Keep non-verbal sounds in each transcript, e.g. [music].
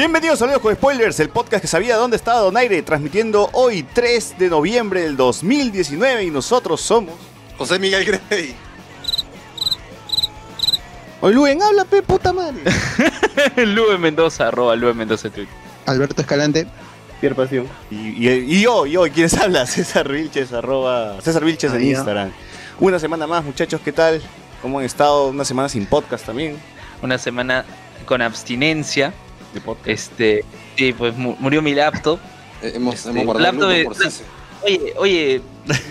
Bienvenidos a Hablemos con Spoilers, el podcast que sabía dónde estaba Donaire, transmitiendo hoy 3 de noviembre del 2019 y nosotros somos... José Miguel Grey. Oye, Luen, habla, pe, puta madre. [laughs] Lube Mendoza, arroba Lube Mendoza en Twitter. Alberto Escalante. Pierre Pasión. Y, y- y yo, yo, ¿quiénes habla? [laughs] César Vilches, arroba... César Vilches en ya. Instagram. Una semana más, muchachos, ¿qué tal? ¿Cómo han estado? Una semana sin podcast también. Una semana con abstinencia. De podcast. Este, sí, pues mu- murió mi laptop. [laughs] Eh, hemos, Este, hemos guardado el laptop luto de- por Cese. Oye, oye,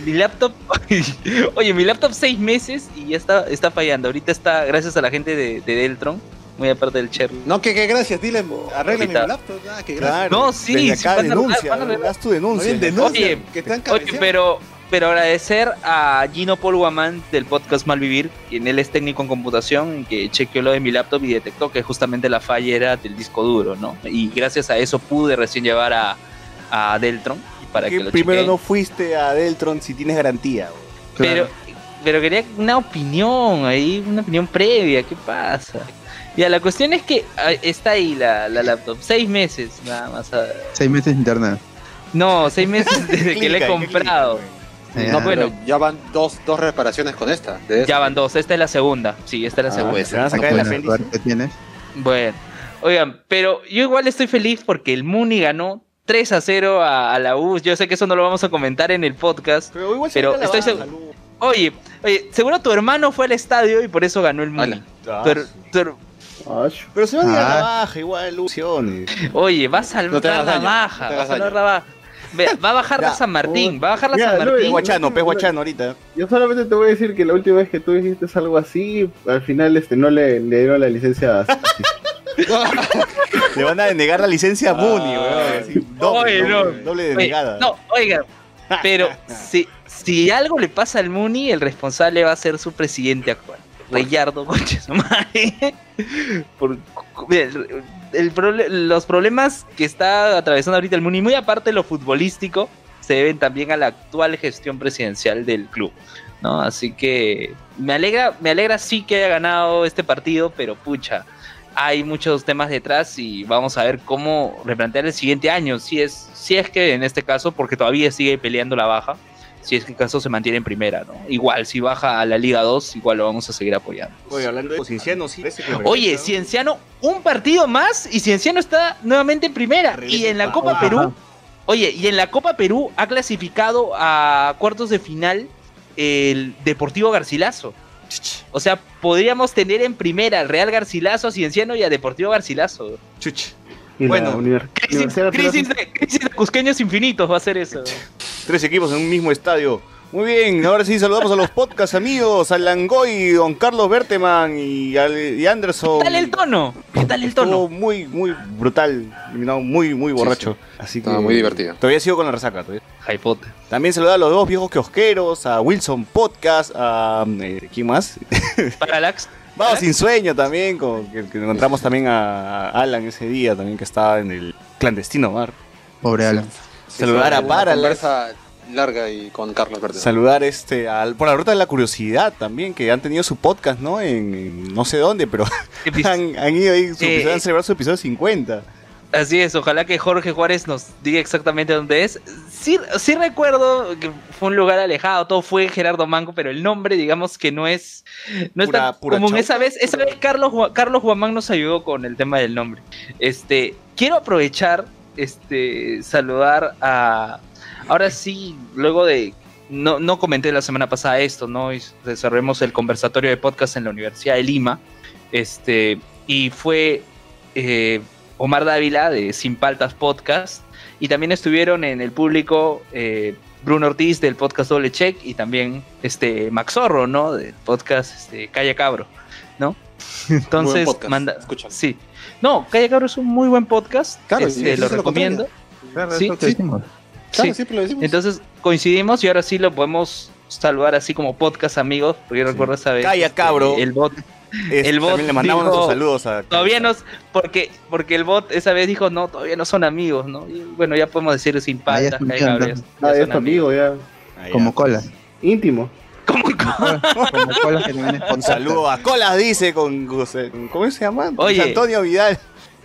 mi laptop, [laughs] oye, mi laptop seis meses y ya está, está fallando. Ahorita está, gracias a la gente de, de Deltron, muy aparte del Cherry. No, que, que gracias, dile, arréglame Ahorita. mi laptop. Ah, que gracias. Claro, No, sí, desde sí, acá denuncia, a haz tu denuncia. Oye, denuncia, Oye, que están Oye, pero, pero agradecer a Gino Paul Guamán del podcast Malvivir, quien él es técnico en computación, que chequeó lo de mi laptop y detectó que justamente la falla era del disco duro, ¿no? Y gracias a eso pude recién llevar a, a Deltron para Que lo primero no fuiste a Deltron si tienes garantía. güey. Pero, pero quería una opinión ahí, una opinión previa, ¿qué pasa? Ya, la cuestión es que ah, está ahí la, la laptop, seis meses nada más. ah, Seis meses de internet. No, seis meses [laughs] desde que le he Clínica, ¿qué comprado. Eh, No, bueno, ya van dos, dos reparaciones con esta. de esta. ya van dos, esta es la segunda. Sí, esta es la Ah, segunda. güey? Se van a no sacar el apéndice. ver qué tienes. Bueno, oigan, pero yo igual estoy feliz porque el Muni ganó 3 a 0 a, a la U. Yo sé que eso no lo vamos a comentar en el podcast. Pero igual se Pero estoy seguro-. Oye, oye, seguro tu hermano fue al estadio y por eso ganó el Muni. Ah, Pero se van a ir a la Ah. baja, igual, ilusiones. oye, va a salvar No la baja. no va a salvar la baja. Va a bajar la. San Martín, va a bajar la San Luis, Martín. guachano, pez guachano ahorita. Yo solamente te voy a decir que la última vez que tú dijiste algo así, al final este no le, le dieron la licencia a... [laughs] Le van a denegar la licencia a Muni, Ah. weón. Doble, no. doble, doble Oye, denegada. no, oiga, pero [laughs] si, si algo le pasa al Muni, el responsable va a ser su presidente actual. Reyardo Concha su madre. Por- [laughs] los problemas que está atravesando ahorita el Muni, muy aparte lo futbolístico, se deben también a la actual gestión presidencial del club. ¿no? Así que me alegra, me alegra sí que haya ganado este partido, pero pucha, hay muchos temas detrás y vamos a ver cómo replantear el siguiente año, si es, si es que en este caso, porque todavía sigue peleando la baja, si es que en caso se mantiene en primera, ¿no? Igual, si baja a la Liga 2, igual lo vamos a seguir apoyando. Oye, hablando de Cienciano, sí. parece que Oye. Cienciano, un partido más y Cienciano está nuevamente en primera. Y en la Copa Ajá. Perú, oye, y en la Copa Perú ha clasificado a cuartos de final el Deportivo Garcilaso. O sea, podríamos tener en primera al Real Garcilaso, a Cienciano y a Deportivo Garcilaso. Chuch. Y la Bueno, Crisis, Universidad crisis de, crisis de cusqueños infinitos va a ser eso. Tres equipos en un mismo estadio. Muy bien, ahora sí saludamos a los podcast amigos, a Langoy, Don Carlos Berteman y, y Anderson. ¿Qué tal el tono? ¿Qué tal el Estuvo tono? muy, muy brutal, muy, muy borracho. Así que Estaba muy divertido. Todavía sigo con la resaca. todavía. Hypote. También saludar a los dos viejos kiosqueros, a Wilson Podcast, a... eh, ¿Quién más? Parallax. [laughs] Vamos sin sueño también, con, que, que encontramos también a Alan ese día, también que estaba en el clandestino bar. Pobre Alan. Saludar a Parallax. conversa larga y con Carlos Verde. Saludar este al, por la ruta de la curiosidad también, que han tenido su podcast, ¿no? En, en no sé dónde, pero [laughs] han, han ido ahí, su Eh, episodio, han eh. celebrado su episodio 50. Así es, ojalá que Jorge Juárez nos diga exactamente dónde es. Sí, sí recuerdo que fue un lugar alejado, todo fue Gerardo Manco, pero el nombre, digamos que no es, no es Pura- tan pura común. Esa vez, esa vez Carlos, Carlos Guamán nos ayudó con el tema del nombre. Este, quiero aprovechar, este, saludar a, ahora sí, luego de, no, no comenté la semana pasada esto, ¿no? Y desarrollamos el conversatorio de podcast en la Universidad de Lima, este, y fue eh, Omar Dávila de Sin Paltas Podcast, y también estuvieron en el público eh, Bruno Ortiz del podcast Doble Check y también este Max Zorro, ¿no? Del podcast este, Calla Cabro, ¿no? [laughs] Entonces, podcast, manda, sí. No, Calla Cabro es un muy buen podcast, Claro, este, lo es lo recomiendo. Claro, Sí, es lo que sí. Claro, Sí. siempre lo decimos. Entonces coincidimos y ahora sí lo podemos saludar así como podcast amigos, porque yo recuerdo esa vez. Calla, este, cabro. El bot Es- El bot también le mandamos dijo- nuestros saludos a. todavía nos, porque, porque el bot esa vez dijo no, todavía no son amigos, ¿no? Y bueno, ya podemos decir sin Ah, ya paltas, son amigos. ya Ah, ya son es tu amigo, ya. Ah, ya. Como cola. Íntimo. ¿Cómo? Como cola que Un saludo a Colas, dice con, con- ¿Cómo se llama? Oye. Antonio Vidal.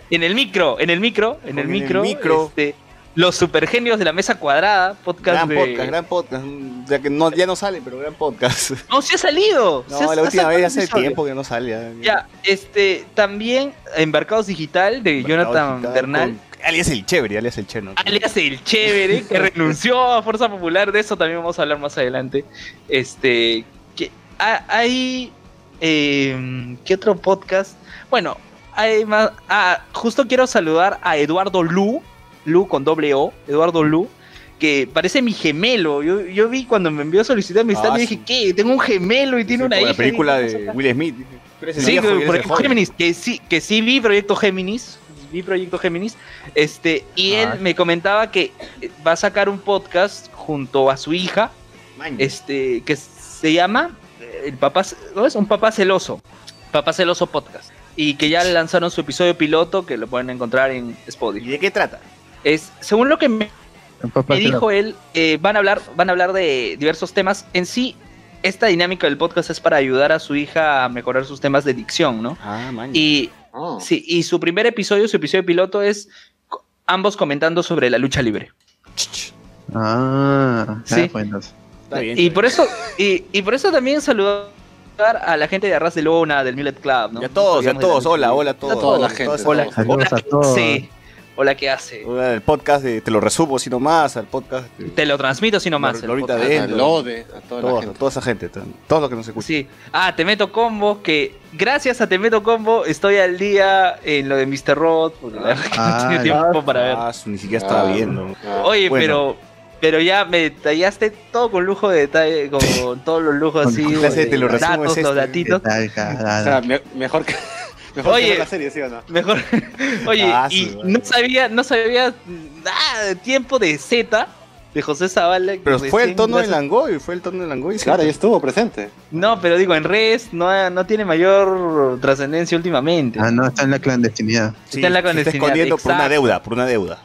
En el micro, en el micro, en el En el micro, micro. este, los supergenios de la mesa cuadrada, podcast Gran de... podcast, gran podcast. Ya que no, ya no sale, pero gran podcast. No, sí ha salido. No, la última vez hace episodio. tiempo que no sale. Ya, Ya, este, también Embarcados Digital de Jonathan Con- Bernal. Alias el chévere, alias el cheno. alias el chévere, que [laughs] renunció a Fuerza Popular, de eso también vamos a hablar más adelante. Este, que ha- hay, eh, ¿qué otro podcast? Bueno, hay más, ah, justo quiero saludar a Eduardo Lu, Lu con doble O, Eduardo Lu, que parece mi gemelo. Yo, yo vi cuando me envió solicitud de amistad Ah, y dije, sí. ¿qué? Tengo un gemelo y tiene Sí, una hija. La película y- de Will Smith. Sí, y. Géminis, que sí, que sí vi Proyecto Géminis, vi Proyecto Géminis, este, y Ah. él me comentaba que va a sacar un podcast junto a su hija, Man, este, que se llama eh, el papá, ¿cómo es? Un papá celoso, papá celoso podcast, y que ya lanzaron su episodio piloto que lo pueden encontrar en ¿Y Spotify. de qué trata? Es, según lo que me, dijo él, eh, van a hablar, van a hablar de diversos temas. En sí, esta dinámica del podcast es para ayudar a su hija a mejorar sus temas de dicción, ¿no? Ah, man. Y Ah. Sí, y su primer episodio, su episodio piloto es ambos comentando sobre la lucha libre. Ah, Sí. ah, bueno. Está bien. Y por eso, y, y por eso también saludar a la gente de Arras de Lona, del Millet Club, ¿no? Y a todos, y a todos. Hola, hola a todos. A toda la gente, Hola, a ¿qué todos. hace? Hola, ¿qué hace? Hola, el podcast de Te lo resumo, sino más, al podcast de Te lo transmito si no más. el Lorita podcast. de A Endo. Lode, a toda la Todos, gente. toda esa gente, to- todos los que nos escuchan. Sí. Ah, Te Meto Combo, que gracias a Te Meto Combo estoy al día en lo de Mr. Robot, porque la verdad que no Ah, tiene tiempo para ver. Ah, ni siquiera estaba Ah, viendo. ah. Oye, bueno. pero pero ya me detallaste todo con lujo de detalle, con [laughs] todos los lujos así, de de te lo resumo datos, es los este. datitos. ¿Qué tal, O sea, me- mejor que, mejor Oye. la serie, ¿sí o no? Mejor. [laughs] Oye, Ah, y no sabía, no sabía nada de tiempo de Z de José Zavala. Pero fue el tono de gracias- Langoy, fue el tono de Langoy. Claro, ya estuvo presente. No, pero digo, en redes no, no tiene mayor trascendencia últimamente. Ah, no, está en la clandestinidad. Sí, está en la se clandestinidad, escondiendo por una deuda, por una deuda.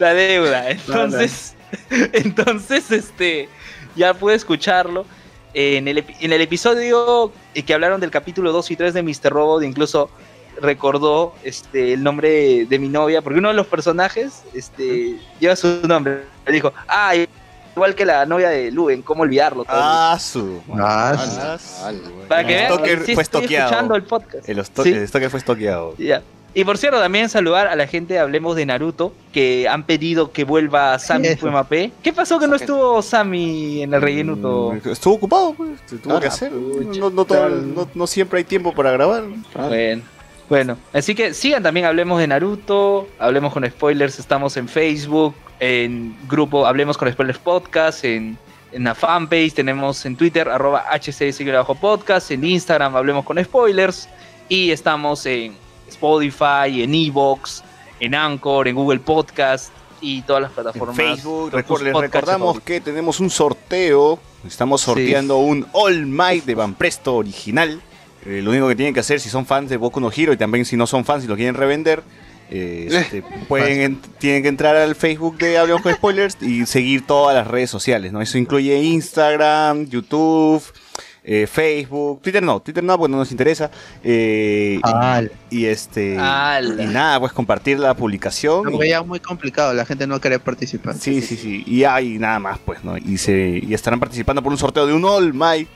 La deuda. Entonces, [laughs] entonces, este, ya pude escucharlo. En el, en el episodio eh, que hablaron del capítulo 2 y 3 de Mr. Robot, incluso recordó este, el nombre de mi novia, porque uno de los personajes este, lleva su nombre. Le dijo, ah, igual que la novia de Luen, ¿cómo olvidarlo? Todo. Ah, su. Ah, Ah, Para que vean, sí fue estoy estoqueado. escuchando el podcast. El, Sí. el stalker fue estoqueado. Ya. Y por cierto, también saludar a la gente, hablemos de Naruto, que han pedido que vuelva Sammy Eso. Fuemape. ¿Qué pasó que no estuvo Sammy en el rellenuto? Mm, Estuvo ocupado, pues. Tuvo Ah, que hacer. No, no, todo- no- no siempre hay tiempo para grabar. Bueno, bueno, así que sigan también Hablemos de Naruto, Hablemos con Spoilers, estamos en Facebook, en grupo Hablemos con Spoilers Podcast, en, en la fanpage, tenemos en Twitter, arroba hcs-podcast, en Instagram Hablemos con Spoilers, y estamos en Spotify, en Evox, en Anchor, en Google Podcast y todas las En plataformas. Facebook, les recordamos que tenemos un sorteo. Estamos Sí. sorteando un All Might de Van Presto original. Eh, lo único que tienen que hacer si son fans de Boku no Hero y también si no son fans y lo quieren revender, eh, este, pueden en- tienen que entrar al Facebook de Hablemos con Spoilers y seguir todas las redes sociales. ¿no? Eso incluye Instagram, YouTube, eh, Facebook, Twitter no, Twitter no, porque no nos interesa. eh, y este y nada, pues compartir la publicación. lo y- veía muy complicado, la gente no quiere participar. sí, sí, sí. Y hay nada más, pues, ¿no? Y se y estarán participando por un sorteo de un All Might.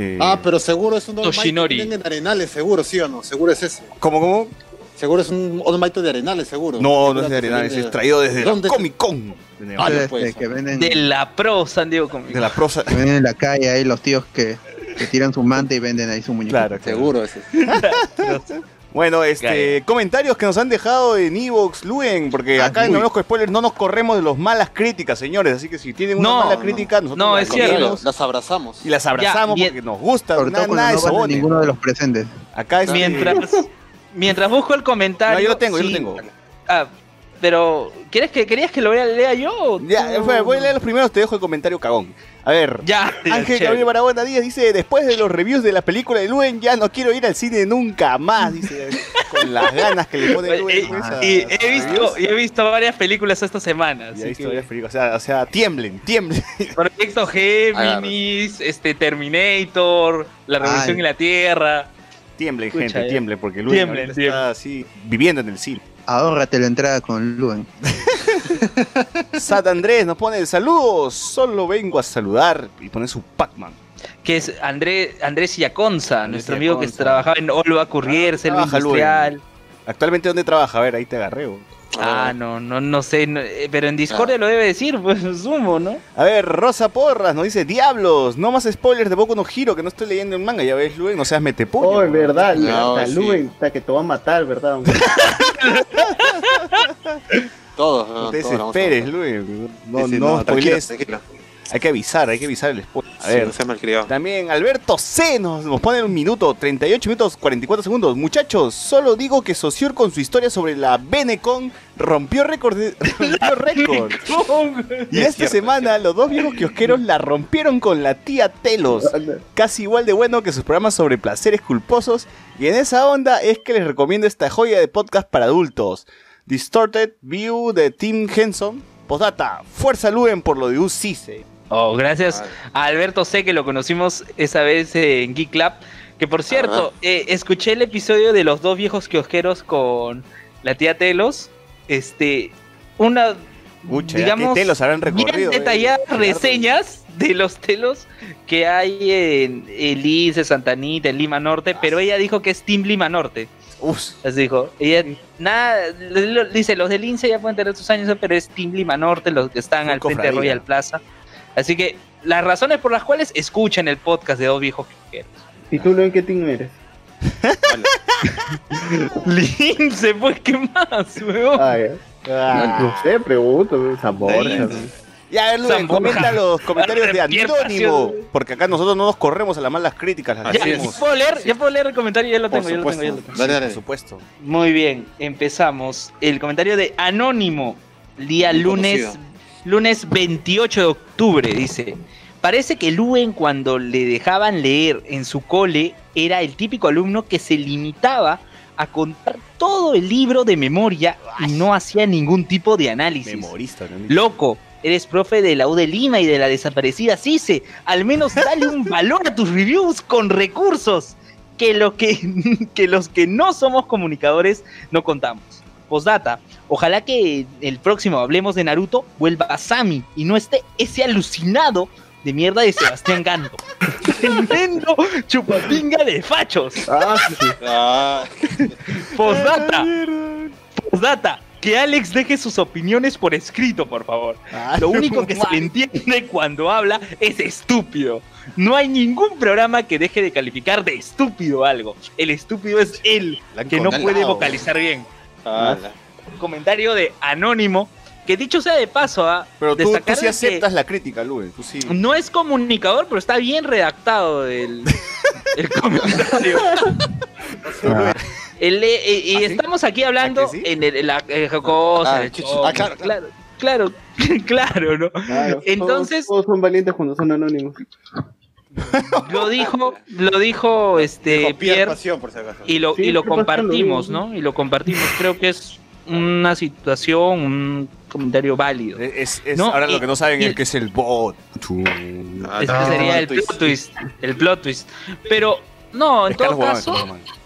Eh, Ah, pero seguro es un All Might que Toshinori. venden en Arenales, seguro, ¿sí o no? Seguro es ese. ¿Cómo, cómo? Seguro es un All Might de Arenales, seguro. No, no es de Arenales, es traído desde la ¿Dónde? Comic Con. Ah, no que venden, De la pro San Diego Comic. De la prosa. que venden en la calle ahí los tíos que, que tiran su manta y venden ahí su muñeco. Claro, claro. Seguro ese. [laughs] Bueno, este, comentarios que nos han dejado en Evox, Luen, porque Ah, acá en uy. Con Spoilers no nos corremos de los malas críticas, señores. Así que si tienen una No, mala no. crítica, nosotros No, las es cierto. Las abrazamos. y las abrazamos Ya, bien. porque nos gusta. Sobre Nada, todo nada no ninguno de los presentes. Acá es Mientras, [laughs] mientras busco el comentario. No, yo lo tengo, yo lo tengo. Ah, pero ¿quieres que querías que lo lea, yo? Ya, voy a leer los primeros, te dejo el comentario cagón. A ver. Ya, ya, Ángel. Gabriel Barahona Díaz dice, después de los reviews de la película de Luen, ya no quiero ir al cine nunca más, dice, [laughs] con las ganas que le pone Luen. eh, y he visto, y he visto varias películas esta semana. Y así ahí visto que- varias películas, o sea, o sea, tiemblen, tiemblen. [laughs] Proyecto Géminis, este Terminator, La Revolución Ay. en la Tierra. Tiemblen, Escucha, gente, eh. tiemblen, porque Luen Tiemblen, ahorita tiemblen. está así, viviendo en el cine. Ahórrate la entrada con Luen. [laughs] Sat Andrés nos pone saludos, solo vengo a saludar y pone su Pac-Man. Que es André, Andrés Yaconza, Andrés nuestro amigo que trabajaba en Olva Courier, Selva trabaja Industrial. Actualmente, ¿dónde trabaja? A ver, ahí te agarré. bo. Ah, no, no, no sé, no, eh, pero en Discordia lo debe decir, [laughs] pues sumo, ¿no? A ver, Rosa Porras nos dice, diablos, no más spoilers de Boku no Hiro, que no estoy leyendo el manga, ya ves, Luen, no seas metepollo. Oh, es verdad, No, hasta sí. Luen, está que te va a matar, ¿verdad? [laughs] [laughs] Todos. No No te desesperes. Luen. No, no, tranquilo, tranquilo. Hay que avisar, hay que avisar el spoiler. A Sí, ver, no seas malcriado. También Alberto C nos, nos pone un minuto, 38 minutos 44 segundos. Muchachos, solo digo que Sociur con su historia sobre la Benecon rompió récord. [laughs] rompió récord. Y esta semana los dos viejos kiosqueros la rompieron con la tía Telos. Casi igual de bueno que sus programas sobre placeres culposos. Y en esa onda es que les recomiendo esta joya de podcast para adultos. Distorted View de Tim Henson. Postdata, fuerza Luen por lo de UCICE. Oh, gracias a Alberto C, que lo conocimos esa vez en Geek Club. Que por cierto, eh, escuché el episodio de los dos viejos kiosqueros con la tía Telos. Este, una, ya digamos, telos habrán recorrido. eh. detalladas reseñas de los telos que hay en Elise, Santa Anita, en Lima Norte, pero ella dijo que es Team Lima Norte. Uf, Así dijo. Ella, nada, lo- dice, los del Lince ya pueden tener sus años, pero es Team Lima Norte, los que están al frente de. Royal Plaza. Así que las razones por las cuales escuchan el podcast de dos viejos kiosqueros. ¿Y tú, Luen, qué team eres? [laughs] Lince, pues, ¿qué más, weón? Ah. Ah. No sé, pregunto, sabor. Ya, a ver, comenta los [laughs] comentarios de. Pasión. Porque acá nosotros no nos corremos a las malas críticas, las Ya, hacemos. ¿puedo leer? ¿Ya puedo leer el comentario? Ya lo Por tengo, ya lo tengo, ya lo tengo. Dale, Por supuesto. Muy bien, empezamos. El comentario de Anónimo, día Muy lunes, conocido. Lunes 28 de octubre, dice. Parece que Luen cuando le dejaban leer en su cole era el típico alumno que se limitaba a contar todo el libro de memoria y no hacía ningún tipo de análisis. Memorista. ¿no? Loco, eres profe de la U de Lima y de la desaparecida CICE. Al menos dale un valor a tus reviews con recursos. Que, lo que, [laughs] que los que no somos comunicadores no contamos. Postdata, ojalá que el próximo hablemos de Naruto vuelva a Sami y no esté ese alucinado de mierda de Sebastián Ganto. [laughs] Tremendo chupapinga de fachos. Ah, sí. Ah, Postdata, postdata, que Alex deje sus opiniones por escrito, por favor. Ah, Lo único que se le entiende cuando habla es estúpido. No hay ningún programa que deje de calificar de estúpido algo. El estúpido es él, que no puede vocalizar bien. Ah, la- Comentario de Anónimo, que dicho sea de paso, ¿ah? Pero tú, tú sí aceptas la crítica. Tú sí. no es comunicador, pero está bien redactado el, [laughs] el comentario. Ah, El, eh, eh, y ¿Ah, sí? estamos aquí hablando ¿Ah, sí? en el, la eh, cosa, Ah, el Ah, claro, claro, claro, claro, [laughs] ¿no? Claro, Entonces- Todos, todos son valientes cuando son anónimos. Lo dijo, lo dijo este Dijo, Pierre Pierre Pasión, por si acaso. y lo, Sí, y lo compartimos, Lo. ¿no? Y lo compartimos. Creo que es una situación, un comentario válido. Es, es- No, ahora y- lo que no saben y- es que es el bot. Ah, Este no, sería el twist. plot twist. El plot twist. Pero, no, en Es todo caso,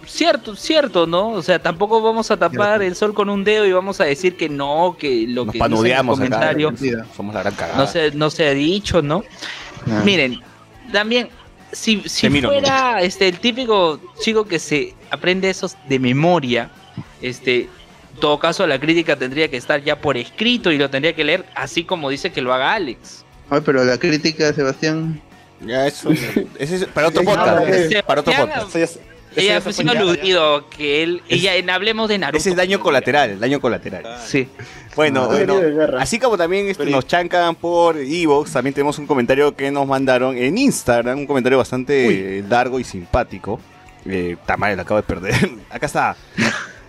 cierto, cierto, ¿no? O sea, tampoco vamos a tapar el sol con un dedo y vamos a decir que no, que lo Nos que dice en el acá. comentario Mentira. Somos la gran cagada. no se, no se ha dicho, ¿no? Ah. Miren, también, si, si miro, fuera este, el típico chico que se aprende esos de memoria, este, en todo caso la crítica tendría que estar ya por escrito y lo tendría que leer así como dice que lo haga Alex. Ay, pero la crítica, Sebastián. Ya, eso. [laughs] Ese es para otro podcast. para otro podcast. Ella fue ya- aludido que él, ella en hablemos de Naruto. Ese es daño colateral, daño colateral. Sí. Bueno, Ah, bueno, así como también este, nos chancan por Evox, también tenemos un comentario que nos mandaron en Instagram, un comentario bastante eh, largo y simpático. Eh, Tamara, lo acabo de perder. [laughs] Acá está.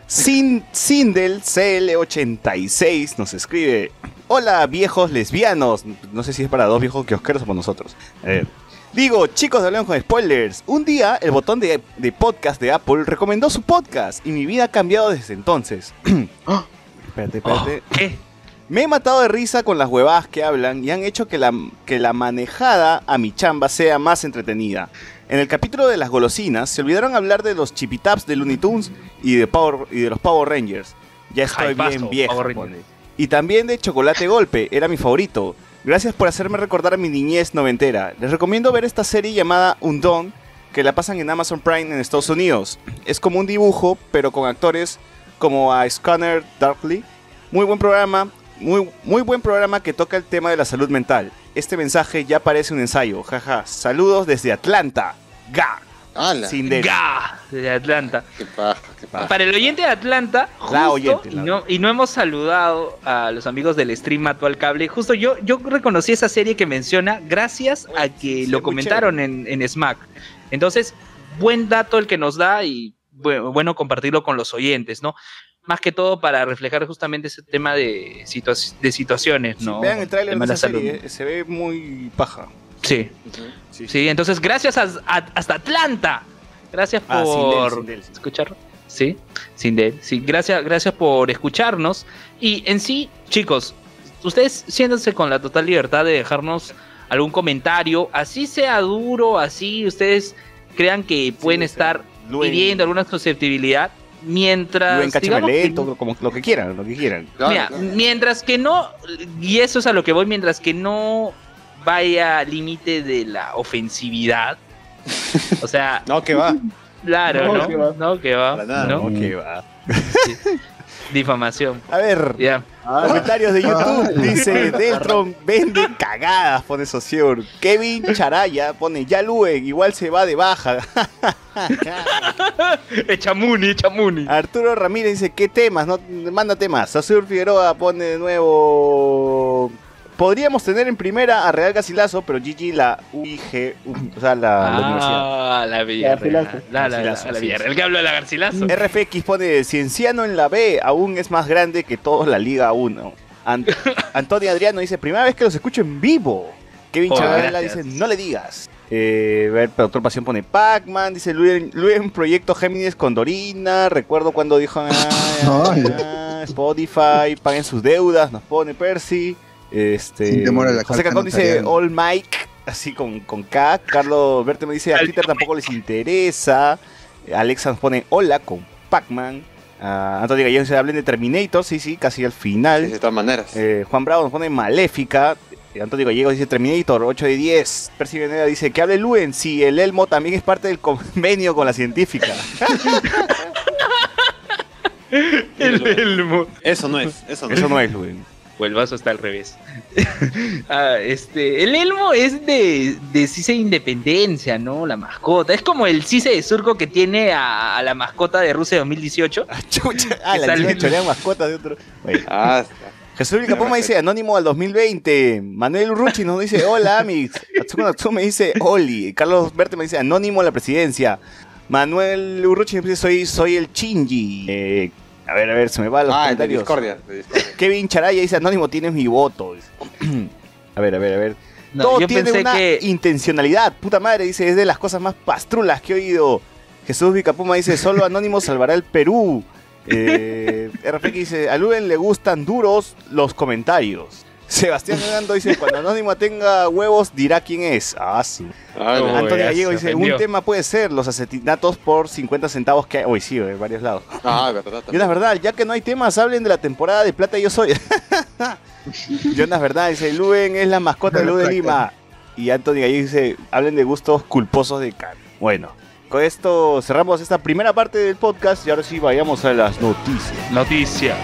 Sin, Sindel CL86 nos escribe: Hola viejos lesbianos. No sé si es para dos viejos kiosqueros o para nosotros. A ver. Digo, chicos de Hablamos con Spoilers, un día el botón de, de podcast de Apple recomendó su podcast y mi vida ha cambiado desde entonces. espérate, [clears throat] espérate. Oh, ¿Qué? Me he matado de risa con las huevadas que hablan y han hecho que la, que la manejada a mi chamba sea más entretenida. En el capítulo de las golosinas se olvidaron hablar de los chipitaps de Looney Tunes y de, Power, y de los Power Rangers. Ya estoy bien viejo. Y también de Chocolate Golpe, era mi favorito. Gracias por hacerme recordar a mi niñez noventera. Les recomiendo ver esta serie llamada Undone, que la pasan en Amazon Prime en Estados Unidos. Es como un dibujo, pero con actores como a Scanner Darkly. Muy buen programa, muy, muy buen programa que toca el tema de la salud mental. Este mensaje ya parece un ensayo, jaja. Saludos desde Atlanta. Ga. ¡Hala! Sin del. Ga, de Atlanta. ¡Qué paja, Para el oyente de Atlanta, La justo, oyente, y, no, y no hemos saludado a los amigos del stream Mato al Cable. Justo yo, yo reconocí esa serie que menciona gracias a que sí, lo comentaron en, en Smack. Entonces, buen dato el que nos da y bu- bueno compartirlo con los oyentes, ¿no? Más que todo para reflejar justamente ese tema de, situa- de situaciones, Sí, ¿no? vean el tráiler de de esa serie, eh, se ve muy paja. Sí, sí, entonces gracias a- a- hasta Atlanta. Gracias Ah, sin por sin sin escuchar. Sí, sin de él. Sí, gracias, gracias por escucharnos. Y en sí, chicos, ustedes siéntanse con la total libertad de dejarnos algún comentario, así sea duro, así ustedes crean que pueden sí. estar Luen- hiriendo alguna susceptibilidad, mientras digamos que- como lo que quieran, lo que quieran. Claro, Mira, claro. mientras que no, y eso es a lo que voy, mientras que no vaya al límite de la ofensividad. [laughs] O sea, No, que va. Claro, No, ¿no? que va. No, que va. Para nada. ¿no? Ok, va. Difamación. A ver, Ya. Ah, comentarios de YouTube. [laughs] Dice Deltron vende cagadas, pone Socior. Kevin Charaya pone ya Luen, igual se va de baja. [laughs] Echamuni, Echamuni. Arturo Ramírez dice, ¿qué temas? No, manda temas. Sasur Figueroa pone de nuevo. Podríamos tener en primera a Real Gasilazo, pero Gigi la UIG, o sea, la, la universidad. Ah, la Villarreal. Garcilaso. La, la, la, Garcilaso, la sí, Villarreal. sí. El que habla de la Garcilaso. RFX pone Cienciano en la B, aún es más grande que todos la Liga 1. An- [laughs] Antonio Adriano dice, primera vez que los escucho en vivo. Kevin Oh, Chavela dice, no le digas. Eh, a ver, Productor Pasión pone Pac-Man, dice Luen, Proyecto Géminis con Dorina, recuerdo cuando dijo ah, ah, ah, Spotify, paguen sus deudas, nos pone Percy. Este, Sin temor a la José Cacón dice. All Mike, así con, con K. Carlos Verte me dice a Twitter tampoco les interesa. Alexa nos pone hola con Pac-Man. Antonio Gallego dice hablen de Terminator, sí, sí, casi al final. Sí, de todas maneras. Eh, Juan Bravo nos pone Maléfica. Antonio Gallego dice Terminator, 8 de 10. Percy Venera dice que hable Luen, si el Elmo también es parte del convenio con la científica. [laughs] El Elmo. Eso no es, eso no Eso es. no es Luen. O el vaso está al revés. [laughs] Ah, este, el Elmo es de, de CICE Independencia, ¿no? La mascota. Es como el CICE de Surco que tiene a, a la mascota de Rusia 2018. Ah, chucha. [laughs] Ah, la chorean mascotas de otro. Bueno. Ah, está. Jesús Vilcapoma dice Anónimo al 2020. Manuel Urruchi nos dice Hola, Amix. Atsuko Natsume dice Oli. Carlos Verte me dice Anónimo a la presidencia. Manuel Urruchi me dice Soy, soy el Chingy. Eh, a ver, a ver, se me van los Ah, el de comentarios. Discordia. de Discordia. Kevin Charaya dice Anónimo, tienes mi voto. [clears throat] A ver, a ver, a ver. No, Todo yo tiene pensé una que. intencionalidad. Puta madre, dice, es de las cosas más pastrulas que he oído. Jesús Vicapuma dice, solo Anónimo salvará el Perú. Eh, [laughs] RFX dice, a Luen le gustan duros los comentarios. Sebastián Gando dice, cuando Anónimo tenga huevos, dirá quién es. Ah, sí. Ah, Antonio ya Gallego dice, un tema puede ser los asesinatos por 50 centavos que hay. Uy, sí, en varios lados. ah, verdad. También. verdad, ya que no hay temas, hablen de la temporada de Plata y Yo Soy. [laughs] Jonas verdad, dice, Luen es la mascota de Lu de Lima. Y Anthony Gallego dice, hablen de gustos culposos de Can. Bueno, con esto cerramos esta primera parte del podcast y ahora sí vayamos a las noticias. Noticias.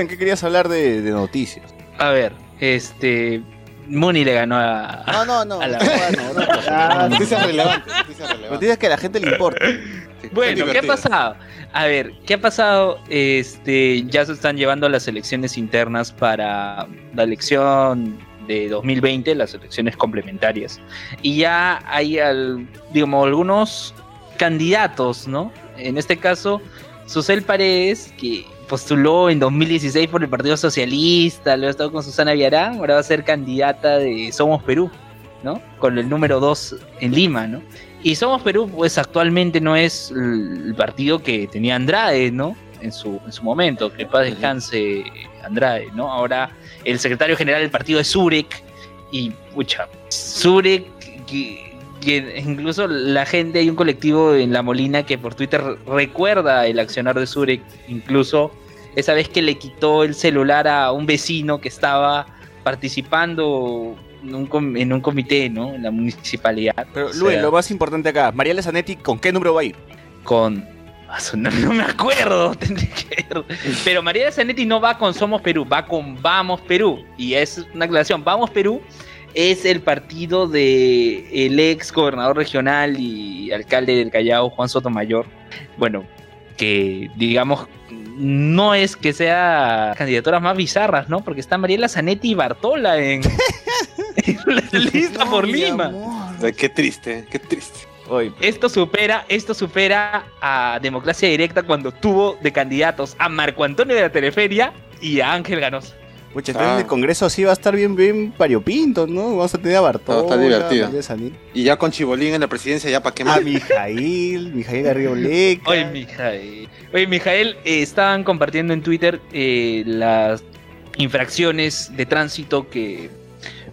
Luen, ¿qué querías hablar de, de noticias? A ver, este. Muni le ganó a. No, no, no. [laughs] A la- no, no, no, Ah, Noticias relevantes, noticias. Noticias que a la gente le importa. Bueno, ¿qué ha pasado? A ver, ¿qué ha pasado? Este, ya se están llevando las elecciones internas para la elección de 2020, las elecciones complementarias. Y ya hay, al- digamos, algunos candidatos, ¿no? En este caso, Susel Paredes, que postuló en 2016 por el Partido Socialista, luego ha estado con Susana Villarán, ahora va a ser candidata de Somos Perú, ¿no? Con el número 2 en Lima, ¿no? Y Somos Perú, pues actualmente no es el partido que tenía Andrade, ¿no? En su, en su momento, que paz descanse Andrade, ¿no? Ahora el secretario general del partido es Zurek, y pucha, Zurek, que, que incluso la gente, hay un colectivo en La Molina que por Twitter recuerda el accionar de Zurek, incluso esa vez que le quitó el celular a un vecino que estaba participando en un, com- en un comité, ¿no? En la municipalidad. Pero, O Luis, lo más importante acá, Mariela Zanetti, ¿con qué número va a ir? con. Ah, No, no me acuerdo, [laughs] tendría que ver. Pero María Zanetti no va con Somos Perú, va con Vamos Perú. Y es una aclaración. Vamos Perú es el partido de el ex gobernador regional y alcalde del Callao, Juan Sotomayor. Bueno, que digamos no es que sea candidaturas más bizarras, ¿no? Porque está Mariela Zanetti y Bartola en, [laughs] en la lista por Lima. Ay, Qué triste, qué triste. Oye, Esto supera, esto supera a Democracia Directa cuando tuvo de candidatos a Marco Antonio de la Teleferia y a Ángel Ganosa. Pucha, entonces Ah. el congreso así va a estar bien, bien variopinto, ¿no? Vamos a tener a a estar divertido. Y ya con Chibolín en la presidencia, ya para qué a más. Mijail, Mijail Garrido Leca. Oye, Mijael. Oye, Mijael, eh, estaban compartiendo en Twitter eh, las infracciones de tránsito que,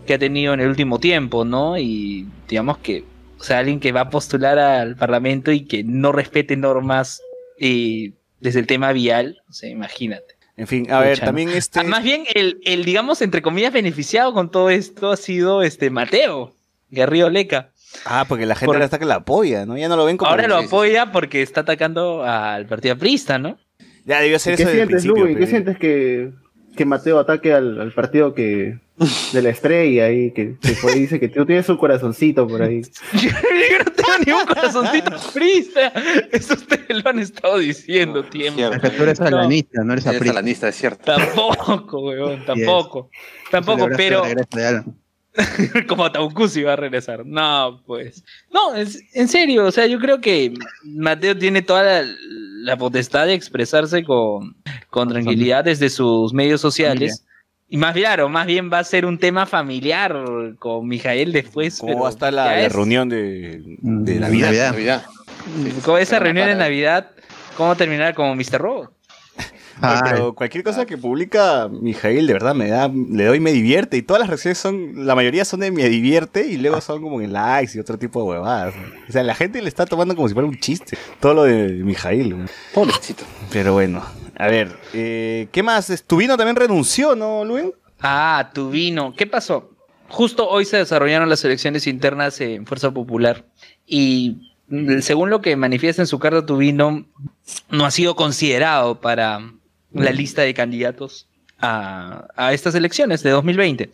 que ha tenido en el último tiempo, ¿no? Y digamos que, o sea, alguien que va a postular al Parlamento y que no respete normas eh, desde el tema vial, o sea, imagínate. En fin, a ver, también este... Ah, Más bien, el, el, digamos, entre comillas, beneficiado con todo esto ha sido este Mateo, Garrido Leca. Ah, porque la gente Por- ahora está que la apoya, ¿no? Ya no lo ven como... Ahora lo apoya porque está atacando al partido aprista, ¿no? Ya debió ser ¿Qué eso desde el sientes, principio. Luis? ¿Qué sientes que, que Mateo ataque al, al partido que de la estrella ahí, que, que por ahí dice que tú tienes un corazoncito por ahí? [laughs] Yo no tengo ni un corazoncito frista. Eso ustedes lo han estado diciendo tiempo. Es que tú eres No. alanista, no eres Eres aprista. salanista, es cierto. Tampoco, weón, tampoco. Tampoco, pero [laughs] como Taucusi va a regresar. No, pues. No, es- en serio, o sea, yo creo que Mateo tiene toda la, la potestad de expresarse con, con tranquilidad desde sus medios sociales. Y más claro, más bien va a ser un tema familiar con Mijael después. ¿Cómo pero va a estar la, ya la es- reunión de, de Mm, Navidad? Navidad. Navidad. Con esa reunión de Navidad, ¿cómo terminar como Mr. Robot? [laughs] Ay, pero cualquier cosa que publica Mijail, de verdad, me da, le doy me divierte. Y todas las reacciones son, la mayoría son de me divierte y luego son como en likes y otro tipo de huevadas. O sea, la gente le está tomando como si fuera un chiste. Todo lo de Mijail. güey. Pobrecito. Pero bueno, a ver, eh, ¿qué más? Tuvino también renunció, ¿no, Luis? Ah, tu vino. ¿Qué pasó? Justo hoy se desarrollaron las elecciones internas en Fuerza Popular y mm, según lo que manifiesta en su carta Tubino, no ha sido considerado para la lista de candidatos a, estas elecciones de 2020.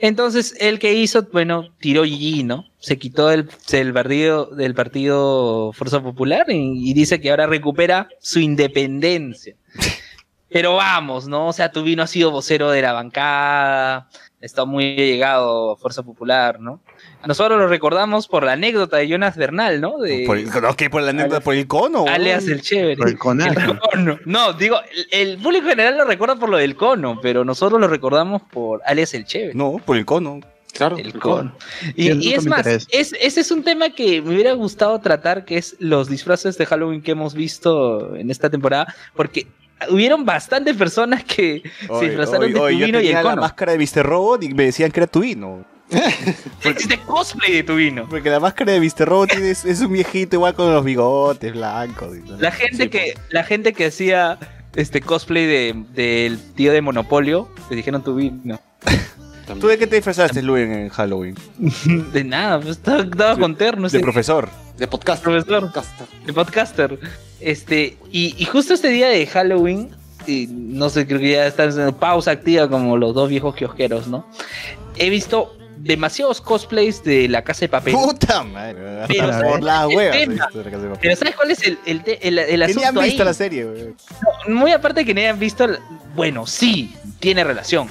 Entonces, el que hizo, bueno, tiró Gigi, ¿no? Se quitó del, del partido, del partido Fuerza Popular y dice que ahora recupera su independencia. [laughs] Pero vamos, ¿no? O sea, Tubino ha sido vocero de la bancada, está muy llegado a Fuerza Popular, ¿no? Nosotros lo recordamos por la anécdota de Jonas Bernal, ¿no? De Por el, no, ¿qué? Por la anécdota, por el cono. alias el chévere. Por el. El cono. No, digo, el, el público general lo recuerda por lo del cono, pero nosotros lo recordamos por alias el chévere. No, por el cono. Claro. El cono. Y, es más, es, ese es un tema que me hubiera gustado tratar, que es los disfraces de Halloween que hemos visto en esta temporada, porque hubieron bastantes personas que se disfrazaron oye, de yo Tubino y el tenía la máscara de Mr. Robot y me decían que era Tubino. [laughs] Existe cosplay de Tubino. Porque la máscara de Mr. Robot es, es un viejito igual con los bigotes blancos. y. La gente Sí, que, la gente que hacía este cosplay de- del tío de Monopolio, le dijeron Tubino. pues. ¿Tú de qué te disfrazaste, Luis, en Halloween? [laughs] De nada, pues estaba, estaba con terno, De profesor. De podcast. Profesor. Podcaster. de podcaster. Este, y, y justo este día de Halloween, y no sé, creo que ya están en pausa activa como los dos viejos kiosqueros, ¿no? He visto demasiados cosplays de la casa de papel. Puta madre. Pero, por las huevas. tema- he visto de la Casa de Papel. Pero ¿sabes cuál es el, el, el, el Que ni asunto han visto ahí? la serie, güey. Muy aparte de que no hayan visto, bueno, sí, tiene relación.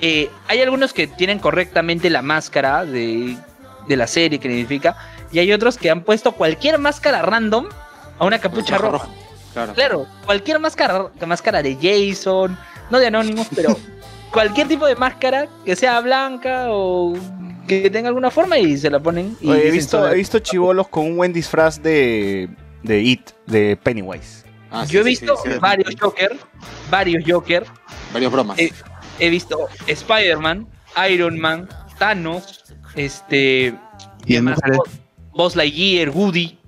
Eh, hay algunos que tienen correctamente la máscara de, de la serie que identifica, y hay otros que han puesto cualquier máscara random a una capucha roja. Claro. Claro, cualquier máscara, máscara de Jason, no de Anonymous, pero [laughs] cualquier tipo de máscara que sea blanca o que tenga alguna forma y se la ponen. Y Oye, he visto, he visto chivolos con un buen disfraz de, de It, de Pennywise. Ah, sí, Yo he visto sí, sí. varios Joker, varios Joker, Varios bromas. Eh, he visto Spider-Man, Iron Man, Thanos, este, Y en más? mujeres, Buzz Lightyear, Woody,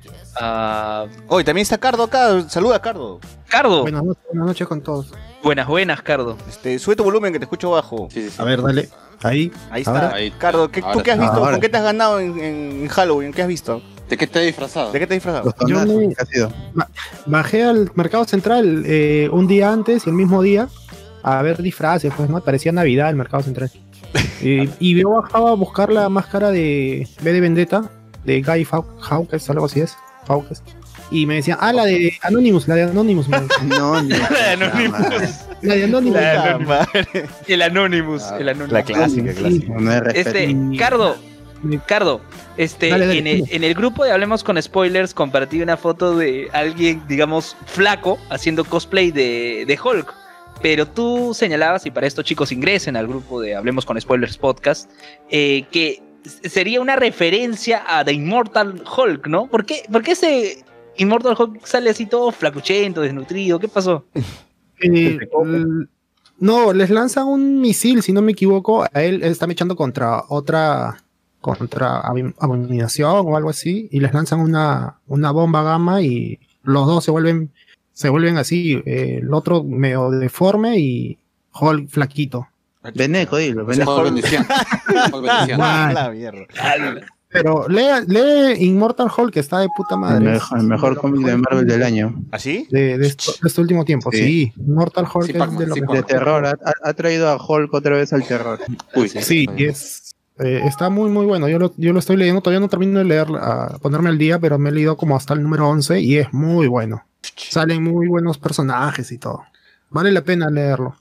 ah, Oye, también está Cardo acá. Saluda, Cardo. Cardo. Buenas noches, buenas noches con todos. Buenas, buenas, Cardo. Este, sube tu volumen que te escucho bajo. Sí, sí, sí. A ver, dale. Ahí. Ahí está. Ahora. Ahí. Cardo, ¿qué, ¿tú qué has visto? Ahora. ¿Con qué te has ganado en, en Halloween? ¿Qué has visto? ¿De qué te has disfrazado? ¿De qué te has disfrazado? Yo me- ¿qué ha sido? Bajé al mercado central eh, un día antes y el mismo día a ver disfraces, pues, ¿no? Parecía Navidad el mercado central. Y, [laughs] y yo bajaba a buscar la máscara de B de Vendetta, de Guy Fau- Fawkes, algo así es. Fawkes. Y me decían, ah, la de Anonymous, la de Anonymous. me. [laughs] No, no. Anonymous. la de Anonymous. La Puta Anonymous. El Anonymous. Ah, el Anonymous. La clásica, clásica. No. Este, Cardo, Cardo, este, Dale, dale, en, el, dime. en el grupo de Hablemos con Spoilers compartí una foto de alguien, digamos, flaco, haciendo cosplay de, de Hulk. Pero tú señalabas, y para esto chicos ingresen al grupo de Hablemos con Spoilers podcast, eh, que sería una referencia a The Immortal Hulk, ¿no? ¿Por qué, por qué ese Immortal Hulk sale así todo flacuchento, desnutrido? ¿Qué pasó? [laughs] Eh, l- no, les lanzan un misil, si no me equivoco. A él él está echando contra otra, contra Abom- abominación o algo así, y les lanzan una, una bomba gamma y los dos se vuelven, se vuelven así. eh, el otro medio deforme y Hulk flaquito. Veneco, dilo, O sea, Veneco. Paul Bendición. Paul [laughs] Bendición. Ah, la mierda. Pero lee, lee Immortal Hulk, que está de puta El madre. mejor, el mejor cómic de Marvel del año. ¿Así? De, de esto- de este último tiempo, Sí. sí. Immortal Hulk Sí, es de lo sí. De terror. Ha, traído a Hulk otra vez al terror. Uy, Sí, y es, eh, está muy, muy bueno. Yo lo, yo lo estoy leyendo, todavía no termino de leer, a ponerme al día, pero me he leído como hasta el número 11 y es muy bueno. Salen muy buenos personajes y todo. Vale la pena leerlo.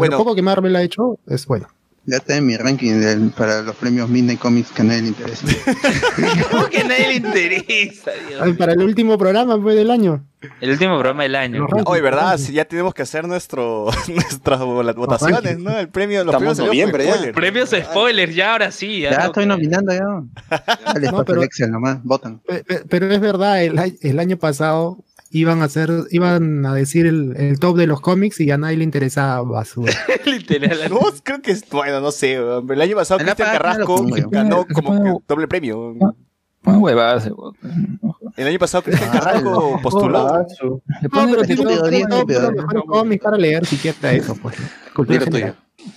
Bueno. Lo poco que Marvel ha hecho es bueno. Ya está en mi ranking del- para los premios Midnight Comics que a nadie le interesa. [laughs] ¿Cómo que a nadie le interesa? Dios Ay, para el último programa fue del año. El último programa del año. Hoy, ¿verdad? Sí, ya tenemos que hacer nuestro, [laughs] nuestras votaciones, ¿no? El premio, los Estamos premios noviembre ya. spoiler. Premios spoilers, ya ahora sí. Ya no, estoy nominando ya. [laughs] Dale, No, paso pero- Excel nomás, votan. Pe- pe- Pero es verdad, el año pasado iban a hacer, iban a decir el, el top de los cómics y a nadie le interesaba basura. [laughs] Literal. [laughs] No, creo que es, bueno, no sé. weón. El año pasado Cristian lo Carrasco ganó como doble premio. Pon huevadas, weón. El año pasado Cristian Ah, Carrasco postuló. Le los para leer siquiera eso, pues. Cultura tuyo.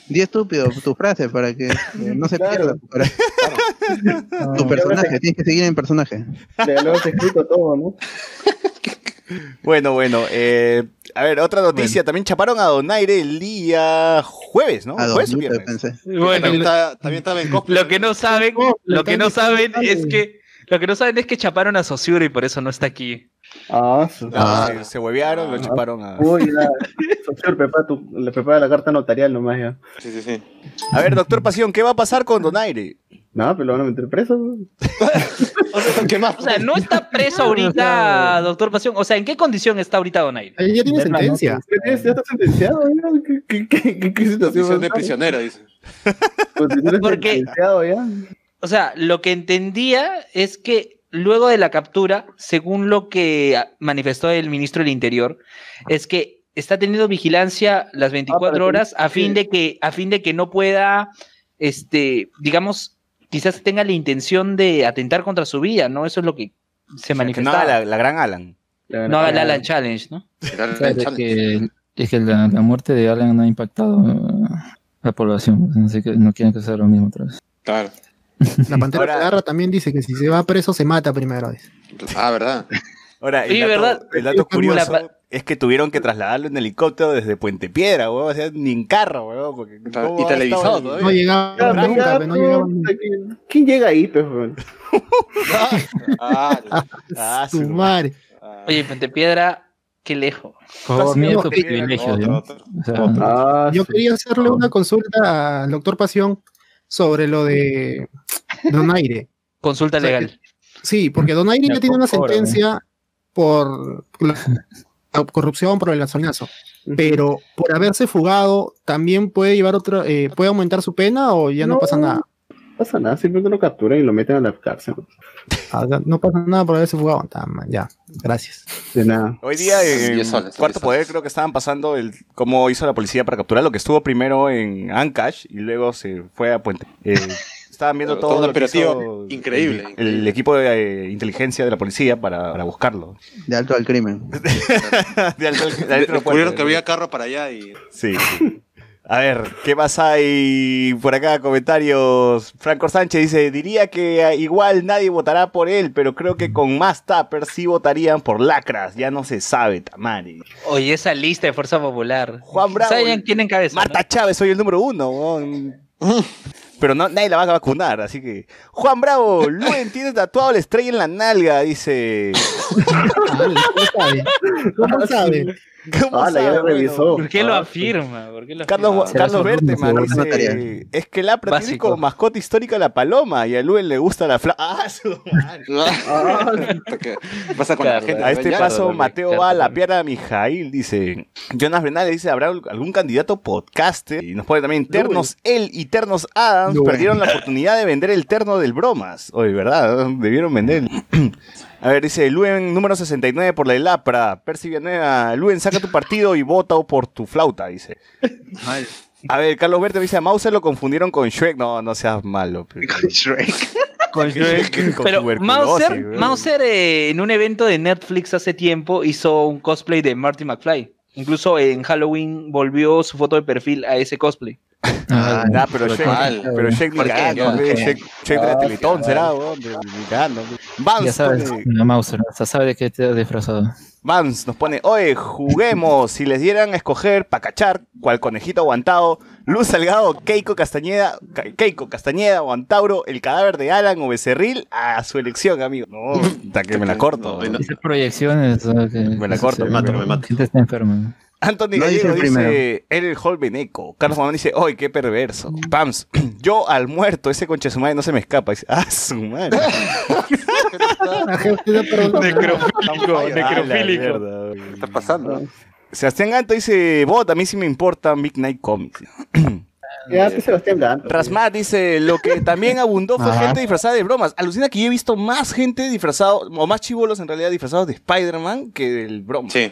Di estúpido tu frase para que eh, no se Claro. pierda [laughs] tu personaje. Tienes que seguir en personaje. Le lo has escrito todo, ¿no? Bueno, bueno. eh, a ver, otra noticia. También chaparon a Donaire el día jueves, ¿no? A ¿Jueves o viernes? Bueno, también, está- también estaba en cosplay. lo que no saben, lo que no saben es que lo que no saben es que chaparon a Sosuro y por eso no está aquí. Ah, su- No, Ah. se, se huevearon, lo Ah. chaparon a... Uy, ya. Socio, prepara, tu, le prepara la carta notarial nomás ya. Sí, sí, sí. A ver, doctor Pasión, ¿qué va a pasar con Donaire? No, pero lo van a meter preso. [laughs] O sea, no está preso [laughs] ahorita, doctor Pasión. O sea, ¿en qué condición está ahorita Donaire? Ya tiene sentencia. ¿Ya está sentenciado? ya? ¿Qué, qué, qué, situación de prisionero, dice. Pues Porque- sentenciado ya. O sea, lo que entendía es que luego de la captura, según lo que ah, manifestó el ministro del Interior, es que está teniendo vigilancia las 24 para que- horas a fin de que a fin de que no pueda este, digamos, quizás tenga la intención de atentar contra su vida, ¿no? Eso es lo que se Que no la, la gran Alan. no haga el Alan Challenge, ¿no? Es que, es que la, la muerte de Alan no ha impactado eh, la población, pues, así que no quieren que sea lo mismo otra vez. Claro. La pantera Ahora- Garra también dice que si se va preso se mata primero. Ah, ¿verdad? Ahora, el Sí, dato, ¿verdad? el dato Como la curioso es que tuvieron que trasladarlo en helicóptero desde Puente Piedra, weón, o sea, ni en carro, weón, porque Claro, ¿cómo y televisado todavía. No llegaba nunca, ya, pero no llegaba ¿quién- ¿Quién llega ahí, pues? weón? Ah, [laughs] Ah, su su- madre. ah. Oye, Puente Piedra, qué lejos. Ah, Yo quería hacerle una consulta al doctor Pasión sobre lo de [laughs] Donaire. Consulta O sea, legal. Sí, porque Donaire ya Ya, tiene una sentencia por la [laughs] corrupción por el gasolinazo. Pero por haberse fugado, ¿también puede llevar otra, eh, puede aumentar su pena o ya no, No. pasa nada? No pasa nada, simplemente lo capturan y lo meten a la cárcel. Ah, no pasa nada por haberse fugado. Ya, gracias. De nada. Hoy día en Cuarto Poder creo que estaban pasando el cómo hizo la policía para capturar lo que estuvo primero en Ancash y luego se fue a Puente. Eh, Estaban viendo Todo todo, un lo que operativo hizo increíble, El, el equipo de eh, inteligencia de la policía para, para buscarlo. De alto al crimen. [laughs] de alto, [laughs] de alto aeropuerto. Descubrieron que había carro para allá y. Sí. sí. A ver, ¿qué más hay por acá? Comentarios. Franco Sánchez dice, diría que eh, igual nadie votará por él, pero creo que con más tappers sí votarían por lacras. Ya no se sabe, Tamari. Oye, esa lista de Fuerza Popular. Juan Bravo. ¿Saben quién encabeza? Marta Chávez, soy el número uno. [laughs] Pero no, nadie la va a vacunar, así que... Juan Bravo, Luen tiene tatuado la estrella en la nalga, dice... [laughs] ¿Cómo sabe? ¿Cómo Ah, la ya sabe, la revisó. ¿Por qué lo afirma? ¿Por qué lo Carlos, afirma? Carlos Berteman dice, es que Lapra tiene como mascota histórica la paloma y a Luen le gusta la fla... ¡Ah, su madre! [laughs] ¿Qué pasa con la gente? A este paso, Mateo va a la pierna a Mijail, dice. Jonas Brenal dice, ¿habrá algún candidato podcaster? Y nos pone también Ternos él y Ternos Adams Luen. perdieron la [laughs] oportunidad de vender el terno del bromas. Oye, ¿verdad? Debieron vender. [clears throat] A ver, dice Luen, número 69 por la Elapra. Percy Villanueva, Luen, saca tu partido y vota por tu flauta, dice. A ver, Carlos Verte dice, a Mauser lo confundieron con Shrek. No, no seas malo. [laughs] pero- Con [laughs] Shrek con Pero tuberculosis, Mauser, weón. Mauser eh, en un evento de Netflix hace tiempo hizo un cosplay de Marty McFly. Incluso en Halloween volvió su foto de perfil a ese cosplay. Ah, Ah, pero Shake, mal. pero ni cagando, de la Teletón será, weón, ni cagando. Vance, ya sabes, pone- la Mauser, hasta sabe de qué te has disfrazado. Vance nos pone, oye, juguemos, si les dieran a escoger para cachar, cual conejito aguantado, Luz Salgado, Keiko Castañeda, Ca- Keiko Castañeda o Antauro, el cadáver de Alan o Becerril, a su elección, amigo. No, [laughs] hasta que me la corto. No, no. Proyecciones. que- Me la corto, me mato, me mato. La gente está enferma. Anthony No dice Gallego dice, el Hall Beneco. Carlos Mamán dice, ¡ay, qué perverso! Pams, [clears throat] yo al muerto, ese conche su madre no se me escapa. Dice, ¡ah, su madre! [laughs] Necrofílico, necrofílico. mierda. ¿Qué está pasando? Sebastián Ganto dice, vos, a mí sí me importa Midnight Comics. [clears throat] Ya, que Sebastián Ganto. Rasmat dice, lo que también abundó fue Ajá. gente disfrazada de bromas. Alucina que yo he visto más gente disfrazado, o más chivolos en realidad disfrazados de Spider-Man que del broma. Sí.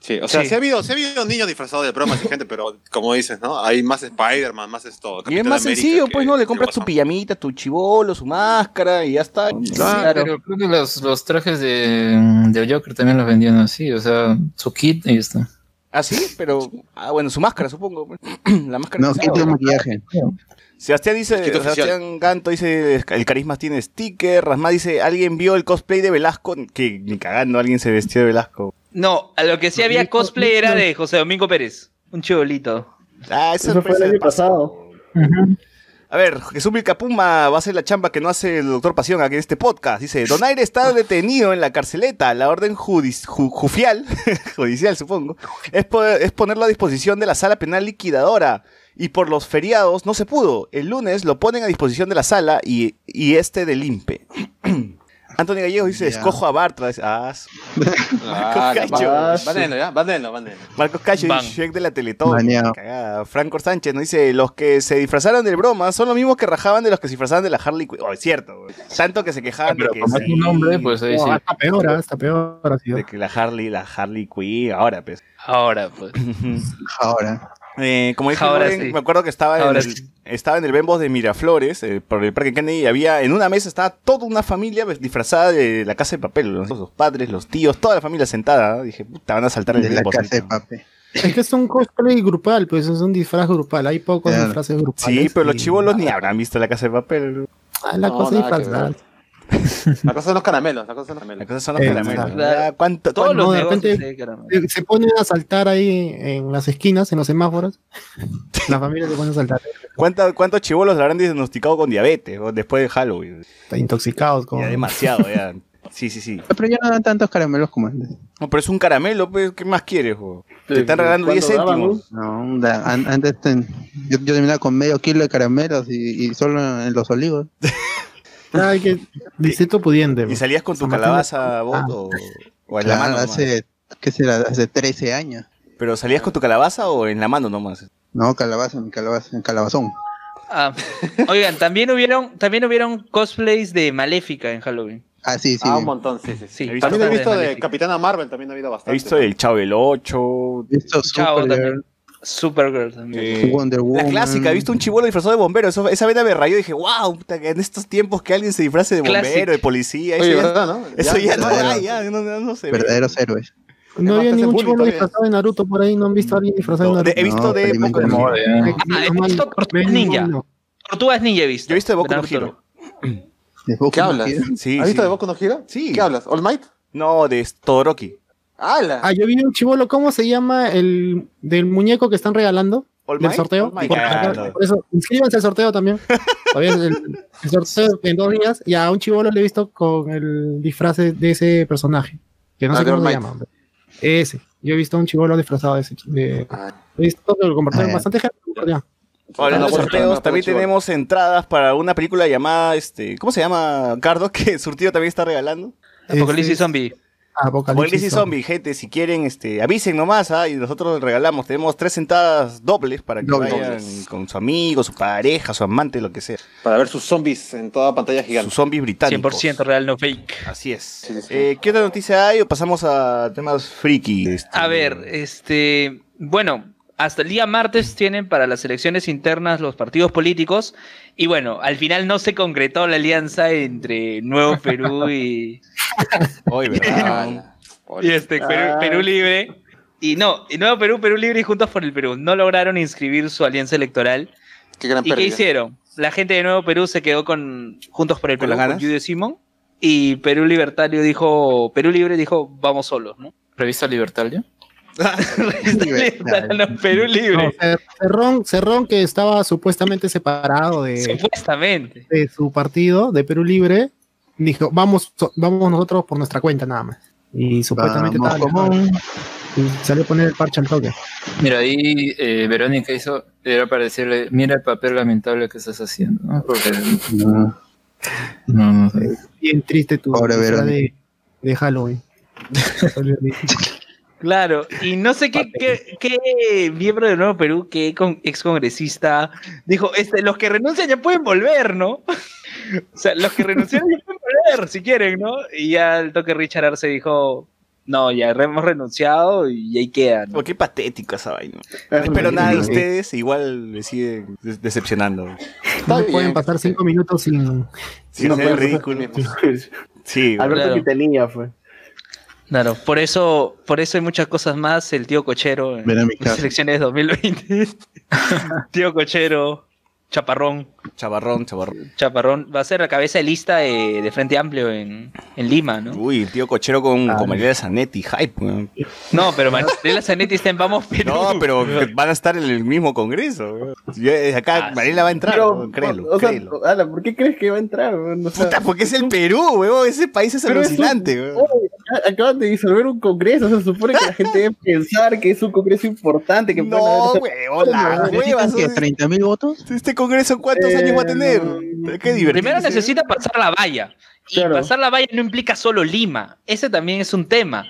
Sí, o sea, Sí. sí, ha habido, sí ha habido niños disfrazados de bromas y gente, pero como dices, ¿no? Hay más Spider-Man, más esto. Y es Capitán más América sencillo, que- pues, ¿no? Le compras tu pijamita, tu chivolo, su máscara y ya está. Ah, pero creo que los, los trajes de, de Joker también los vendían así, o sea, su kit y está. Ah, sí, pero. Ah, bueno, su máscara, supongo. pues. [clears throat] La máscara. No, kit de maquillaje. Sebastián dice, oficial. Sebastián Ganto dice, el carisma tiene sticker. Rasma dice, alguien vio el cosplay de Velasco, que ni cagando alguien se vestió de Velasco. No, a lo que sí había cosplay era de José Domingo Pérez. Un chibolito. Ah, Eso fue el año pasado. A ver, Jesús Vilcapuma va a hacer la chamba que no hace el doctor Pasión aquí en este podcast. Dice, Donaire está [laughs] detenido en la carceleta. La orden ju- jufial, [laughs] judicial supongo, es, po- es ponerlo a disposición de la sala penal liquidadora. Y por los feriados no se pudo. El lunes lo ponen a disposición de la sala y, y este del INPE. [clears throat] Antonio Gallegos dice, escojo a Bartra. Ah, [laughs] Ah, Cacho. va- Bándenlo, ya, bándenlo, bándenlo. Marcos Cacho Van. y Shrek de la Teletón. Franco Sánchez nos dice, los que se disfrazaron del broma son los mismos que rajaban de los que se disfrazaban de la Harley Quinn. Oh, es cierto, güey. Tanto que se quejaban de Pero que, como es sí, un nombre, pues ahí sí. hasta peor, ah, hasta peor. así, de que la Harley, la Harley Quinn, ahora pues. Ahora, pues. [laughs] Ahora. Eh, como dije, Ahora Rubén, sí. me acuerdo que estaba en, el, sí. estaba en el Bembos de Miraflores, eh, por el Parque Kennedy, y había, en una mesa estaba toda una familia disfrazada de la casa de papel, los, los padres, los tíos, toda la familia sentada. ¿no? Dije, puta, van a saltar el De la casa de papel. Es que es un cosplay grupal, pues es un disfraz grupal. Hay pocos Claro. disfraces grupales. Sí, pero los chivolos ni habrán visto la casa de papel. Ah, la No, cosa disfrazar. [laughs] La cosa son los caramelos, la cosa son los La caramelos. cosa son los Eh, caramelos. ¿Cuánto, Todos cuánto- los de repente- de. Se- ponen a saltar ahí en las esquinas, en los semáforos. La familia se pone a saltar. cuánto- ¿Cuántos chivolos habrán diagnosticado con diabetes después de Halloween? Están intoxicados. Con... Ya demasiado, ya. Sí, sí, sí. Pero ya no dan tantos caramelos como antes. No, pero es un caramelo, pues, ¿qué más quieres? jo? Te están regalando 10 ¿Cuándo daban céntimos. No, da- an- antes ten- yo, yo terminaba con medio kilo de caramelos y, y solo en los olivos. [laughs] Ah, hay que [laughs] distrito pudiente. ¿Y pues. salías con tu calabaza vos Ah. o, o en la mano nomás? hace, ¿qué será? Hace 13 años. ¿Pero salías con tu calabaza o en la mano nomás? No, calabaza, mi calabaza, en calabazón. Ah, oigan, también hubieron, también hubieron cosplays de Maléfica en Halloween. Ah, sí, sí. Ah, un montón, sí, sí. Sí, He visto- También he visto de. Capitana Marvel, también ha habido He bastante. visto el Chavo el 8. He visto también. Supergirl también. Wonder la clásica, he visto un chivolo disfrazado de bombero. Eso, esa vena me rayó y dije, wow, puta, que en estos tiempos que alguien se disfrace de bombero, de policía. Eso Oye, ya, ¿verdad, no? eso ya, no ya, no, no, no se ve. Verdaderos héroes. No había te ni un hace chivolo bullying disfrazado de Naruto por ahí, no han visto a alguien disfrazado de Naruto. he visto de Boku no. Hero. He visto Tortugas Ninja. Tortugas Ninja he visto. Yo he visto de Boku no Hero. ¿Qué hablas? ¿Has visto de Boku no Hero? Sí. ¿Qué hablas? ¿All Might? No, de Todoroki. ¡Hala! Ah, yo vi un chivolo, ¿cómo se llama el del muñeco que están regalando? Del sorteo. Por, no. por eso, inscríbanse al sorteo también. [laughs] Todavía el, el sorteo en dos días. Y a un chivolo le he visto con el disfraz de ese personaje. Que no Ah, sé cómo se llama. hombre. Ese. Yo he visto a un chivolo disfrazado de ese. de- Ah. he visto que lo compartieron Ah, ya. bastante gente. lo compartieron. Hablando de bueno, sorteos, también tenemos entradas para una película llamada, este, ¿cómo se llama, Cardo? [laughs] Que Surtido también está regalando. Apocalipsis Zombie. Apocalipsis Apocalipsis Zombie, gente, si quieren, este, avisen nomás, ¿ah? y nosotros les regalamos. Tenemos tres entradas dobles para que Dobles. vayan con su amigo, su pareja, su amante, lo que sea. Para ver sus zombies en toda pantalla gigante. Sus zombies británicos. 100% real, no fake. Así es. Sí, sí, sí. Eh, ¿Qué otra noticia hay o pasamos a temas friki? Este, A ver, este, bueno, hasta el día martes tienen para las elecciones internas los partidos políticos y bueno, al final no se concretó la alianza entre Nuevo Perú y, [laughs] Hoy, ¿verdad? Y este Perú, Perú Libre. Y no, y Nuevo Perú, Perú Libre y Juntos por el Perú no lograron inscribir su alianza electoral. ¡Qué gran ¿Y qué hicieron? La gente de Nuevo Perú se quedó con Juntos por el ¿Con Perú, con? Judio Simón. Y Perú Libertario dijo, Perú Libre dijo, vamos solos, ¿no? ¿Revista Libertario? [laughs] No, Perú Libre. No, Cer- Cerrón, Cerrón, que estaba supuestamente separado de, Supuestamente. de su partido, de Perú Libre, dijo, vamos, so- vamos nosotros por nuestra cuenta nada más. Y supuestamente Vamos, estaba común. y salió a poner el parche al toque. Mira, ahí eh, Verónica hizo, era para decirle, mira el papel lamentable que estás haciendo, ¿no? Porque No. no, no, Bien triste tu Verónica. de, de Halloween. [laughs] Claro, y no sé qué, qué, qué miembro de Nuevo Perú, qué con, ex congresista, dijo, este, los que renuncian ya pueden volver, ¿no? [laughs] o sea, los que renunciaron ya pueden volver, si quieren, ¿no? Y ya el toque Richard Arce dijo, no, ya hemos renunciado y ahí queda, ¿no? Oh, qué patético esa vaina. Ah, No espero sí, nada de sí. ustedes, igual me sigue des- decepcionando. No pueden pasar cinco minutos sin... Sí, No puede ridículo. Pues, Sí, Alberto Claro. Quintanilla fue. Claro, por eso, por eso hay muchas cosas más, el tío Cochero en las elecciones 2020. [laughs] tío Cochero, Chaparrón. Chavarrón, chavarrón. Chaparrón va a ser la cabeza de lista de, de Frente Amplio en, en Lima, ¿no? Uy, el tío cochero con, con Mariela Zanetti, hype. weón. No, pero Mariela Zanetti está en Vamos Perú. No, pero [laughs] van a estar en el mismo congreso. Yo, desde acá, Ah, Mariela va a entrar, Pero, créelo, o sea, créelo. Ala, ¿por qué crees que va a entrar? O sea, Puta, porque es el Perú, weón. Ese país es pero es un- alucinante, weón. Oye, ac- Acaban de disolver un congreso, se supone que la gente debe [laughs] pensar que es un congreso importante, que No, weón, la huevas. ¿Qué, ¿30 mil votos? ¿Este congreso cuántos Eh, años va a tener? no. Qué divertido. Primero necesita pasar la valla. Y Claro. pasar la valla no implica solo Lima. Ese también es un tema.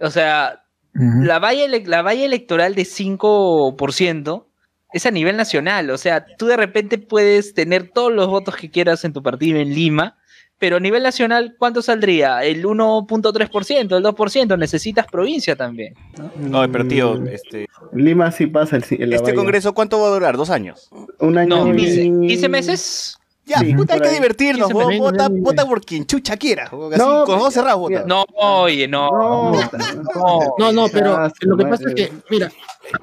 O sea, la valla, la valla electoral de 5% es a nivel nacional. O sea, tú de repente puedes tener todos los votos que quieras en tu partido en Lima, pero a nivel nacional, ¿cuánto saldría? El 1.3%, el 2%. Necesitas provincia también. No, pero tío, este, Lima sí pasa el, el este congreso, ¿cuánto va a durar? ¿Dos años? Un año No, y- 15, 15 meses. Ya, Sí, puta, hay que divertirnos. 15 weón. meses, Vota, vota por quien chucha quiera. Así, No, con ya, cerrados, vota. No, oye, no. No, no. No, no, pero Ah, lo que pasa es que, mira,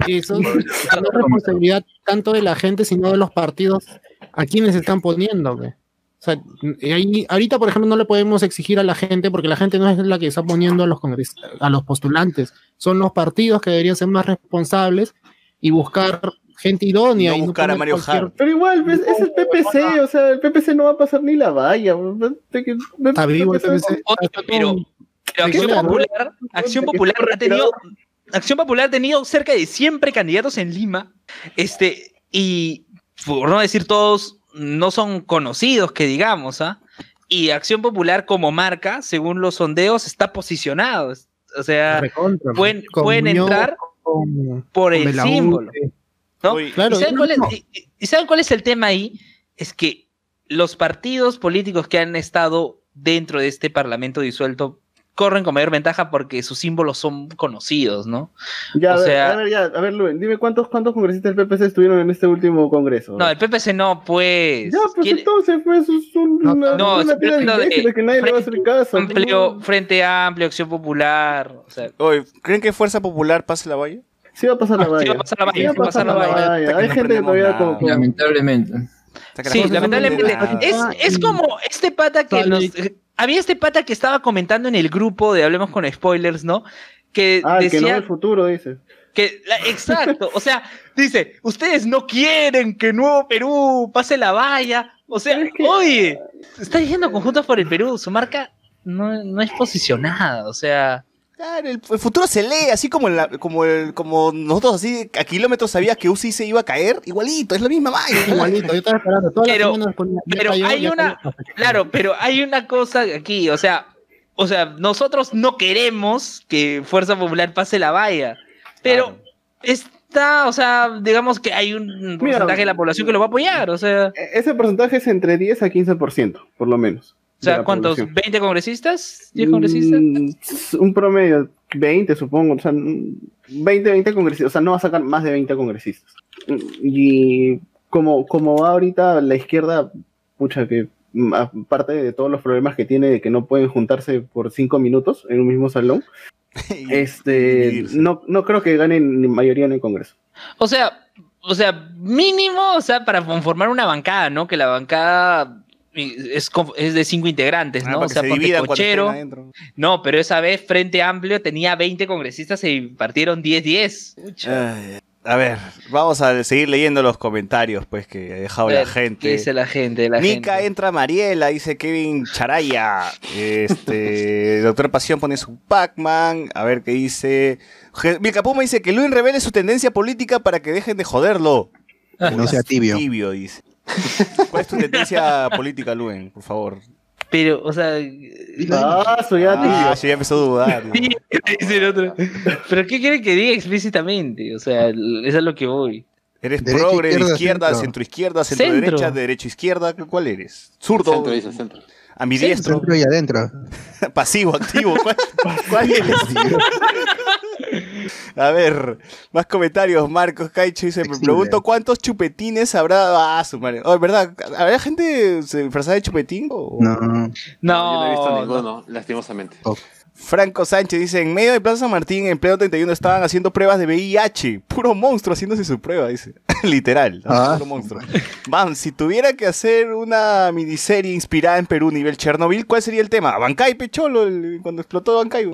eso no es responsabilidad tanto de la gente, sino de los partidos a quienes están poniendo. güey. O sea, y ahí, ahorita, por ejemplo, no le podemos exigir a la gente, porque la gente no es la que está poniendo a los congres a los postulantes, son los partidos que deberían ser más responsables y buscar gente idónea. No y buscar a Mario cualquier- Hart. Pero igual, pues, es el PPC, o sea, el PPC no va a pasar ni la valla. Está vivo el PPC. Pero, pero Acción. Popular, Acción Popular ha tenido, Acción Popular ha tenido cerca de 100 precandidatos en Lima, este, y por no decir todos, no son conocidos que digamos, ¿ah? Y Acción Popular como marca, según los sondeos, está posicionado. O sea, recontra, pueden, pueden Muñoz, entrar con- por con el símbolo. ¿no? Uy, Claro, ¿Y saben, no, cuál es, no. y- y- y saben cuál es el tema ahí? Es que los partidos políticos que han estado dentro de este parlamento disuelto corren con mayor ventaja porque sus símbolos son conocidos, ¿no? Ya, a, ver, sea, a ver, ya, a ver, Luen, dime cuántos, cuántos congresistas del PPC estuvieron en este último congreso. no, el PPC no, pues. ya, pues ¿quién- entonces, pues, es un- una, no, una estoy tira de que nadie le va a hacer caso. amplio, Frente Amplio, Acción Popular. O sea, Oye, ¿creen que Fuerza Popular pase la valla? Sí va a pasar la Ah, sí valla. va a pasar la valla, Sí va a pasar la valla. Hay no gente que todavía como... como- Lamentablemente. Sí, no lamentablemente. Es, es como este pata que nos. Había este pata que estaba comentando en el grupo de Hablemos con Spoilers, ¿no? Que Ah, el que no decía el futuro, dices. que. la- exacto, o sea, dice: Ustedes no quieren que Nuevo Perú pase la valla. O sea, oye, está diciendo Conjuntos por el Perú, su marca no, no es posicionada, o sea. Claro, el, el futuro se lee, así como, en la- como, el- como nosotros así a kilómetros sabías que UCI se iba a caer, igualito, es la misma vaina. [laughs] Igualito, yo estaba esperando. Todas Pero- las semanas ponía- ya pero cayó, hay una-. Claro, pero hay una cosa aquí, o sea, o sea, nosotros no queremos que Fuerza Popular pase la valla, pero está, o sea, digamos que hay un porcentaje de la población que lo va a apoyar, o sea, E- Ese porcentaje es entre 10 a 15%, por lo menos. O sea, ¿cuántos? población. ¿20 congresistas? ¿10 congresistas? Mm, un promedio, 20 supongo, o sea, 20, 20 congresistas, o sea, no va a sacar más de 20 congresistas. Y como, como va ahorita la izquierda, pucha, que mm, aparte de todos los problemas que tiene de que no pueden juntarse por 5 minutos en un mismo salón, [laughs] este, no, no creo que ganen ni mayoría en el Congreso. O sea, o sea, mínimo, o sea, para conformar una bancada, ¿no? Que la bancada es, de cinco integrantes, Ah, ¿no? o sea, se Cochero. No, pero esa vez Frente Amplio tenía 20 congresistas y partieron 10-10. Ay, a ver, vamos a seguir leyendo los comentarios pues que ha dejado la gente. ¿Qué dice la gente? La Nica gente. entra Mariela, dice Kevin Charaya. Este, [laughs] Doctor Pasión pone su Pac-Man. A ver qué dice. Milka Puma dice que Luis revele su tendencia política para que dejen de joderlo. No sea tibio. Tibio, dice. [laughs] ¿Cuál es tu tendencia política, Luen? Por favor. Pero, o sea. Ah, soy ya Ah, sí, ya empezó a dudar. Sí, [laughs] dice el otro. Pero ¿qué quiere que diga explícitamente? O sea, eso es lo que voy. ¿Eres Derecha, progre, de izquierda, izquierda, centro. centro izquierda, centro, Centro. derecha, derecho izquierda? ¿Cuál eres? ¿Zurdo? Centro, dice centro. ¿Ambidiestro? Dentro y adentro. [laughs] ¿Pasivo, activo? ¿Cuál, cuál eres? A ver, más comentarios. Marcos Caicho dice: Me pregunto cuántos chupetines habrá. Ah, su madre. Oh, ¿verdad? ¿Habrá gente se disfrazada de chupetín? o- No. No, yo no he visto no. ninguno, lastimosamente. Franco Sánchez dice: En medio de Plaza San Martín, en pleno 31, estaban haciendo pruebas de VIH. Puro monstruo haciéndose su prueba, dice. [laughs] Literal, ¿no? Ah. puro monstruo. Van, si tuviera que hacer una miniserie inspirada en Perú, nivel Chernobyl, ¿cuál sería el tema? Bancay, Pecholo, el- cuando explotó Bancay.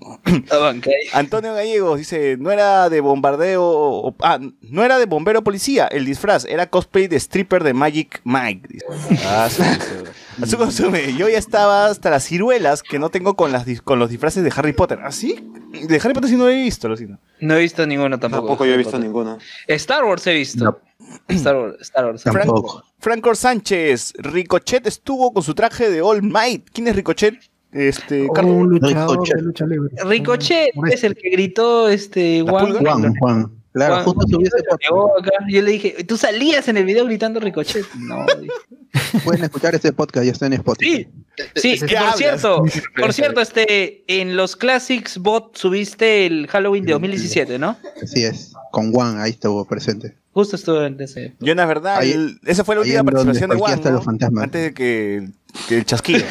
La banca. [laughs] Antonio Gallegos dice, no era de bombardeo, o- ah, no era de bombero policía, el disfraz, era cosplay de stripper de Magic Mike. dice. [laughs] Ah, sí, sí. Consume, yo ya estaba hasta las ciruelas que no tengo con, las, dis- con los disfraces de Harry Potter. ¿Ah, sí? De Harry Potter sí no lo he visto, Lucina. No he visto ninguno tampoco. Tampoco yo he visto ninguno. Star Wars he visto. [clears throat] Star Wars. Star Wars. Tampoco. Franco Sánchez, Ricochet estuvo con su traje de All Might. ¿Quién es Ricochet? Este, Carlos. Un luchador Ricochet. de lucha libre. Ricochet es el que gritó este ¿La Juan. pulga? Juan, Juan. Claro, Juan- justo subí ese podcast. Llegó acá, Yo le dije, tú salías en el video gritando Ricochet. No. [laughs] Pueden escuchar este podcast, ya está en Spotify. Sí, ¿Qué y por hablas? cierto, [laughs] por cierto, este, en los Classics Bot subiste el Halloween de 2017, ¿no? Así es. Con Juan, ahí estuvo presente. Justo estuvo en ese. Yo, la verdad, Ahí- el- esa fue la última en participación de Juan. hasta ¿no? los fantasmas. Antes de que, que el chasquido.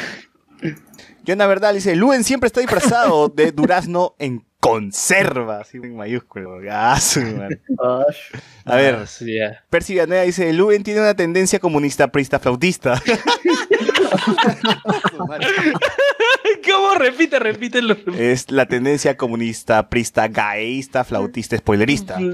Yo, la verdad, dice: Luen siempre está disfrazado de durazno en conserva. [laughs] Así en mayúsculo. Ah, A ver, Ah. Percy Villanueva dice: Luen tiene una tendencia comunista, prista, flautista. [laughs] [laughs] [laughs] ¿Cómo? Repite, repítelo. es la tendencia comunista, prista, gaeísta, flautista, spoilerista. [laughs]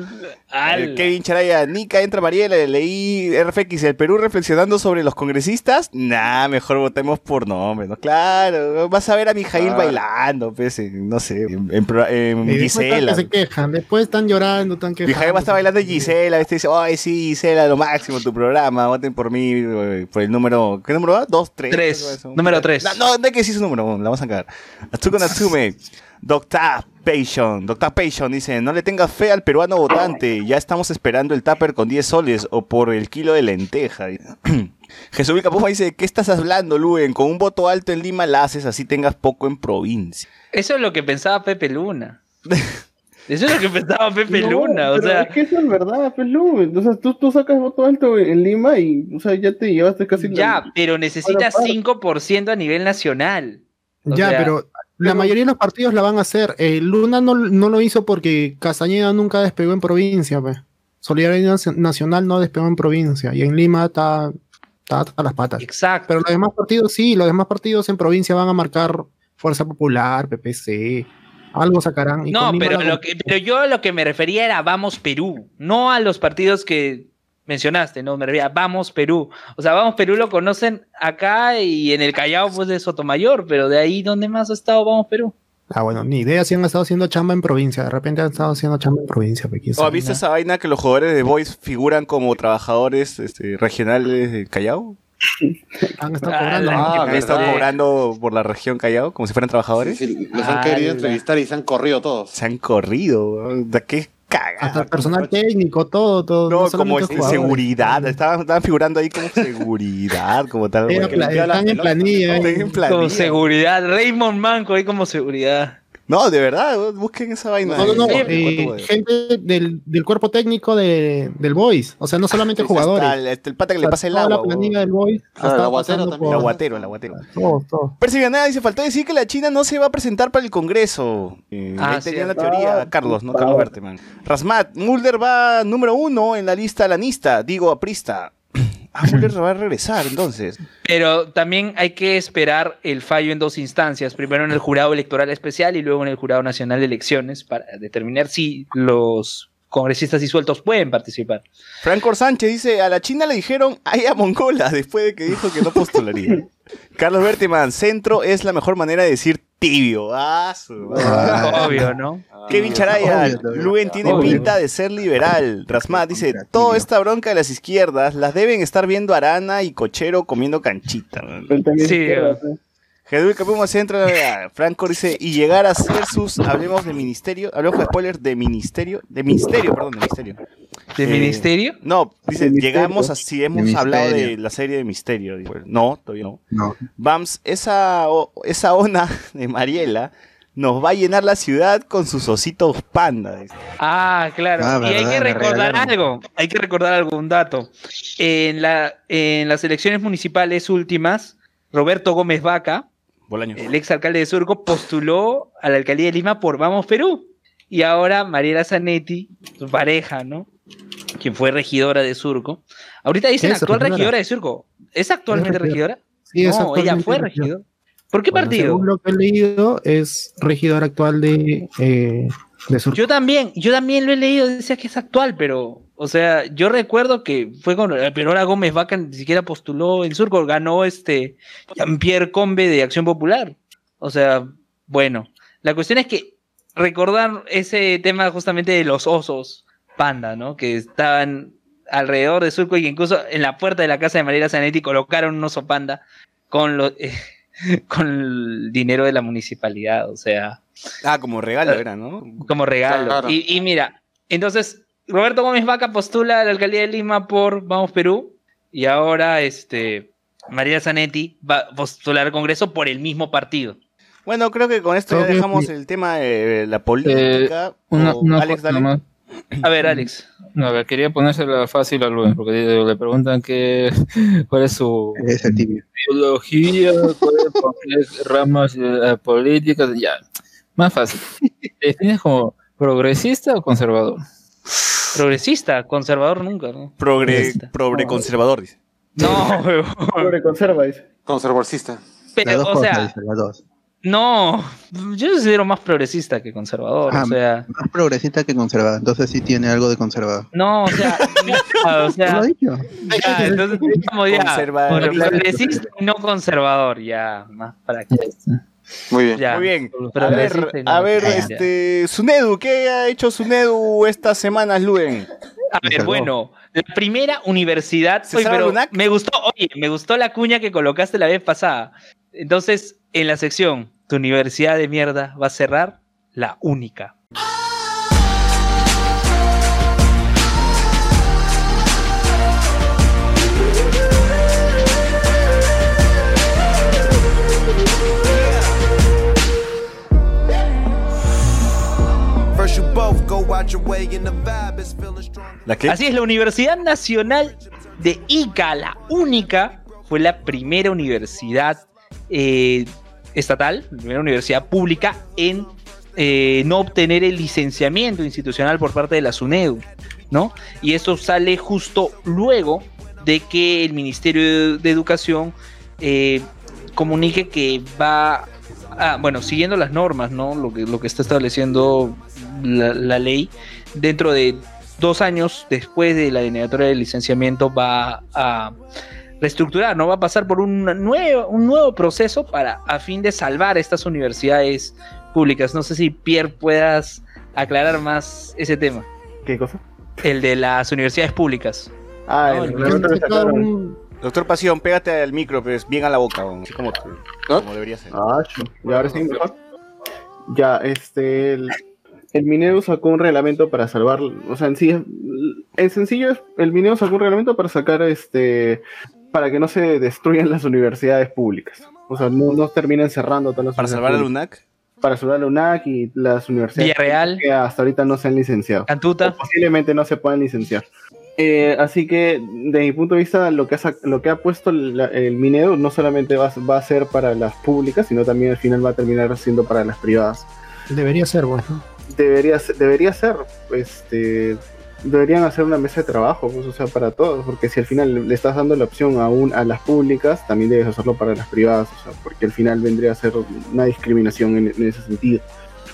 Eh, Kevin Charaya, Nica, entra Mariela, leí RFX, el Perú reflexionando sobre los congresistas. Nah, mejor votemos por nombre, ¿no? Claro, vas a ver a Mijail Claro. bailando, pues, en- no sé, en, en Gisela. que se quejan, después están llorando, están quejando. Mijail va a estar bailando en Gisela, este dice, ay, sí, Gisela, lo máximo tu programa, voten por mí, eh, por el número, ¿qué número va? ¿Dos, tres? Tres, número tres. No, no, no hay que decir su número, la vamos a sacar. Atsuko Natsume, Doctor Passion, Doctor Passion dice, no le tengas fe al peruano votante, ya estamos esperando el tupper con 10 soles o por el kilo de lenteja. [clears throat] Jesús Vilcapuma dice, ¿qué estás hablando, Luen? Con un voto alto en Lima la haces, así tengas poco en provincia. Eso es lo que pensaba Pepe Luna. [laughs] Eso es lo que pensaba Pepe No, Luna, o pero sea, es que eso es verdad, Lu. O sea, tú, tú sacas voto alto en Lima y, o sea, ya te llevaste casi la- ya, pero necesitas Bueno, 5% a nivel nacional. O Ya, sea, pero la mayoría de los partidos la van a hacer. Eh, Luna no, no lo hizo porque Castañeda nunca despegó en provincia, pues. Solidaridad Naci- Nacional no despegó en provincia. Y en Lima está, está hasta las patas. Exacto. Pero los demás partidos sí, los demás partidos en provincia van a marcar Fuerza Popular, PPC. Algo sacarán. y No, pero, lo que, pero yo a lo que me refería era Vamos Perú, no a los partidos que mencionaste, no, me refería a Vamos Perú. O sea, Vamos Perú lo conocen acá y en el Callao, pues de Sotomayor, pero de ahí, ¿dónde más ha estado Vamos Perú? Ah, bueno, ni idea si han estado haciendo chamba en provincia. De repente han estado haciendo chamba en provincia. pues, ¿O has visto esa vaina que los jugadores de Boys figuran como trabajadores este, regionales de Callao? Han estado Ah, cobrando. ¿no? Ah, Han estado verdad. cobrando por la región Callao como si fueran trabajadores. Sí, sí, los han Ah, querido la- entrevistar y se han corrido todos. Se han corrido. ¿De qué cagada? Hasta el personal técnico, todo, todo. No, como solamente es- jugadores. seguridad. Estaban, estaban figurando ahí como seguridad, como tal. Era están en planilla. Están eh. en planilla. Como seguridad, Raymond Manco ahí como seguridad. No, de verdad, busquen esa vaina. No, no, no. Eh, gente del, del cuerpo técnico de, del Boys. O sea, no solamente jugadores. el, este, el pata que le pasa el agua. la planilla del Boys. Ah, el aguatero también. El por- aguatero, el aguatero. Todo, todo. Percy Granada dice, faltó decir que la China no se va a presentar para el Congreso. Eh, Ah, ahí tenía la teoría Carlos, ¿no? Carlos Berteman. Rasmat, Mulder va número uno en la lista lanista, digo aprista. Ah, Mulder va a regresar entonces. Pero también hay que esperar el fallo en dos instancias, primero en el jurado electoral especial y luego en el jurado nacional de elecciones para determinar si los congresistas disueltos pueden participar. Franco Sánchez dice, a la China le dijeron, ay a Mongola, después de que dijo que no postularía. [laughs] Carlos Berteman, centro es la mejor manera de decir tibio. Ah, su- Ah. Obvio, ¿no? Kevin Charaya. Luen tiene Obvio. pinta de ser liberal. Rasmat dice, toda esta bronca de las izquierdas las deben estar viendo Arana y Cochero comiendo canchita. man". Él también Sí, Gedul Capuma Centro, ah, Franco dice, y llegar a ser sus, hablemos de ministerio, hablemos de spoiler, de ministerio, de ministerio, perdón, de ministerio. ¿De Eh, ministerio? No, dice, De llegamos a si hemos De hablado de la serie de misterio. Digo, No, todavía no. No. Vams, esa, o- esa ona [laughs] de Mariela nos va a llenar la ciudad con sus ositos panda. dice. Ah, claro. Ah, y hay que recordar algo. Hay que recordar algún dato. En, la, en las elecciones municipales últimas, Roberto Gómez Vaca, Bolaños. el ex alcalde de Surco, postuló a la alcaldía de Lima por Vamos Perú. Y ahora Mariela Zanetti, su pareja, ¿no? Quien fue regidora de Surco. Ahorita dicen Es actual regidora. regidora de Surco. ¿Es actualmente Es regidora? Sí, es no, ella actualmente fue regidora. regidora. ¿Por qué Bueno, partido? Según lo que he leído, es regidor actual de, eh, Yo también, yo también lo he leído, decía que es actual, pero, o sea, yo recuerdo que fue con, pero ahora Gómez Vaca ni siquiera postuló en Surco, ganó este Jean-Pierre Combe de Acción Popular. O sea, bueno, la cuestión es que recordar ese tema justamente de los osos panda, ¿no? Que estaban alrededor de Surco y que incluso en la puerta de la casa de Mariela Zanetti colocaron un oso panda con lo- [laughs] con el dinero de la municipalidad, o sea, Ah, como regalo era, ¿no? como regalo. Claro. Y, y mira, entonces Roberto Gómez Vaca postula a la alcaldía de Lima por Vamos Perú y ahora este María Zanetti va a postular al Congreso por el mismo partido. Bueno, creo que con esto ya dejamos el tema de la política. Una, O, una Alex, dale. nomás. A ver, Alex. No, a ver, quería ponérsela fácil a Luis, porque le preguntan qué, cuál es su Es ideología, cuáles son las ramas eh, políticas, ya, más fácil. ¿Te defines como progresista o conservador? Progresista, conservador nunca, ¿no? Progre, progre conservador, dice. No. [laughs] Sobre conserva, dice. Conservorcista. Las pero, o cosas, sea, dice, las dos. No, yo considero más progresista que conservador, Ah, o sea, Más progresista que conservador. Entonces sí tiene algo de conservador. no, o sea, [laughs] no, o ¿No sea, lo he dicho? ya, entonces estamos ya, Conservadorista. progresista y no conservador, ya, más para que, Muy bien. ya. Muy bien. A ver, no a ver, conservador, ya. este, Sunedu, ¿qué ha hecho Sunedu estas semanas, Luen? A ver, bueno, la primera universidad. ¿Se Oye, sabe pero Lunac? me gustó, oye, me gustó la cuña que colocaste la vez pasada. Entonces, en la sección, tu universidad de mierda va a cerrar la única. ¿La qué? Así es, la Universidad Nacional de Ica, la única, fue la primera universidad eh, estatal, primera universidad pública en eh, no obtener el licenciamiento institucional por parte de la SUNEDU, ¿no? Y esto sale justo luego de que el Ministerio de Educación eh, comunique que va bueno, siguiendo las normas, ¿no? Lo que, lo que está estableciendo la, ley, dentro de dos años después de la denegatoria de licenciamiento va a reestructurar, ¿no? Va a pasar por un nuevo, un nuevo proceso para, a fin de salvar estas universidades públicas. No sé si Pierre puedas aclarar más ese tema. ¿Qué cosa? El de las universidades públicas. Ah, No, el un- Doctor Pasión, pégate al micro, pues bien a la boca, así como, como debería ser. Ah. ¿Y ahora sí mejor? Ya, este. El, el Mineo sacó un reglamento para salvar. O sea, en sí. En sencillo, es- el Mineo sacó un reglamento para sacar este. Para que no se destruyan las universidades públicas. O sea, no, no terminen cerrando todas las ¿Para salvar al UNAC? Para salvar a la UNAC y las universidades Villarreal, que hasta ahorita no se han licenciado. Cantuta. Posiblemente no se puedan licenciar. Eh, así que, de mi punto de vista, lo que ha, lo que ha puesto la- el Mineo no solamente va, a- va a ser para las públicas, sino también al final va a terminar siendo para las privadas. Debería ser, bueno. Debería, ser- debería ser, este, deberían hacer una mesa de trabajo, pues, o sea, para todos, porque si al final le estás dando la opción a, un, a las públicas, también debes hacerlo para las privadas, o sea, porque al final vendría a ser una discriminación en, ese sentido.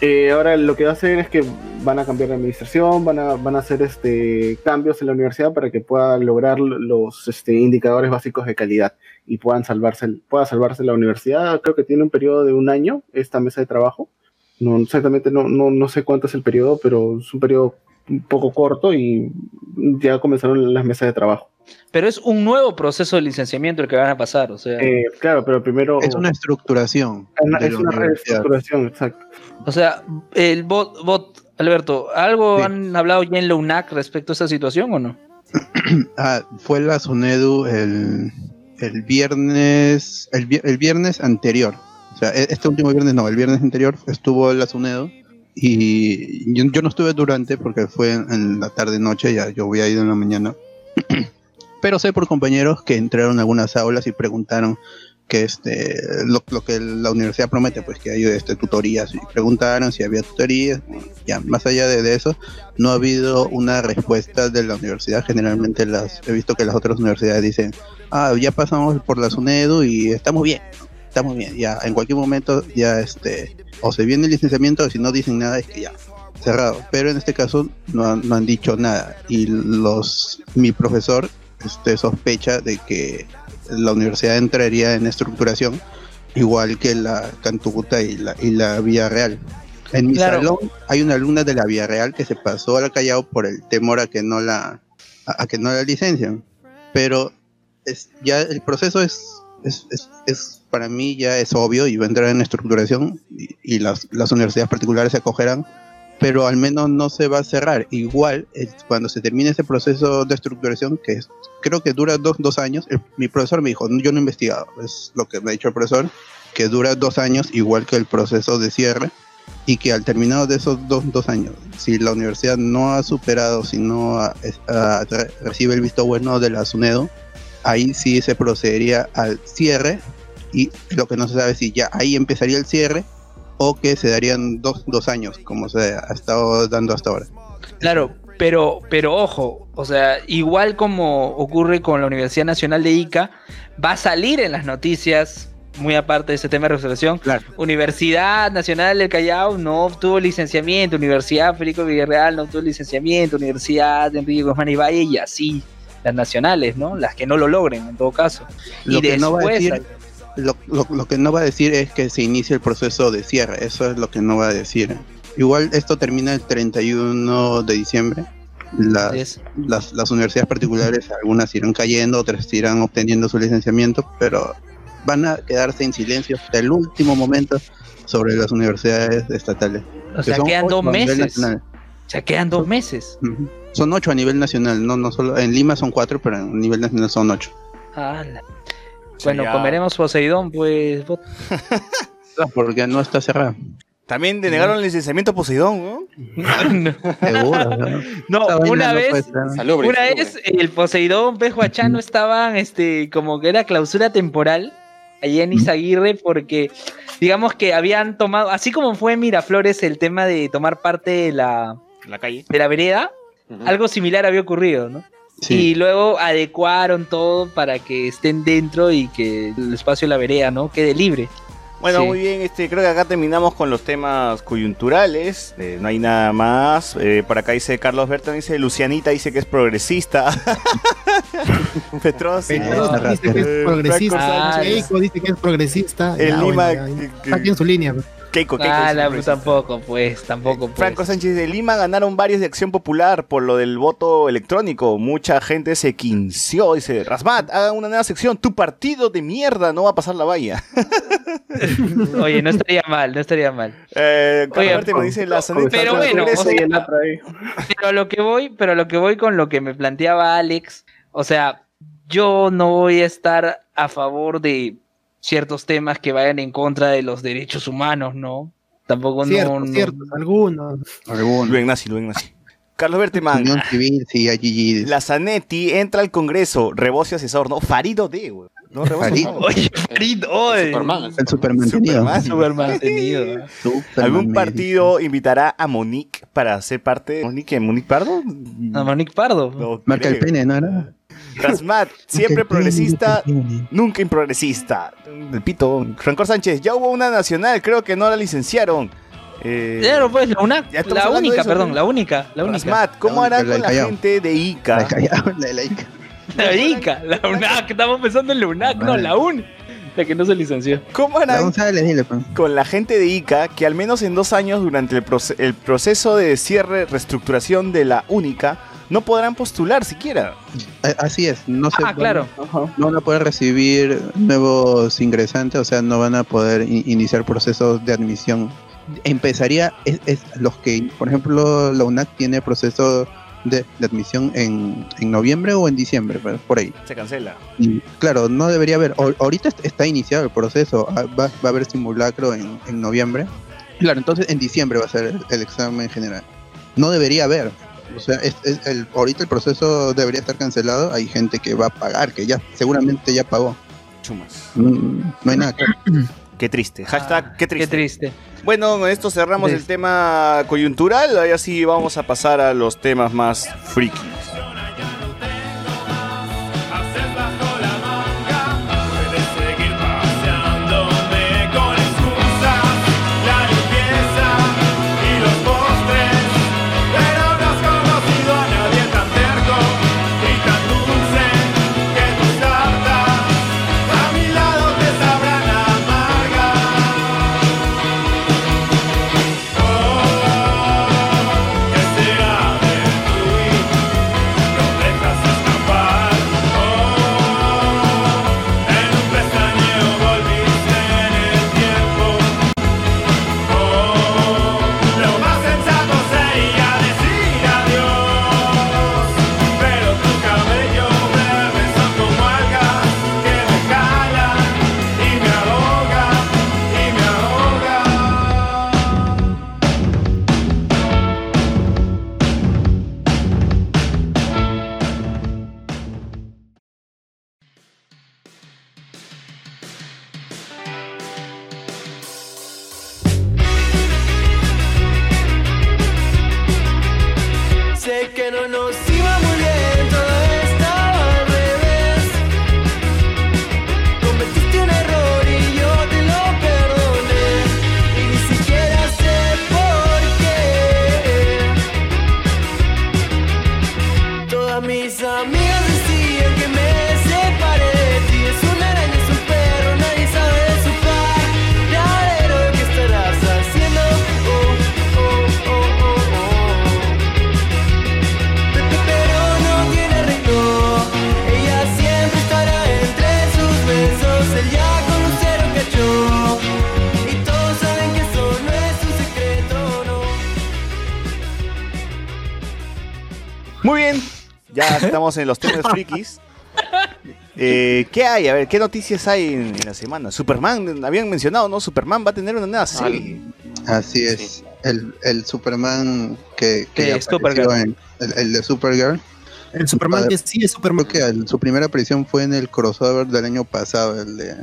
Eh, ahora lo que va a hacer es que van a cambiar la administración, van a, van a hacer este, cambios en la universidad para que pueda lograr los este, indicadores básicos de calidad y puedan salvarse, pueda salvarse la universidad. Creo que tiene un periodo de un año esta mesa de trabajo. No exactamente, no, no, no sé cuánto es el periodo, pero es un periodo un poco corto y ya comenzaron las mesas de trabajo. Pero es un nuevo proceso de licenciamiento el que van a pasar, o sea, Eh, claro, pero primero Es una estructuración. una- de es una reestructuración, exacto. o sea, el bot, bot Alberto, ¿algo Sí. han hablado ya en la UNAC respecto a esta situación o no? [clears throat] Ah, fue la SUNEDU el, el viernes, el, vi- el viernes anterior. O sea, e- este último viernes no, el viernes anterior estuvo la SUNEDU y yo, yo no estuve durante porque fue en, la tarde noche, ya yo había ido en la mañana. [clears throat] Pero sé por compañeros que entraron a algunas aulas y preguntaron que este lo, lo que la universidad promete, pues que hay este, tutorías y preguntaron si había tutorías. Ya, más allá de, de eso, no ha habido una respuesta de la universidad. Generalmente las he visto que las otras universidades dicen, ah, ya pasamos por la SUNEDU y estamos bien, estamos bien. Ya en cualquier momento ya este o se viene el licenciamiento o si no dicen nada es que ya cerrado. Pero en este caso no, han- no han dicho nada y los mi profesor este sospecha de que la universidad entraría en estructuración igual que la Cantuguta y la y la Vía Real. En mi Claro. salón hay una alumna de la Vía Real que se pasó a la Callao por el temor a que no la a, a que no la licencian. Pero es, ya el proceso es, es, es, es- para mí ya es obvio y entrar en estructuración y, y las, las universidades particulares se acogerán, pero al menos no se va a cerrar. Igual, es cuando se termine ese proceso de estructuración, que es- creo que dura dos, dos años, el- mi profesor me dijo, yo no he investigado, es lo que me ha dicho el profesor, que dura dos años, igual que el proceso de cierre, y que al terminado de esos dos, dos años, si la universidad no ha superado, si no ha- ha- re- recibe el visto bueno de la SUNEDO, ahí sí se procedería al cierre y lo que no se sabe es si ya ahí empezaría el cierre o que se darían dos, dos años como se ha estado dando hasta ahora. Claro, pero, pero ojo, o sea, igual como ocurre con la Universidad Nacional de Ica, va a salir en las noticias, muy aparte de este tema de resolución, Claro. Universidad Nacional del Callao no obtuvo licenciamiento, Universidad Federico Villarreal no obtuvo licenciamiento, Universidad de Enrique Guzmán y Valle y así, las nacionales, ¿no? Las que no lo logren en todo caso. Lo y que no va a después, decir lo, lo- lo que no va a decir es que se inicie el proceso de cierre, eso es lo que no va a decir. Igual esto termina el 31 de diciembre. Las, las, las universidades particulares, algunas irán cayendo, otras irán obteniendo su licenciamiento, pero van a quedarse en silencio hasta el último momento sobre las universidades estatales. o sea, quedan dos meses. O sea, quedan dos meses. Son ocho a nivel nacional, no, no solo en Lima son cuatro, pero a nivel nacional son ocho. Ala. Bueno, ya. comeremos Poseidón, pues. bot. [laughs] Porque no está cerrada. También denegaron el licenciamiento a Poseidón, [laughs] ¿no? Seguro, ¿no? No, una no vez. Salubre, una salubre. vez el Poseidón, Pejo Achano estaban, este, como que era clausura temporal allá en Izaguirre porque, digamos que habían tomado, así como fue en Miraflores el tema de tomar parte de la, La calle. de la vereda, algo similar había ocurrido, ¿no? Sí. Y luego adecuaron todo para que estén dentro y que el espacio de la vereda, ¿no? Quede libre. Bueno, Sí. muy bien, este, creo que acá terminamos con los temas coyunturales. eh, no hay nada más. Eh, por acá dice Carlos Berton, dice Lucianita, dice que es progresista. [laughs] Petros Ah, dice que es progresista. Keiko dice que es progresista. El Ya, Lima. bueno, ya, que- que- Saquen su línea. pues. Keiko, Keiko Ah, la- progresista. tampoco, pues, tampoco, pues. Franco Sánchez de Lima ganaron varios de Acción Popular por lo del voto electrónico. Mucha gente se quinció. Dice, Rasmat, hagan una nueva sección. Tu partido de mierda no va a pasar la valla. [laughs] Oye, no estaría mal, no estaría mal. Eh, Oye, me dice la pero bueno, o sea. Pero lo que voy, pero a lo que voy con lo que me planteaba Alex, o sea, yo no voy a estar a favor de ciertos temas que vayan en contra de los derechos humanos, ¿no? Tampoco no- Cierto, no, cierto, algunos. Alguno. Luis Nazi, Luis Nazi. Carlos Berteman, Unión Civil, sí, allí. la Zanetti entra al Congreso, rebocio asesor, ¿no? Farido D, güey. No, Farido. no. Oye, Farid, oye. Superman. El Superman tenido. Superman. Súper mantenido. ¿eh? Superman ¿Algún me partido invitará a Monique para ser parte de Monique? ¿Monique Pardo? A Monique Pardo. No. Marca el creo. pene, ¿no era? Rasmat, siempre progresista, nunca improgresista. El pito. Rancor Sánchez, ya hubo una nacional, creo que no la licenciaron. Eh, Claro, pues, la, una- la única, eso, perdón, ¿no? la única, la única. Rasmat, ¿cómo harán con la gente de La ICA? callado, [laughs] la de la Ica. La ICA, la UNAC, estamos pensando en la UNAC, no, la UN, la que no se licenció. ¿Cómo La harán González, dile, pues. con la gente de ICA que al menos en dos años durante el, proce- el proceso de cierre, reestructuración de la única, no podrán postular siquiera? Eh, Así es, no se Ah, claro. Ajá. no van a poder recibir nuevos ingresantes, o sea, no van a poder in- iniciar procesos de admisión. Empezaría, es, es los que, por ejemplo, la UNAC tiene proceso de, de admisión en, en noviembre o en diciembre, por ahí. Se cancela. Y, claro, no debería haber, ahor- ahorita est- está iniciado el proceso, ah, va, va a haber simulacro en, en noviembre. Claro, entonces en diciembre va a ser el examen general. No debería haber. O sea, es, es el, ahorita el proceso debería estar cancelado. Hay gente que va a pagar, que ya seguramente ya pagó. Chumas. Mm, no hay nada Qué triste. Hashtag, qué triste. Qué triste. Bueno, con esto cerramos el tema coyuntural. Ahora sí vamos a pasar a los temas más frikis. Estamos en los temas frikis. Eh, ¿Qué hay? A ver, ¿qué noticias hay en, en la semana? Superman, habían mencionado, ¿no? Superman va a tener una nueva serie. Así es. El, el Superman que, que apareció en- el, el de Supergirl. El Superman que sí es Superman. Creo que el- su primera aparición fue en el crossover del año pasado, el de,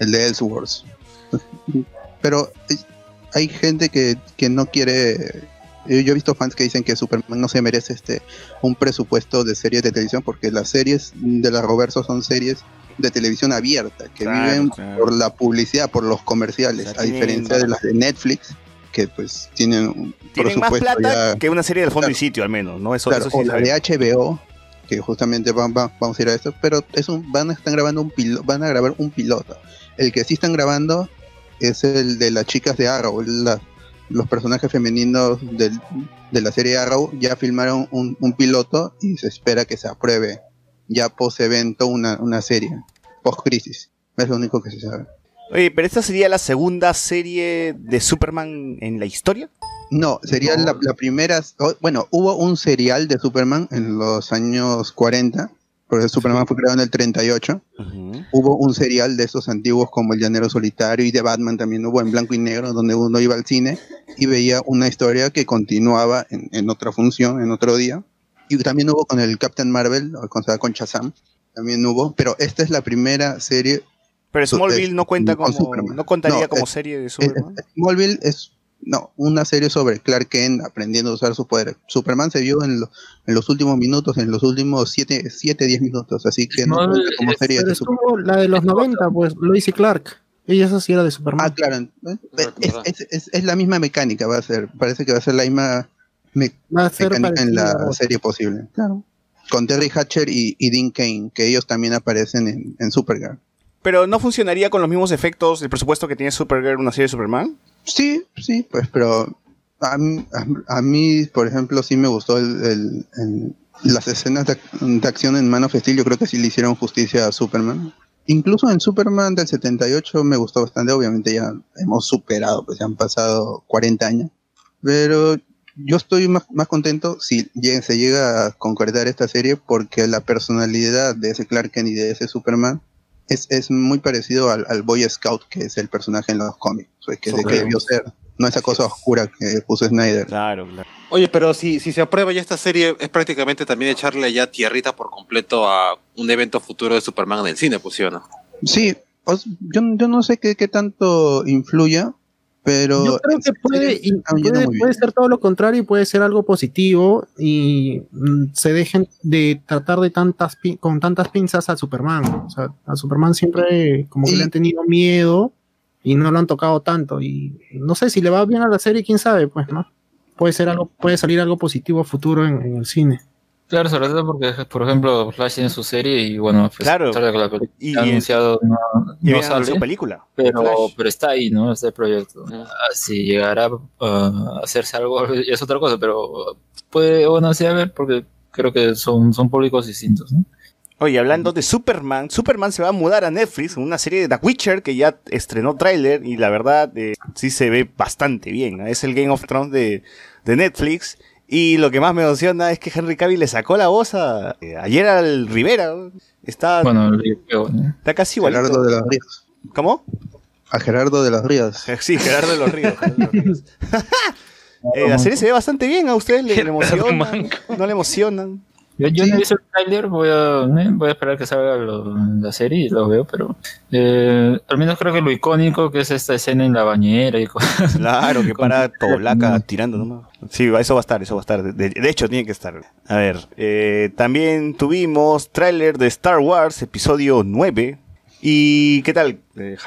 el de Elseworlds. [laughs] Pero eh, hay gente que, que no quiere. Yo yo he visto fans que dicen que Superman no se merece este un presupuesto de series de televisión porque las series de la Roverso son series de televisión abierta que Claro, viven claro. por la publicidad, por los comerciales, O sea, a diferencia de las de Netflix que pues tienen un Tienen más plata ya que una serie del fondo Claro. y sitio, al menos, ¿no? Eso, eso sí o la de HBO, que justamente van, van- vamos a ir a esto, pero es un, van a están grabando un pilo, van a grabar un piloto. El que sí están grabando es el de las chicas de Arrow, la- los personajes femeninos del- de la serie Arrow ya filmaron un, un piloto y se espera que se apruebe ya post evento una, una serie, post crisis. Es lo único que se sabe. Oye, pero esta sería la segunda serie de Superman en la historia. No, sería La, la primera. Bueno, hubo un serial de Superman en los años 40, porque Superman fue creado en el 38. Hubo un serial de estos antiguos como El Llanero Solitario y de Batman también hubo en blanco y negro, donde uno iba al cine y veía una historia que continuaba en, en otra función, en otro día. Y también hubo con el Captain Marvel, o con, con Shazam, también hubo, pero esta es la primera serie. Pero Smallville no cuenta como, no contaría No, como es- serie de es- Superman. Smallville es no, una serie sobre Clark Kent aprendiendo a usar sus poderes. Superman se vio en, lo- en los últimos minutos, en los últimos 7, 7 10 minutos, así que no Smallville cuenta como es- serie Pero de la de los 90, pues, Lois y Clark. Ella esa sí era de Superman. Ah, claro. eh, Es, es- es- es la misma mecánica, va a ser. Parece que va a ser la misma me- Va a ser mecánica en la otra. serie posible. Claro. Con Terry Hatcher y, y Dean Kane, que ellos también aparecen en, en Supergirl. Pero no funcionaría con los mismos efectos del presupuesto que tiene Supergirl una serie de Superman. Sí, sí, pues, pero a, a- a mí, por ejemplo, sí me gustó el, las escenas de, de acción en Man of Steel. Yo creo que sí le hicieron justicia a Superman. Incluso en Superman del 78 me gustó bastante. Obviamente ya hemos superado, pues ya han pasado 40 años. Pero yo estoy más, más contento si se llega a concretar esta serie porque la personalidad de ese Clark Kent y de ese Superman es, es muy parecido al, al Boy Scout que es el personaje en los cómics, que, de que debió ser, no esa cosa oscura que puso Snyder. Claro, claro. Oye, pero si, si se aprueba ya esta serie, es prácticamente también echarle ya tierrita por completo a un evento futuro de Superman en el cine, pues sí o no. Sí, os- yo, yo no sé qué, qué tanto influya, pero Yo creo que puede, y puede, puede ser todo lo contrario y puede ser algo positivo y mm, se dejen de tratar de tantas con tantas pinzas a Superman. O sea, a Superman siempre como que le han tenido miedo y no lo han tocado tanto y no sé si le va bien a la serie, quién sabe, pues, ¿no? Puede ser algo, puede salir algo positivo a futuro en, en el cine. Claro, sobre todo porque, por ejemplo, Flash tiene su serie y bueno, pues, Claro. que la película Y- ha y- anunciado no, y no sale, película, pero, Flash. pero está ahí, ¿no? Este proyecto. Ah, Si llegará a hacerse algo [laughs] es otra cosa, pero puede, bueno, sí, a ver, porque creo que son, son públicos distintos, ¿no? Oye, hablando de Superman, Superman se va a mudar a Netflix en una serie de The Witcher que ya estrenó tráiler y la verdad eh, sí se ve bastante bien. ¿no? Es el Game of Thrones de, de Netflix y lo que más me emociona es que Henry Cavill le sacó la voz a, eh, ayer al Rivera. Está, Bueno, ¿no? está casi igualito. Gerardo de los Ríos. ¿Cómo? A Gerardo de los Ríos. [laughs] Sí, Gerardo de los Ríos. Gerardo de los Ríos. [laughs] Eh, la serie se ve bastante bien, a ustedes le, le emocionan, no le emocionan. Yo, yo no he visto el trailer, voy a, eh, voy a esperar que salga lo- la serie y lo veo, pero eh, al menos creo que lo icónico que es esta escena en la bañera y cosas. [laughs] Claro, que para Toblaca tirando nomás. Sí, eso va a estar, eso va a estar. De, de hecho, tiene que estar. A ver, eh, también tuvimos tráiler de Star Wars, episodio 9. ¿Y qué tal?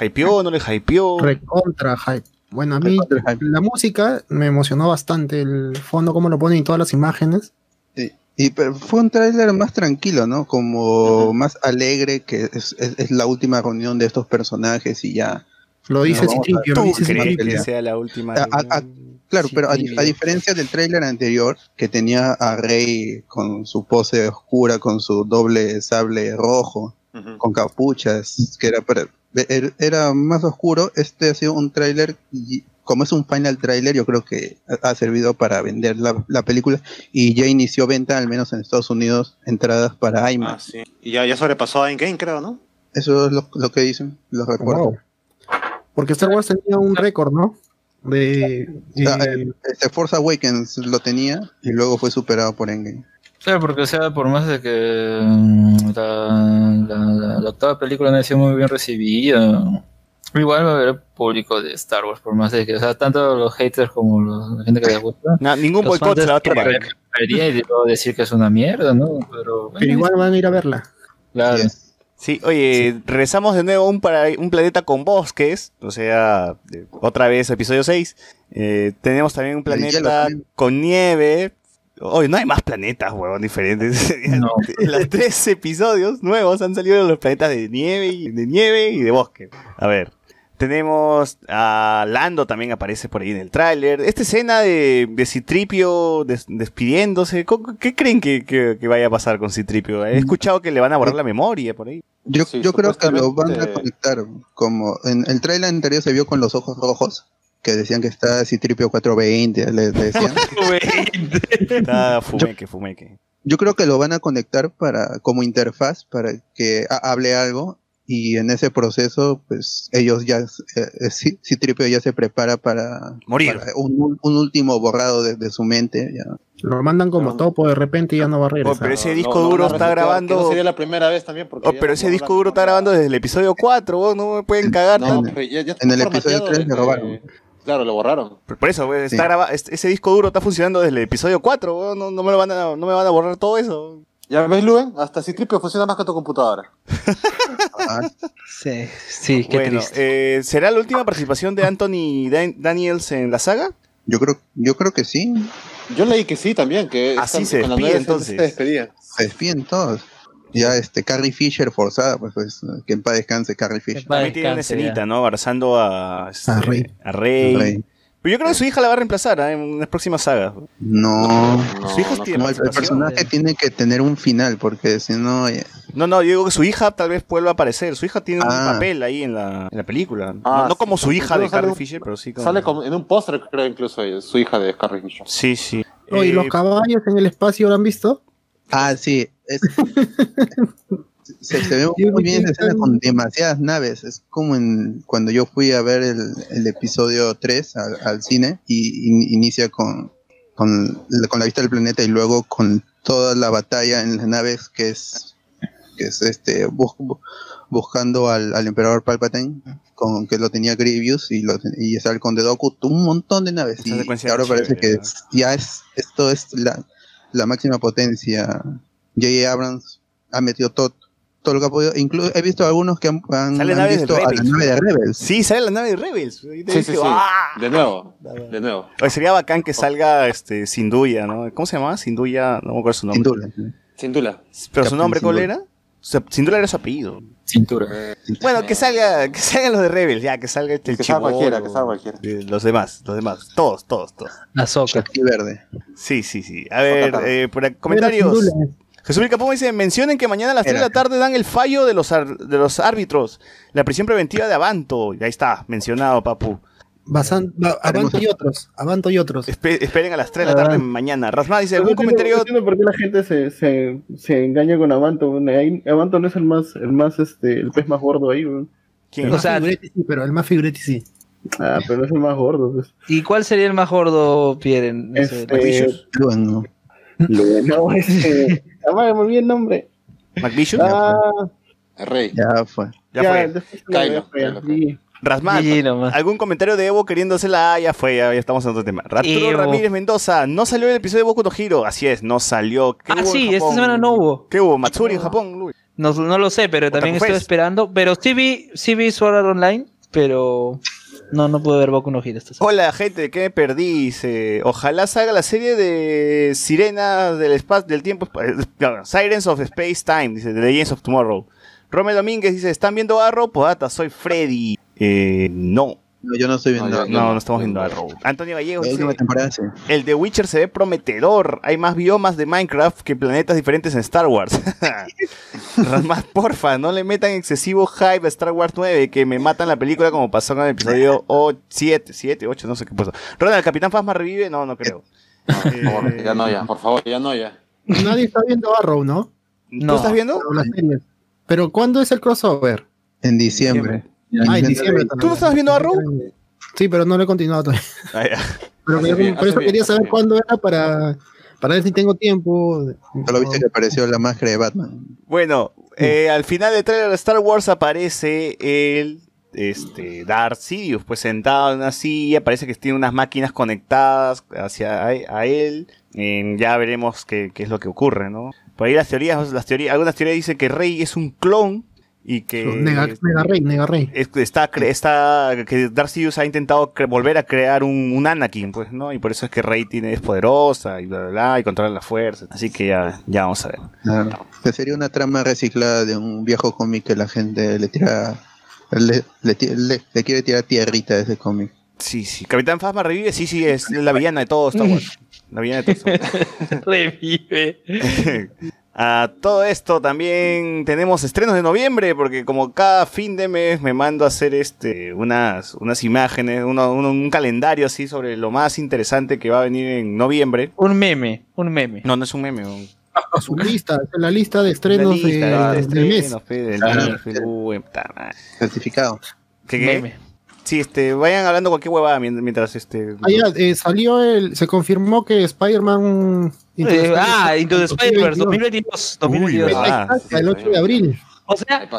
¿Hypeó, no le hypeó? Recontra hype. Bueno, a mí la música me emocionó bastante, el fondo, como lo ponen y todas las imágenes. Sí. Y pero fue un tráiler más tranquilo, ¿no? Como más alegre, que es, es- es la última reunión de estos personajes y ya. Lo dice No, Citripio, lo ¿Tú dice crees Citripio. que sea la última? A- a- a- claro, pero a, di- a diferencia del tráiler anterior, que tenía a Rey con su pose oscura, con su doble sable rojo, con capuchas, que era er- era más oscuro, este ha sido un tráiler, como es un final tráiler, yo creo que ha ha servido para vender la, la película y ya inició venta, al menos en Estados Unidos, entradas para Ah, IMAX. sí. Y ya, ya sobrepasó a Endgame, creo, ¿no? Eso es lo, lo que dicen los reportes. Wow. Porque Star Wars tenía un récord, ¿no? De, O sea, eh, el- este Force Awakens lo tenía y luego fue superado por Endgame. Claro, porque o sea, por más de que mm, la, la, la- la octava película no haya sido muy bien recibida, igual va a haber público de Star Wars, por más de que, o sea, tanto los haters como los- la gente que le gusta. [laughs] No, ningún boicot se la va a revería y luego decir que es una mierda, ¿no? Pero, pero igual van a ir a verla. claro. Sí, oye, regresamos de nuevo a un, para, un planeta con bosques, o sea, otra vez episodio 6. Eh, tenemos también un planeta con nieve. Oye, no hay más planetas, huevón, diferentes. [laughs] No. Los tres episodios nuevos han salido de los planetas de nieve y de nieve y de bosque. A ver, tenemos a Lando también aparece por ahí en el tráiler. Esta escena de, de Citripio des- despidiéndose, ¿co- ¿qué creen que, que- que vaya a pasar con Citripio? He escuchado que le van a borrar la memoria por ahí. Yo, Sí, yo creo que lo van a conectar como en el trailer anterior se vio con los ojos rojos que decían que está Citripio 420 le, le decían. [laughs] Está fumeque, fumeque. Yo creo que lo van a conectar para como interfaz para que ha- hable algo y en ese proceso pues ellos ya eh, Ci- Citripio ya se prepara para, Morir. para un, un último borrado de, de su mente ya. Lo mandan como No. topo de repente y ya no va a Oh, regresar. pero ese disco no, duro está que grabando. No sería la primera vez también. Porque Oh, pero ese disco duro está grabando desde el episodio 4, vos, no me pueden cagar No, tanto. pero ya, ya está En el episodio formateado tres le desde- robaron. Claro, lo borraron. Por por eso, está Sí. graba- es- ese disco duro está funcionando desde el episodio 4, vos, no, no me lo van a, no me van a borrar todo eso. ¿Ya ves, Luen? Hasta Citripio funciona más que tu computadora. Ah, Sí, sí, qué bueno, triste. eh, ¿será la última participación de Anthony Dan- Daniels en la saga? yo creo yo creo que sí Yo leí que sí también, que Así se con la despide, nueva entonces. se despedía. se despiden todos ya este Carrie Fisher forzada pues, pues que en paz descanse Carrie Fisher También tiene una escenita, ya. ¿no? Abrazando a, este, A Rey. a Rey. Rey. Pero yo creo que su hija la va a reemplazar ¿eh? en las próximas sagas. no No, Su hija no tiene No, el, personaje tiene que tener un final, porque si no, ya- No, no, yo digo que su hija tal vez vuelva a aparecer. Su hija tiene un Ah. papel ahí en la, en la película. no, Ah, no como sí, su hija de Carrie Fisher, pero sí como... Sale como en un póster, creo, incluso ella, su hija de Carrie Fisher. Sí, sí. ¿y Eh, los caballos en el espacio lo han visto? Ah, sí. es- [laughs] se, se ve muy bien esa escena con demasiadas naves. Es como en, cuando yo fui a ver el, el episodio 3 al, al cine y in- inicia con, con, la- con la vista del planeta y luego con toda la batalla en las naves que es, que es este bus- bu- buscando al, al emperador Palpatine con que lo tenía Grievous y, lo, y está el conde Dooku, un montón de naves. Y ahora parece que ya es esto es la, la máxima potencia. J.J. Abrams ha metido todo, todo lo que ha podido. Incluso he visto algunos que han, han- Sale han visto a la nave de Rebels. Sí, sale la nave de Rebels. Sí, sí, sí. ¡ah! De nuevo, de nuevo. Oye, sería bacán que salga este Sinduya, ¿no? ¿Cómo se llama? Sinduya, no me acuerdo su Sin nombre. duda. Sin duda. Pero su nombre, ¿cuál era? Sinduya era su apellido. Cintura. Bueno, que salga, que salgan los de Rebels, ya, que salga este Que salga cualquiera, que salga cualquiera. eh, Los demás, los demás, todos, todos, todos. Ahsoka. Y verde. Sí, sí, sí. A ver, eh, por aquí, comentarios. Mira. Jesús Capón dice, mencionen que mañana a las 3 de la tarde dan el fallo de los, ar- de los árbitros. La prisión preventiva de Avanto. Y ahí está, mencionado, papu. Basan- ba- Avanto y otros. Avanto y otros. Espe- esperen a las 3 de la tarde mañana. Rasma dice, ¿algún no comentario? no entiendo por qué la gente se, se, se engaña con Avanto. Ahí- Avanto no es el más, el más, este, el pez más gordo ahí, weón. ¿Quién? El O más sea- figuretti sí, pero el más figuretti sí. Ah, pero no es el más gordo, pues. ¿Y cuál sería el más gordo, Pierre? en ese- Este, McVicious. Luego, Lu- no, este. Ah, me olvidé el nombre. ¿McVicious? Ah, El rey. ya fue. ya, fue. Kylo, nomás. ¿algún comentario de Evo queriendo hacerla? Ah, ya fue, ya, ya estamos en otro tema. Arturo Evo. Ramírez Mendoza, no salió el episodio de Boku no Hero. Así es, no salió. ¿Qué Ah, hubo en sí, esta semana no hubo. ¿Qué hubo? Matsuri en Japón, Luis. No, no lo sé, pero también estoy esperando. Pero sí vi, sí vi Sword Art Online, pero no, no pude ver Boku no Hero. Hola gente, ¿qué me perdí? Dice, ojalá salga la serie de Sirenas del espacio, del tiempo, eh, Sirens of Space Time, dice, The Legends of Tomorrow. Romel Domínguez dice, ¿están viendo Arrow? Podata, soy Freddy. Eh, no, No, yo no estoy viendo. No, yo- no, no, no, estamos viendo. Arrow. Antonio Gallego la dice, última temporada sí. el de Witcher se ve prometedor. Hay más biomas de Minecraft que planetas diferentes en Star Wars. [laughs] Rasmas, porfa, no le metan excesivo hype a Star Wars 9, que me matan la película como pasó con el episodio 7, 7, 8, no sé qué pasó. Ronald, ¿el Capitán Phasma revive? No, no creo. Favor, ya no, ya. Por favor, ya no, ya. Nadie está viendo Arrow, ¿no? ¿Tú No. estás viendo? Pero las series. Pero ¿cuándo es el crossover? En diciembre. Ah, en diciembre. ¿Tú no estabas viendo Arrow? Sí, pero no lo he continuado todavía. [laughs] Ah. Pero Hace yo- bien, por eso bien, quería saber bien. cuándo era para, para ver si tengo tiempo. Solo viste que apareció la máscara de Batman. Bueno, eh, al final del trailer de Star Wars aparece el este, Darth Sidious, pues sentado en una silla, parece que tiene unas máquinas conectadas hacia a, a él. Eh, ya veremos qué, qué es lo que ocurre, ¿no? Por ahí las teorías, las teorías, algunas teorías dicen que Rey es un clon y que Nega, Nega Rey, Nega Rey. es- está, cre- está que Darth Sidious ha intentado volver a crear un, un Anakin, pues, ¿no? Y por eso es que Rey tiene, es poderosa y bla, bla, bla, y controla la fuerza. Así que ya, ya vamos a ver. Claro. Que sería una trama reciclada de un viejo cómic que la gente le tira. Le, le ti- le- le quiere tirar tierrita a ese cómic. Sí, sí. Capitán Phasma revive, sí, sí, es la villana de todo Star Wars. [laughs] La villana de todo Star Wars. Revive. [laughs] A todo esto también tenemos estrenos de noviembre, porque como cada fin de mes me mando a hacer este unas, unas imágenes, uno- uno- un calendario así sobre lo más interesante que va a venir en noviembre. Un meme, un meme. No, no es un meme. Un, Su [laughs] lista, es la lista de una estrenos lista, de- de mes. estrenos, Claro. mes, pe, uy, puta madre. Certificado. ¿Qué, qué? Meme. Sí, este, vayan hablando cualquier huevada mien- mientras este. Ah, ya, eh, salió el. Se confirmó que Spider-Man. Eh, ah, Into the Spider-Verse 2022. 2022. 2022. Uy, ah, Hasta el 8 de abril. O sea,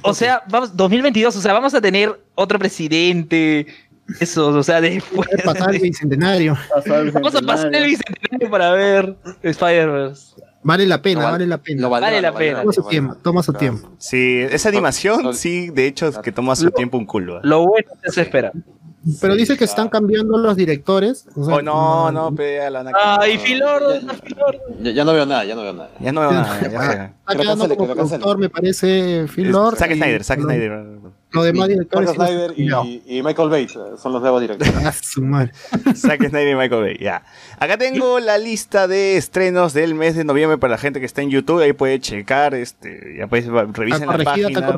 o sea, vamos, 2022, o sea, vamos a tener otro presidente. Eso, o sea, después. Pasar el bicentenario. Vamos a pasar el bicentenario para ver Spider-Verse. Vale la pena, Lo val- vale la pena. Lo valdrá, Vale la lo pena. Toma su lo tiempo, toma su Claro. tiempo. Sí, esa animación, no- sí, de hecho, es que toma su tiempo un culo. Lo bueno es esperar. Pero dice que están cambiando los directores. o sea, Oh, no, no, pe, la. Ay, Filor, Filor. Ya, ya no veo nada, ya no veo nada. Ya no veo [laughs] nada, ya. Está Que lo quedando como lo productor, me parece, Phil Lord. Zack Snyder, Zack lo- Snyder. Los demás directores. Zack Snyder No. y, y Michael Bates eh, son los nuevos directores. [laughs] Ah. [laughs] Zack Snyder y Michael Bay, ya. Acá tengo la lista de estrenos del mes de noviembre para la gente que está en YouTube. Ahí puede checar, este, ya pues revisen la página.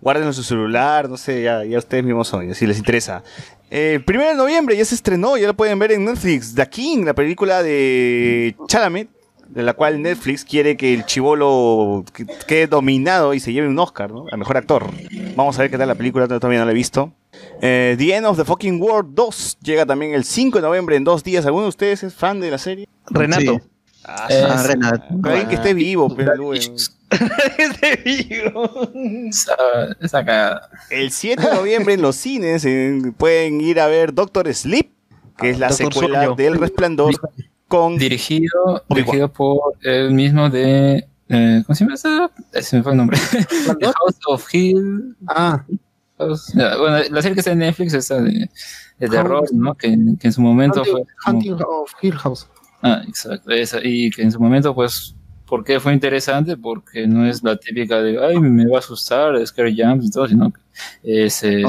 Guarden en su celular, no sé, ya, ya ustedes mismos son, si les interesa. El primero de noviembre ya se estrenó, ya lo pueden ver en Netflix, The King, la película de Chalamet, de la cual Netflix quiere que el chivolo que- quede dominado y se lleve un Oscar, ¿no? A mejor actor. Vamos a ver qué tal la película, todavía no la he visto. Eh, the End of the Fucking World 2 llega también el 5 de noviembre en dos días. ¿Alguno de ustedes es fan de la serie? Renato. Sí. Ah, Eh, Ah. Renato. Alguien que esté vivo, pero. El 7 de noviembre en los cines eh, pueden ir a ver Doctor Sleep, que es la Doctor secuela Sueño. del Resplandor con Dirigido, dirigido por el mismo de. eh, ¿Cómo se llama esa? Se me fue el nombre. [laughs] The House of Hill. Ah, House- ya, bueno, la serie que está en Netflix, esa de, de terror, ¿no? Que, que en su momento Hunting, fue. como- Hunting of Hill House. Ah, exacto, esa. Y que en su momento, pues, ¿por qué fue interesante? Porque no es la típica de, ay, me va a asustar, scare jumps y todo, sino que es eh,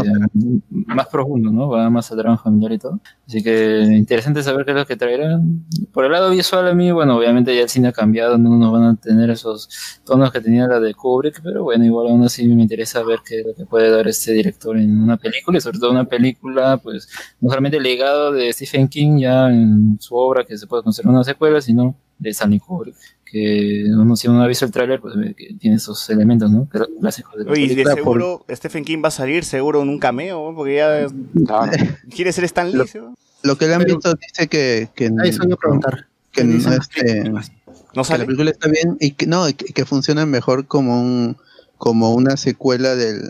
más profundo, ¿no? Va más al drama familiar y todo. Así que interesante saber qué es lo que traerán. Por el lado visual a mí, bueno, obviamente ya el cine ha cambiado, no nos van a tener esos tonos que tenía la de Kubrick, pero bueno, igual aún así me interesa ver qué es lo que puede dar este director en una película, y sobre todo una película, pues, no solamente el legado de Stephen King ya en su obra, que se puede considerar una secuela, sino de Stanley Kubrick, que uno si uno ha visto el tráiler, pues que tiene esos elementos, ¿no? Clásicos de la Oye, y de seguro Stephen King va a salir seguro en un cameo, ¿no? porque ya Claro. [laughs] quiere ser Stan Lee. Lo- que le han Pero- visto dice que, que, A eso iba a preguntar. que ¿Qué no este, No que la película está bien y que no que, que funciona mejor como un como una secuela del,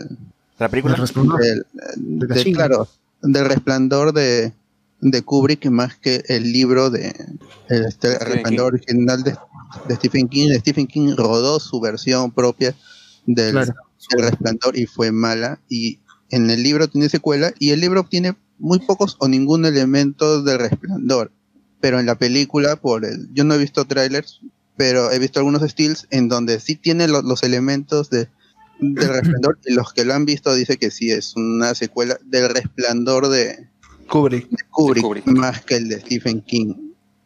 ¿La película? El resplandor. del, De de- la China. claro del resplandor de, de Kubrick más que el libro de el, este, resplandor original de, de Stephen King Stephen King rodó su versión propia del, Claro. del resplandor y fue mala. Y en el libro tiene secuela y el libro tiene muy pocos o ningún elemento del resplandor. Pero en la película por el yo no he visto trailers pero he visto algunos stills en donde sí tiene lo- los elementos de del [clears throat] resplandor y los que lo han visto dice que sí es una secuela del resplandor de, Kubrick. de Kubrick, De Kubrick. más que el de Stephen King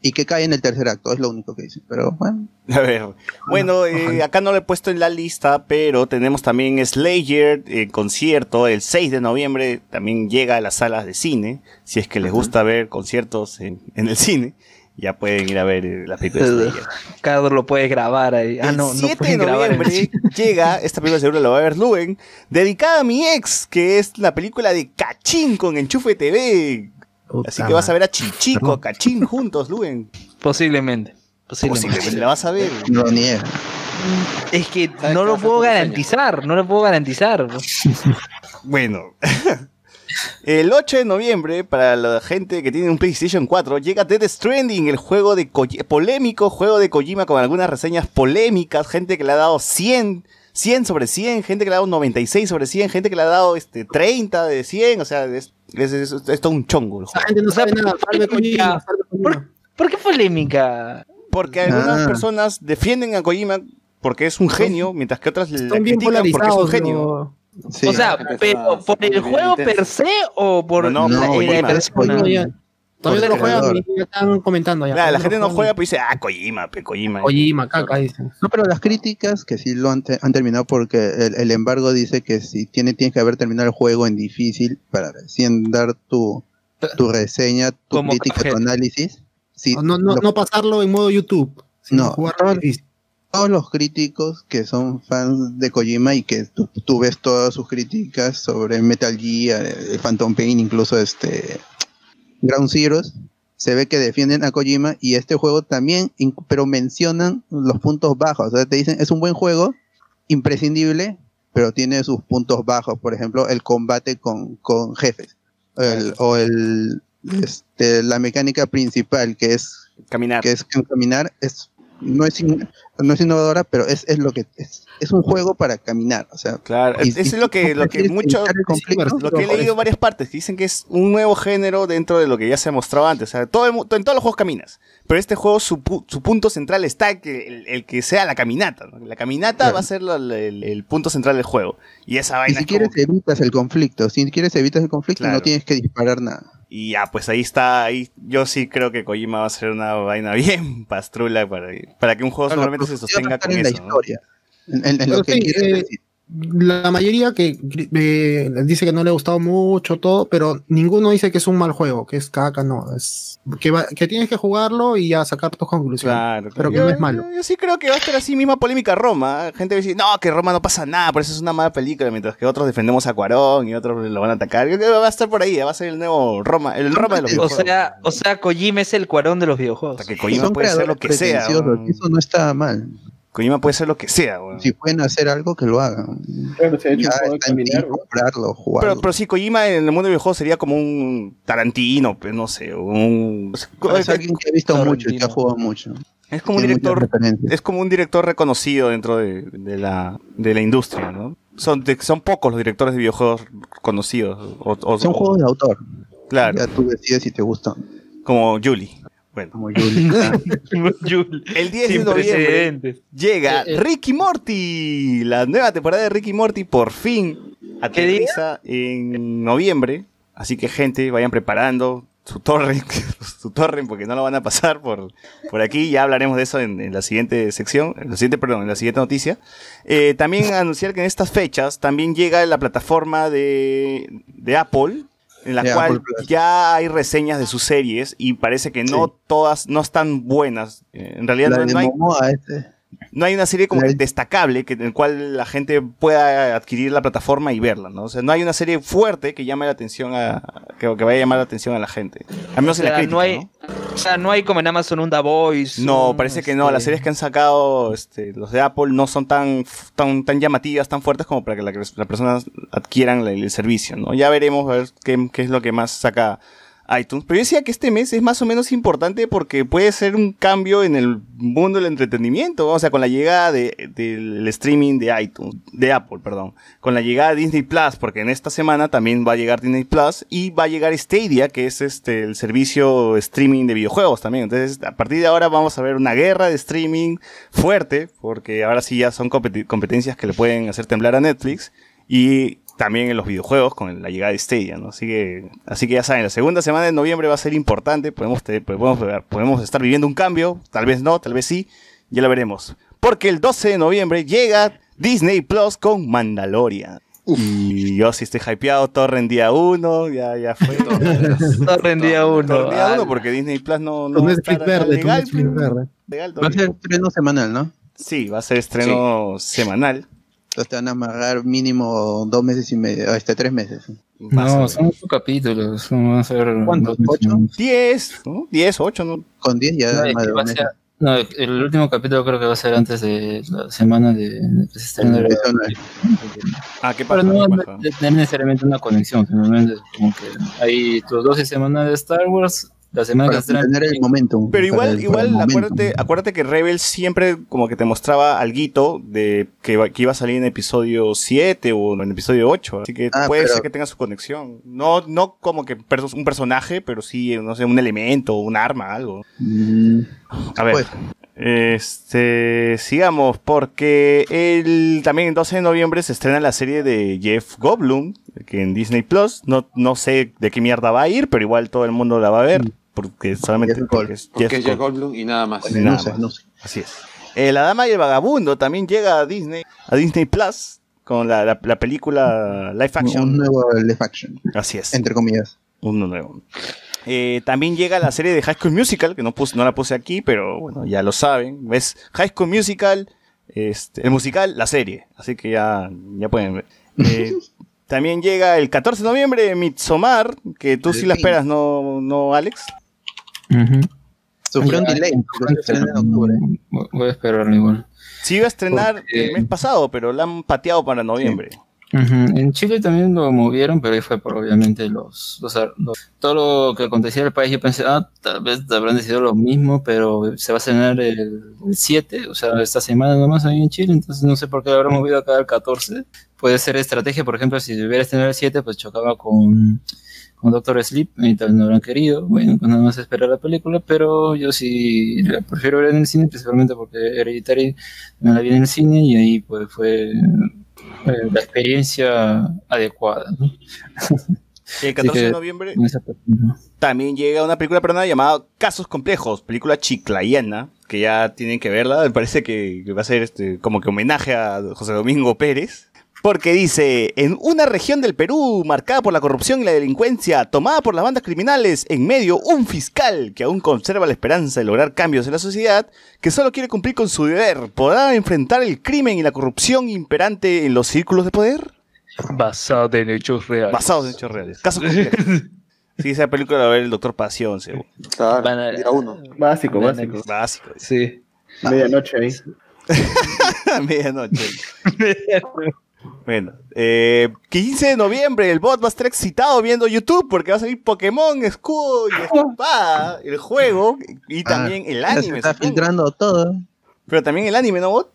y que cae en el tercer acto es lo único que dice pero bueno A ver. Bueno, eh, acá no lo he puesto en la lista, pero tenemos también Slayer, eh, concierto, el 6 de noviembre, también llega a las salas de cine, si es que les gusta ver conciertos en, en el cine. Ya pueden ir a ver la película de Slayer. [laughs] Carlos lo puede grabar ahí. Ah, el no, no 7 de pueden grabar. en noviembre [laughs] llega, esta película seguro la va a ver Luen, dedicada a mi ex, que es la película de Cachín con Enchufe TV. Así que vas a ver a Chichico, a Cachín juntos, Luen. Posiblemente. Posiblemente. Posiblemente la vas a ver. No niega. Es que no lo puedo garantizar, no lo puedo garantizar. [laughs] Bueno. El 8 de noviembre, para la gente que tiene un PlayStation 4, llega Dead Stranding, el juego de Ko- polémico juego de Kojima con algunas reseñas polémicas, gente que le ha dado 100, 100 sobre 100, gente que le ha dado 96 sobre 100, gente que le ha dado este 30 de 100, o sea, es, es, es- es todo un chongo La gente no sabe nada. Salve Kojima, Kojima. ¿Por qué polémica? Porque algunas Ah. personas defienden a Kojima porque es un genio, mientras que otras le critican porque es un genio. ¿no? Sí. o sea, pero ¿por el juego per se o por No, no, por la persona? No. Todavía no juegan ya están comentando ya. Claro, la gente no juega, pues dice, ah, Kojima, pe, Kojima. Kojima, caca, dicen. No, pero las críticas que sí lo han, te- han terminado porque el, el embargo dice que si tiene, tienes que haber terminado el juego en difícil para recién dar tu, tu reseña, tu Como crítica, tu Cuphead. análisis. Sí, No, no, lo- no pasarlo en modo YouTube. sino No, jugarlo no. difícil. Todos los críticos que son fans de Kojima y que tú, tú ves todas sus críticas sobre Metal Gear, eh, Phantom Pain, incluso este Ground Zeroes, se ve que defienden a Kojima y este juego también, pero mencionan los puntos bajos. O sea, te dicen, es un buen juego, imprescindible, pero tiene sus puntos bajos. Por ejemplo, el combate con, con jefes. El- o el, este, la mecánica principal, que es Caminar. que es caminar, es, no, es in- no es innovadora, pero es, es lo que es, es un juego para caminar. O sea, Claro, y- es, y es si lo que, lo que mucho, lo que he leído en varias partes, que dicen que es un nuevo género dentro de lo que ya se ha mostrado antes. O sea, todo el en todos los juegos caminas, pero este juego su, su punto central está que el, el que sea la caminata. ¿no? La caminata Claro. va a ser la- la- el, el punto central del juego. Y esa y vaina si es como quieres evitas el conflicto, si quieres evitas el conflicto, Claro. no tienes que disparar nada. Y ya, pues ahí está. Ahí, yo sí creo que Kojima va a ser una vaina [laughs] bien pastrula para, para que un juego solamente se sostenga con en la eso. ¿no? historia, en, en- en lo que sí, quieres eh, decir. La mayoría que eh, dice que no le ha gustado mucho todo, pero ninguno dice que es un mal juego, que es caca, no. Es que, va- que tienes que jugarlo y ya sacar tus conclusiones. Claro, Pero que yo, no es malo. Yo, yo sí creo que va a estar así misma polémica Roma. ¿eh? Gente va a decir, no, que Roma no pasa nada, por eso es una mala película, mientras que otros defendemos a Cuarón y otros lo van a atacar. Yo creo que va a estar por ahí, va a ser el nuevo Roma, el Roma de los O videojuegos. sea, o sea, Kojima es el cuarón de los videojuegos. Hasta que Y Kojima puede ser lo que sea. Eso no está mal. Kojima puede ser lo que sea, weón. Si pueden hacer algo, que lo hagan. Claro, se ha hecho Ya un juego de está en ti caminar, ¿no? comprarlo, jugarlo. Pero, pero sí, Kojima en el mundo de videojuegos sería como un Tarantino, pues no sé, un... es alguien que ha visto mucho y que ha jugado mucho. Es como un director es como un director reconocido dentro de, de la, de la industria, ¿no? Son, de- son pocos los directores de videojuegos conocidos. O, o- Son o- juegos de autor. Claro, Ya tú decides si te gustan. como Julie. Bueno, Como Yuli. [laughs] el 10 de noviembre llega Eh, eh. Ricky Morty. La nueva temporada de Ricky Morty por fin aterriza en noviembre. Así que gente, vayan preparando su torre, [laughs] su torre, porque no lo van a pasar por, por aquí. Ya hablaremos de eso en, en la siguiente sección, en la siguiente, perdón, en la siguiente noticia. Eh, también anunciar que en estas fechas también llega la plataforma de, de Apple, en la cual ya hay reseñas de sus series y parece que no Sí. todas no están buenas. Eh, En realidad La no, de no hay, Momoa, este. No hay una serie como La- que destacable que, en el cual la gente pueda adquirir la plataforma y verla, ¿no? O sea, no hay una serie fuerte que llame la atención a que, que vaya a llamar la atención a la gente. Al menos O en la sea, crítica, no hay, ¿no? o sea, no hay como en Amazon un The Voice. No, un, parece que no. Las este, series que han sacado este, los de Apple no son tan, tan, tan llamativas, tan fuertes como para que la- las personas adquieran el, el servicio, ¿no? Ya veremos a ver qué, qué es lo que más saca iTunes. Pero yo decía que este mes es más o menos importante porque puede ser un cambio en el mundo del entretenimiento. O sea, con la llegada de- del streaming de iTunes, de Apple, perdón. Con la llegada de Disney Plus, porque en esta semana también va a llegar Disney Plus y va a llegar Stadia, que es este el servicio streaming de videojuegos también. Entonces, a partir de ahora vamos a ver una guerra de streaming fuerte, porque ahora sí ya son competencias que le pueden hacer temblar a Netflix. Y también en los videojuegos con la llegada de Stadia, ¿no? Así que, así que ya saben, la segunda semana de noviembre va a ser importante, podemos, podemos, podemos estar viviendo un cambio, tal vez no, tal vez sí, ya lo veremos. Porque el 12 de noviembre llega Disney Plus con Mandalorian. Y yo sí estoy hypeado, Torrent día 1, ya, ya fue. Torrent [laughs] día uno, Torrent día ah. 1 porque Disney Plus no, no Tu va a Netflix verde, legal, Netflix pero- verde. legal Va a ser estreno semanal, ¿no? Sí, va a ser estreno semanal. Entonces te van a amarrar mínimo dos meses y medio, hasta tres meses. No, son ocho capítulos. no Van a ser. ¿Cuántos? ¿Ocho? 10, ¿no? 10, 8, ¿no? Con 10 ya No, más de ser- no, el último capítulo creo que va a ser antes de la semana de, de que se estrene la- no. Ah, ¿qué Pero pasa? no ¿Qué no pasa? tener necesariamente una conexión, simplemente como que hay tus 12 semanas de Star Wars, la semana Para que mantener el momentum. Pero para igual, el- igual acuérdate, acuérdate que Rebel siempre como que te mostraba alguito de que, iba- que iba a salir en episodio 7 o en episodio 8. Así que Ah, puede pero- ser que tenga su conexión. No, no como que un personaje, pero sí, no sé, un elemento, un arma, algo. Mm, A ver. Pues. Este, sigamos, porque el, también el 12 de noviembre se estrena la serie de Jeff Goldblum, que en Disney Plus. No, no sé de qué mierda va a ir, pero igual todo el mundo la va a ver, porque solamente Jeff porque es Porque Jeff es Jack Goldblum. Y nada más. Ni nada no sé, más. no sé. Así es. Eh, la Dama y el Vagabundo también llega a Disney, a Disney Plus, con la, la- la película live action. Un nuevo live action, Así es. entre comillas. Uno nuevo. Eh, también llega la serie de High School Musical, que no, puse, no la puse aquí, pero bueno, ya lo saben. Es High School Musical, este, el musical, la serie. Así que ya, ya pueden ver. Eh, [laughs] también llega el 14 de noviembre Midsommar, que tú El sí la esperas, ¿no, no Alex? Sufrió un delay, en octubre. Voy- a esperarlo igual. Sí iba a estrenar Porque- el mes pasado, pero la han pateado para noviembre. En Chile también lo movieron, pero ahí fue por obviamente los, los, ar- los- todo lo que acontecía en el país. Yo pensé, ah, tal vez habrán decidido lo mismo, pero se va a estrenar el, el 7, o sea, esta semana nomás ahí en Chile, entonces no sé por qué lo habrán movido acá al 14. Puede ser estrategia, por ejemplo, si hubiera estrenado el 7, pues chocaba con, con Doctor Sleep, y tal no lo han querido, bueno, pues nada más esperar la película, pero yo sí la prefiero ver en el cine, principalmente porque Hereditary me la vi en el cine y ahí pues fue eh, la experiencia adecuada. ¿no? [laughs] El 14 de noviembre también llega una película peruana llamada Casos Complejos, película chiclayana, que ya tienen que verla. Me parece que va a ser este, como que homenaje a José Domingo Pérez. Porque dice, en una región del Perú marcada por la corrupción y la delincuencia, tomada por las bandas criminales, en medio un fiscal que aún conserva la esperanza de lograr cambios en la sociedad, que solo quiere cumplir con su deber, ¿podrá enfrentar el crimen y la corrupción imperante en los círculos de poder? Basado en hechos reales. Basados en hechos reales. Complejos. [laughs] Sí, esa película la va a ver el doctor Pasión, seguro. Claro, día uno. Básico, básico. Básico. Sí. Medianoche ahí. [laughs] Medianoche. [laughs] Bueno, eh, 15 de noviembre el bot va a estar excitado viendo YouTube porque va a salir Pokémon, Escudo y Espada, el juego y también el Ah, Ya se anime. está supongo. filtrando todo. Pero también el anime, ¿no, bot?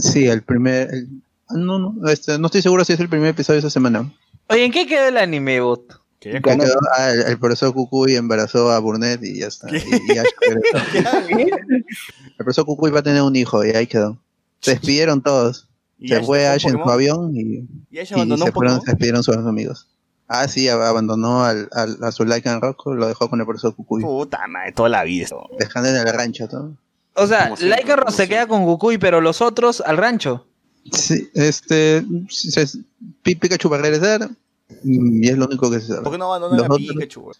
Sí, el primer. el- ah, no, no, este, no estoy seguro si es el primer episodio de esta semana. Oye, ¿en qué quedó el anime, bot? Que ya quedó- ah, el, el profesor Cucuy embarazó a Burnett y ya está. Y, y Ash regresó. [laughs] el profesor Cucuy va a tener un hijo y ahí quedó. Se despidieron todos. Y Se Ash fue Ash en su avión y, Y Ash y abandonó se, fueron, se despidieron sus amigos. Ah, sí, ab- abandonó al, al- a su like and rock, lo dejó con el profesor Cucuy. Puta madre, toda la vida. Dejando en el rancho todo. O sea, Lycanroc como se queda con Goku, pero los otros al rancho. Sí, este. se- se- Pi- Pikachu va a regresar y es lo único que se sabe. ¿Por qué no abandonan Los a otros- Pikachu? güey?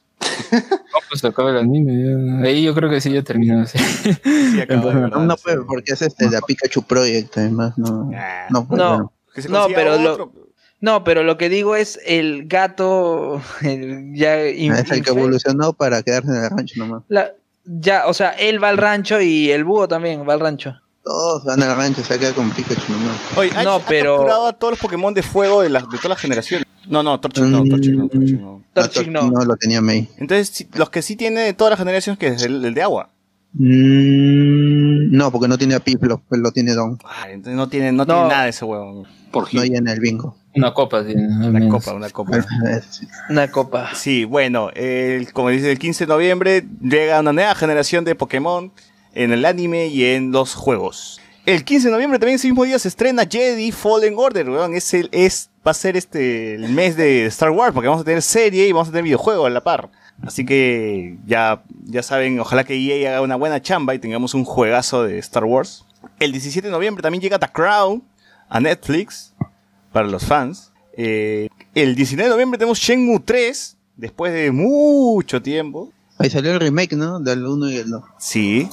No, pues se acaba el anime. ya. Ahí yo creo que sí ya terminó. sí. Sí, acaba, de verdad, No, no sí. puede, porque es este, la Pikachu Project, además, no. Ah, No, puede, No. bueno. que se No, pero lo- otro. No, pero lo que digo es el gato [laughs] el ya Ah, es el que evolucionó para quedarse en el rancho nomás. la- ya, o sea, él va al rancho y el búho también va al rancho. Todos van al rancho, se queda con Pikachu nomás. Oye, Ash No, ha pero- capturado a todos los Pokémon de fuego de, las de todas las generaciones. No, no, Torchic no, Torchic no, Torchic no. Torchic no. no lo tenía May. Entonces, los que sí tiene de todas las generaciones, que es el, el de agua. Mm, no, porque no tiene a Piplo, pues lo tiene Don. Entonces no tiene, no, No. tiene nada de ese huevo. Por No en el bingo. Una copa, sí. Una menos. copa, una copa. Una copa. Sí, bueno, el- como dice, el 15 de noviembre llega una nueva generación de Pokémon en el anime y en los juegos. El 15 de noviembre también ese mismo día se estrena Jedi Fallen Order, weón. Es el, es, va a ser este el mes de Star Wars, porque vamos a tener serie y vamos a tener videojuego a la par. Así que ya, ya saben, ojalá que EA haga una buena chamba y tengamos un juegazo de Star Wars. El 17 de noviembre también llega The Crown a Netflix para los fans. Eh, el 19 de noviembre tenemos Shenmue 3, después de mucho tiempo. Ahí salió el remake, ¿no? Del 1 y el 2. Sí.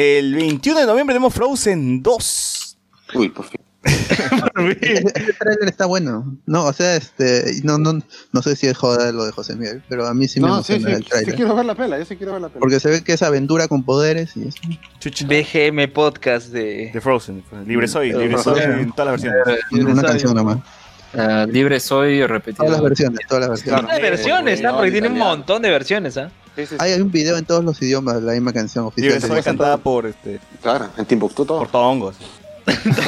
El 21 de noviembre tenemos Frozen 2. Uy, por fin. [laughs] Ese trailer está bueno. No, o sea, este, no, no, no sé si es joda lo de José Miguel, pero a mí sí me No, sí, emociona sí, el sí trailer. quiero ver la pela, yo sí quiero ver la pela. Porque se ve que es aventura con poderes y eso. BGM Podcast de... De Frozen. Libre soy, Eh, libre soy Frozen. en todas las versiones. Una, una canción nomás. Ah, libre soy repetido. Todas las versiones, todas las versiones. Hay versiones, ¿ah? Porque tiene un montón de versiones, ¿ah? Hay, hay un video en todos los idiomas, la misma canción oficial. Libre soy cantada por este. Claro, en Timbuktu todo. Por Tongos. [laughs]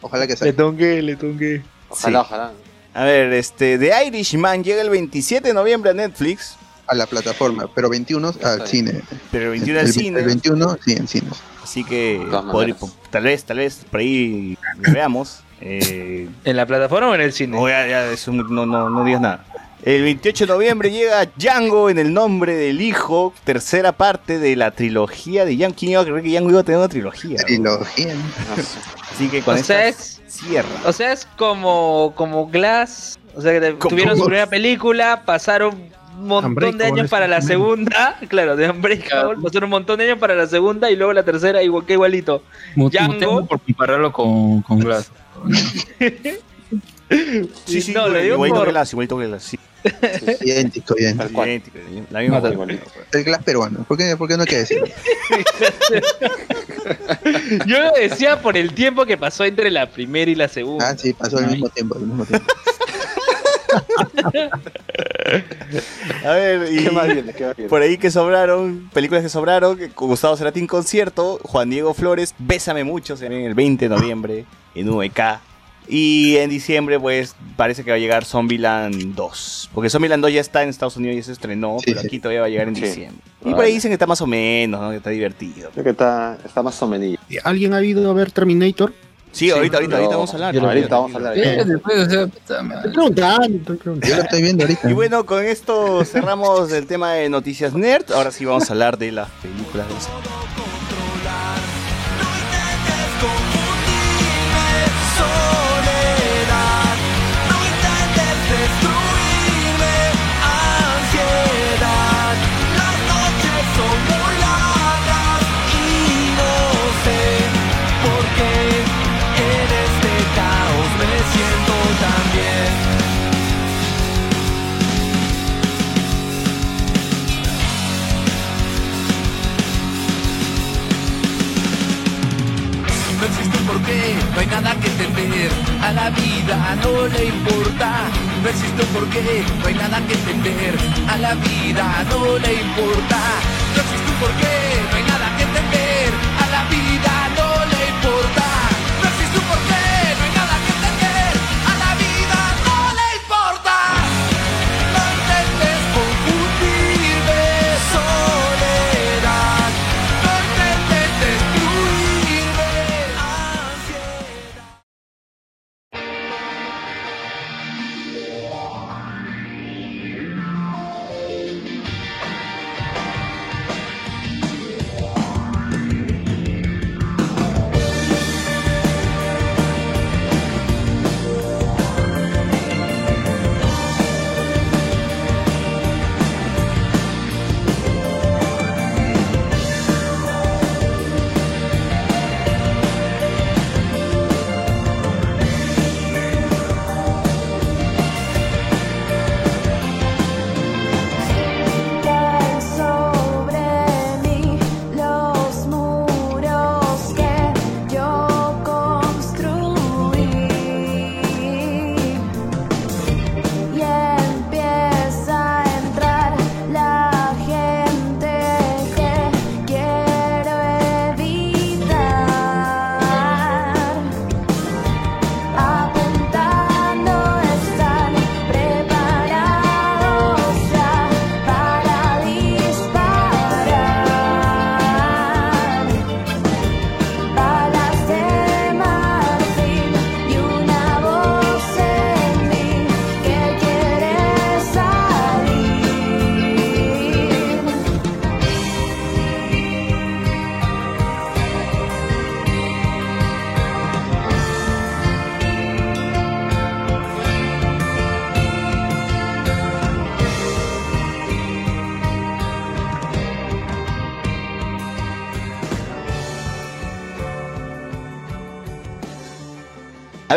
Ojalá que Le sea. tongué, le tongué. Ojalá, Sí. ojalá. A ver, este, The Irishman llega el 27 de noviembre a Netflix, A la plataforma, pero 21 al cine. pero el 21 al cine. El 21, sí, en cine. Así que tal vez, tal vez por ahí veamos. Eh, ¿En la plataforma o en el cine? no, ya, ya, eso no, no, no digas nada. El 28 de noviembre llega Django en el nombre del hijo, tercera parte de la trilogía de Django. ¿Quién iba a creer que Django iba a tener una trilogía? Trilogía. Así que con O sea, esta es- cierra. O sea, es como, como Glass. O sea, que te- Como- tuvieron su primera película, pasaron un montón de años para la ese segunda. [laughs] Claro, de Unbreakable. Pasaron un montón de años para la segunda y luego la tercera, igual que igualito. Django. Por compararlo con, con Glass. [laughs] Sí, sí, no, lo digo igualito por- que Glass, igualito que Glass, sí. Idéntico, idéntico. Tal cual. Idéntico, la misma Mátalo. película. El glass peruano. ¿Por qué, por qué no hay que decirlo? [laughs] Yo lo decía por el tiempo que pasó entre la primera y la segunda. Ah, sí, pasó al mismo tiempo, al mismo tiempo. [laughs] A ver, y ¿Qué más viene? ¿Qué más viene? por ahí que sobraron, películas que sobraron, Gustavo Cerati concierto, Juan Diego Flores, Bésame mucho, se viene el 20 de noviembre en VK. Y en diciembre, pues, parece que va a llegar Zombieland 2. Porque Zombieland 2 ya está en Estados Unidos y ya se estrenó, Sí, pero sí. aquí todavía va a llegar en Sí. diciembre. Y Vale. por ahí dicen que está más o menos, ¿no? Que está divertido. Creo que está, está más o menos. ¿Alguien ha ido a ver Terminator? Sí, ahorita, ahorita, ahorita vamos a hablar. Ahorita, ahorita vamos a hablar. Estoy preguntando, Yo lo estoy viendo ahorita. Y bueno, con esto cerramos el tema de noticias nerd. Ahora sí vamos a hablar de las películas de Porqué, no hay nada que entender. A la vida no le importa. No existe un porqué, no hay nada que entender. A la vida no le importa. No existe un porqué, no hay nada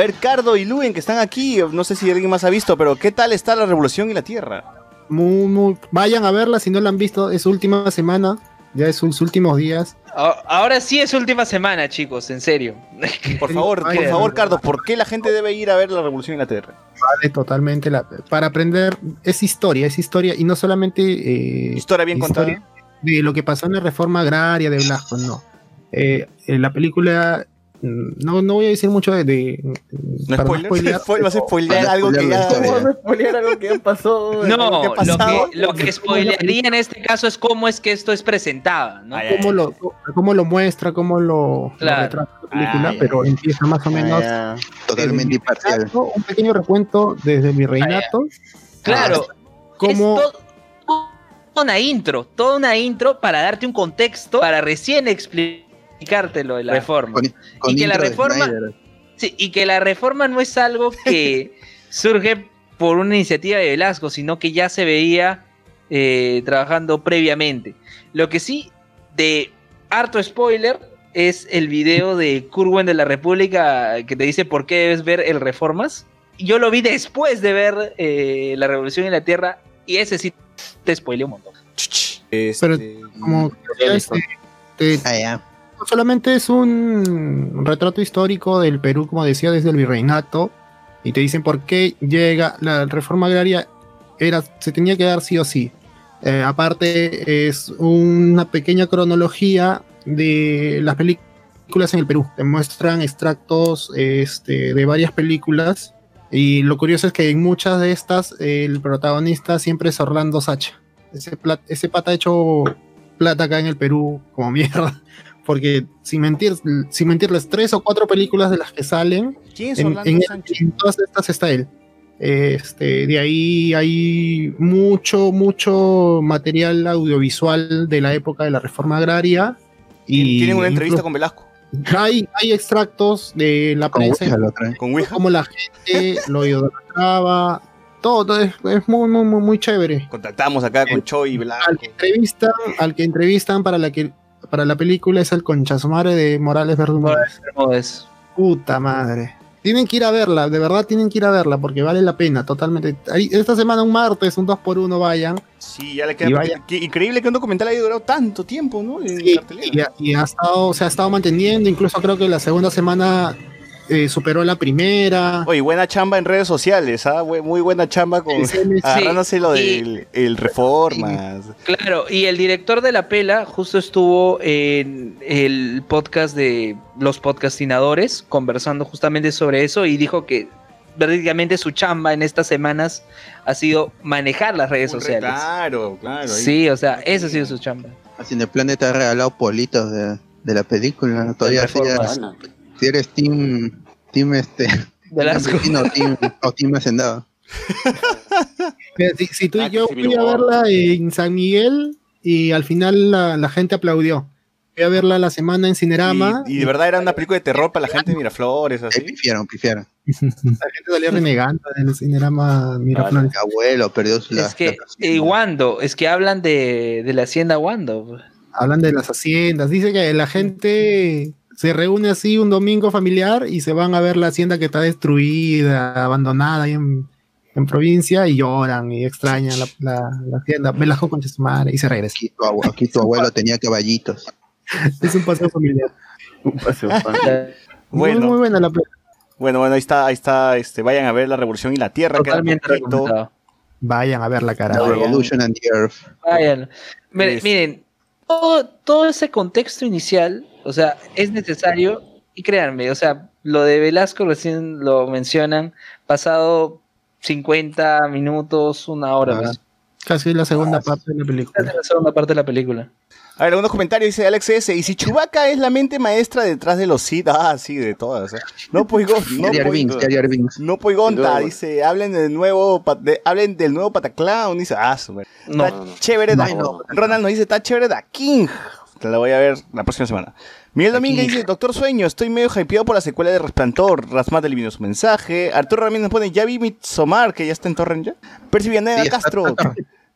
ver, Cardo y Luen, que están aquí, no sé si alguien más ha visto, pero ¿qué tal está la Revolución y la Tierra? Muy, muy. Vayan a verla si no la han visto. Es última semana. Ya es sus últimos días. A- Ahora sí es última semana, chicos, en serio. [laughs] Por favor, por favor, Cardo, ¿por qué la gente debe ir a ver la Revolución y la Tierra? Vale totalmente la, para aprender. Es historia, es historia. Y no solamente. eh, Historia bien contada. de lo que pasó en la reforma agraria de Blasco, no. Eh, en la película. No, no voy a decir mucho de. de- ¿No para spoiler? spoilear, [laughs] Spoil- ¿Vas a spoilear algo que ya... ¿Cómo vas a spoilear algo que ya pasó? No, que ha lo pasado? que, lo que spoilearía en este caso es cómo es que esto es presentado, ¿no? cómo lo, cómo lo muestra, cómo lo, lo Claro. retrata la película, ya. pero empieza más o menos Totalmente imparcial. un pequeño recuento desde mi reinato. Claro, Como una intro, toda una intro para darte un contexto, para recién explicarte lo de la reforma. Con, con Y que la reforma-. Sí, y que la reforma no es algo que [laughs] surge por una iniciativa de Velasco, sino que ya se veía eh, trabajando previamente. Lo que sí, de harto spoiler, es el video de Kurwen de la República que te dice por qué debes ver el Reformas. Yo lo vi después de ver eh, La Revolución en la Tierra y ese sí te spoileó un montón. Pero Este, como este, te- Ah, ya. Solamente es un retrato histórico del Perú, como decía, desde el virreinato, y te dicen por qué llega la reforma agraria, era, se tenía que dar sí o sí. Eh, aparte, es una pequeña cronología de las películas en el Perú. Te muestran extractos este, de varias películas. Y lo curioso es que en muchas de estas, el protagonista siempre es Orlando Sacha. Ese, ese pata hecho plata acá en el Perú como mierda. Porque sin mentir, sin mentirles, tres o cuatro películas de las que salen, ¿Quién es en, Orlando en- en todas estas está él. Este, de ahí hay mucho, mucho material audiovisual de la época de la reforma agraria. Y Tienen una entrevista con Velasco. hay, hay extractos de la Con prensa, cómo la gente lo idolatraba. Todo, todo es, es muy, muy, muy, muy chévere. Contactamos acá con Choi y Al Velasco. que entrevistan, al que entrevistan para la que para la película es el conchasumare de Morales Bermúdez. Bermúdez. Puta madre. Tienen que ir a verla, de verdad tienen que ir a verla porque vale la pena totalmente. Ahí- Esta semana, un martes, un 2x1, vayan. Sí, ya le queda. Qué increíble que un documental haya durado tanto tiempo, ¿no? En Y, cartelera. y ha, y ha estado, se ha estado manteniendo, incluso creo que la segunda semana eh, superó la primera. Oye, buena chamba en redes sociales, ¿ah? Muy buena chamba con Sí, sí, agarrándose lo y- del el Reformas. Claro, y el director de la pela justo estuvo en el podcast de los podcastinadores conversando justamente sobre eso y dijo que prácticamente su chamba en estas semanas ha sido manejar las redes sociales. Claro, claro. ahí. Sí, o sea, eso ha sido su chamba. Así en el planeta ha regalado politos de, de la película. Todavía si eres, team, team este. Team o team, o team Hacendado. [laughs] Si, si tú Ah, y que yo fui a verla en San Miguel y al final la, la gente aplaudió. Fui a verla la semana en Cinerama. Y, y de verdad era una película de terror para la gente de Miraflores, así. pifiaron, pifiaron. [laughs] La gente salía renegando del Cinerama Miraflores. Mi abuelo perdió su Es que, la- y Wando, es que hablan de, de la hacienda Wando. Hablan de las haciendas. Dice que la gente se reúne así un domingo familiar y se van a ver la hacienda que está destruida, abandonada ahí en, en provincia y lloran y extrañan la, la, la hacienda. Velasco con su madre y se regresa. Aquí tu, abue- aquí tu abuelo tenía caballitos. Es un paseo familiar. Un paseo. Muy, Bueno. muy buena la. Bueno, bueno, ahí está, ahí está, este, vayan a ver La Revolución y la Tierra, Totalmente recomendado. Vayan a ver la cara. The Revolution and the Earth. Vayan. Miren, miren, todo, todo ese contexto inicial, o sea, es necesario, y créanme, o sea, lo de Velasco recién lo mencionan, pasado 50 minutos, una hora, Ah, Casi la segunda parte de la película. es la segunda parte de la película. A ver, algunos comentarios, dice Alex S. Y si Chewbacca es la mente maestra detrás de los Sith, ah, sí, de todas. ¿eh? No puedo, no [laughs] Binks. No Poigonta, dice, hablen del nuevo, de- hablen del nuevo Pataclown, dice, ah, super. No, Está chévere, da- No, no. Ronald nos dice, está chévere da King. Te la voy a ver la próxima semana. Miguel Domínguez dice, Doctor Sueño, estoy medio hypeado por la secuela de Resplandor. Rasmat eliminó su mensaje. Arturo Ramírez nos pone, ya vi Midsommar, que ya está en Torrent ya. Percy Villanueva Sí, Castro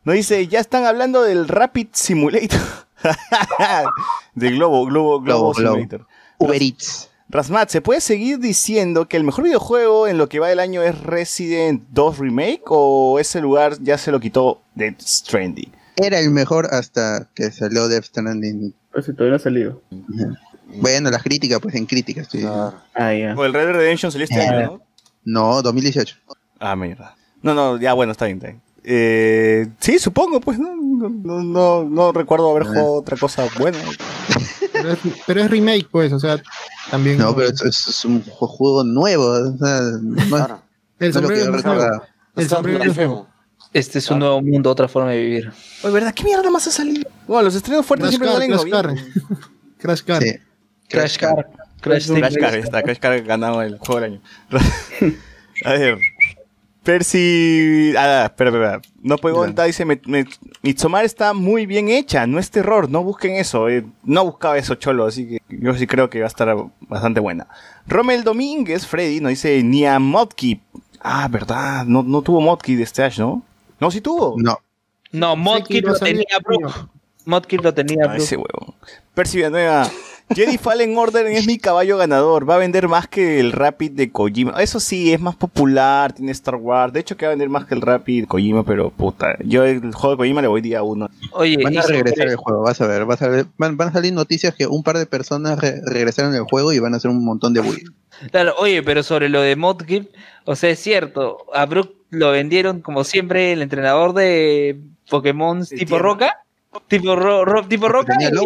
nos dice, ya están hablando del Rapid Simulator. [laughs] de Globo, Globo, Globo, Globo, Globo. Simulator. Uber Eats. Rasmat, ¿se puede seguir diciendo que el mejor videojuego en lo que va del año es Resident 2 Remake o ese lugar ya se lo quitó Death Stranding? Era el mejor hasta que salió Death Stranding. Pues si todavía no ha salido. Bueno, las críticas, pues en críticas, sí. Ah, ya. O el Red Dead Redemption salió este año, ¿no? No, 2018. Ah, mierda. No, no, ya bueno, está bien, está bien. Eh, sí, supongo, pues no, no, no, no, no recuerdo haber jugado otra cosa buena. Pero es, pero es remake, pues, o sea, también. No, pero es, es- es un ju- juego nuevo. O sea, no, no El es lo que sombrero yo no es nuevo. El sombrero es nuevo. Este es un nuevo mundo, otra forma de vivir. Oye, ¿verdad? ¿Qué mierda más ha salido? Bueno, los estrenos fuertes Crash siempre Car, salen en Crash Car. [laughs] Crash Car. Sí. Crash Car. Crash Team Crash Car, está, Crash Car ganado el juego del año. [laughs] A ver. Percy. Ah, espera, espera. No puedo contar, dice: me, me- Midsommar está muy bien hecha, no es terror, no busquen eso. eh, no buscaba eso, cholo, así que yo sí creo que va a estar bastante buena. Rommel Domínguez, Freddy, nos dice: ni a Modkey. Ah, verdad, no, no tuvo Modkey de Stash, ¿no? No, sí tuvo. No. No, Modkit lo tenía, bro. Modkit lo tenía, Ah, bro. ese huevo. Percy Villanueva. Jedi Fallen Order es mi caballo ganador. Va a vender más que el Rapid de Kojima. Eso sí, es más popular. Tiene Star Wars. De hecho, que va a vender más que el Rapid de Kojima. Pero puta, yo el juego de Kojima le voy día uno. Oye, Van a regresar el juego, vas a ver. Vas a ver van, van a salir noticias que un par de personas re- regresaron al juego y van a hacer un montón de bullying. Claro, oye, pero sobre lo de Modkit, o sea, es cierto, a Brook lo vendieron como siempre el entrenador de Pokémon tipo. Roca, tipo, ro, ro- tipo Roca, y No,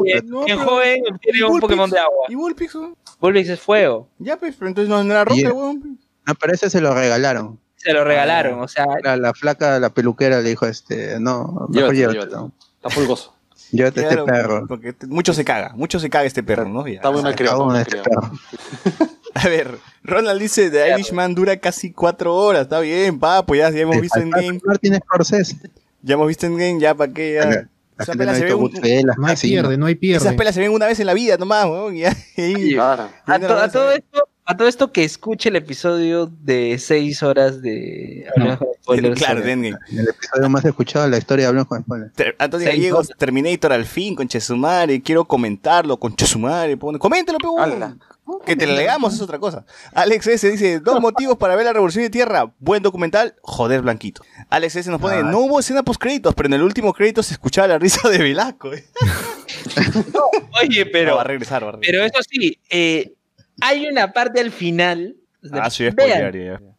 pero- joven tiene un. Pokémon de agua. ¿Y Bullpix? weón? Bullpix es fuego, Ya, pues, pero entonces no, no era roca, Y- el huevón. No, pero ese se lo regalaron. se lo regalaron, o sea, La, la flaca, la peluquera le dijo, este, no, mejor Llévatelo, llévatelo. llévatelo. Está pulgoso. Llévate este perro. Porque mucho se caga. Mucho se caga este perro, ¿no? Ya. Está muy mal mal este perro. [laughs] [laughs] A ver, Ronald dice: The Irishman dura casi cuatro horas. Está bien, pa, pues ya, ya hemos visto en game. Martin Scorsese. Ya hemos visto en game, ya para qué. Ya. Acá- Esa acá pela no se hay ve un- No hay pierde, no hay Esas pelas se ven una vez en la vida nomás, weón. y [laughs] ahí- Claro. a, to- todo esto, a todo esto que escuche el episodio de seis horas de Hablemos con Spoilers. [laughs] Claro, de Endgame. El episodio más escuchado de la historia de Hablamos con Spoilers. Antonio Gallegos. Terminator al fin, con Chesumare. Quiero comentarlo con Chesumare. Pone, coméntelo, pe, huevón. Ala. Que te lo leamos es otra cosa. Alex S dice: Dos motivos para ver la Revolución de Tierra. Buen documental, joder, Blanquito. Alex S nos pone: Ah. No hubo escena post créditos, pero en el último crédito se escuchaba la risa de Velasco. eh". [laughs] Oye, No, pero, va a regresar, va a regresar. pero eso sí, eh, hay una parte al final. Ah, sí, es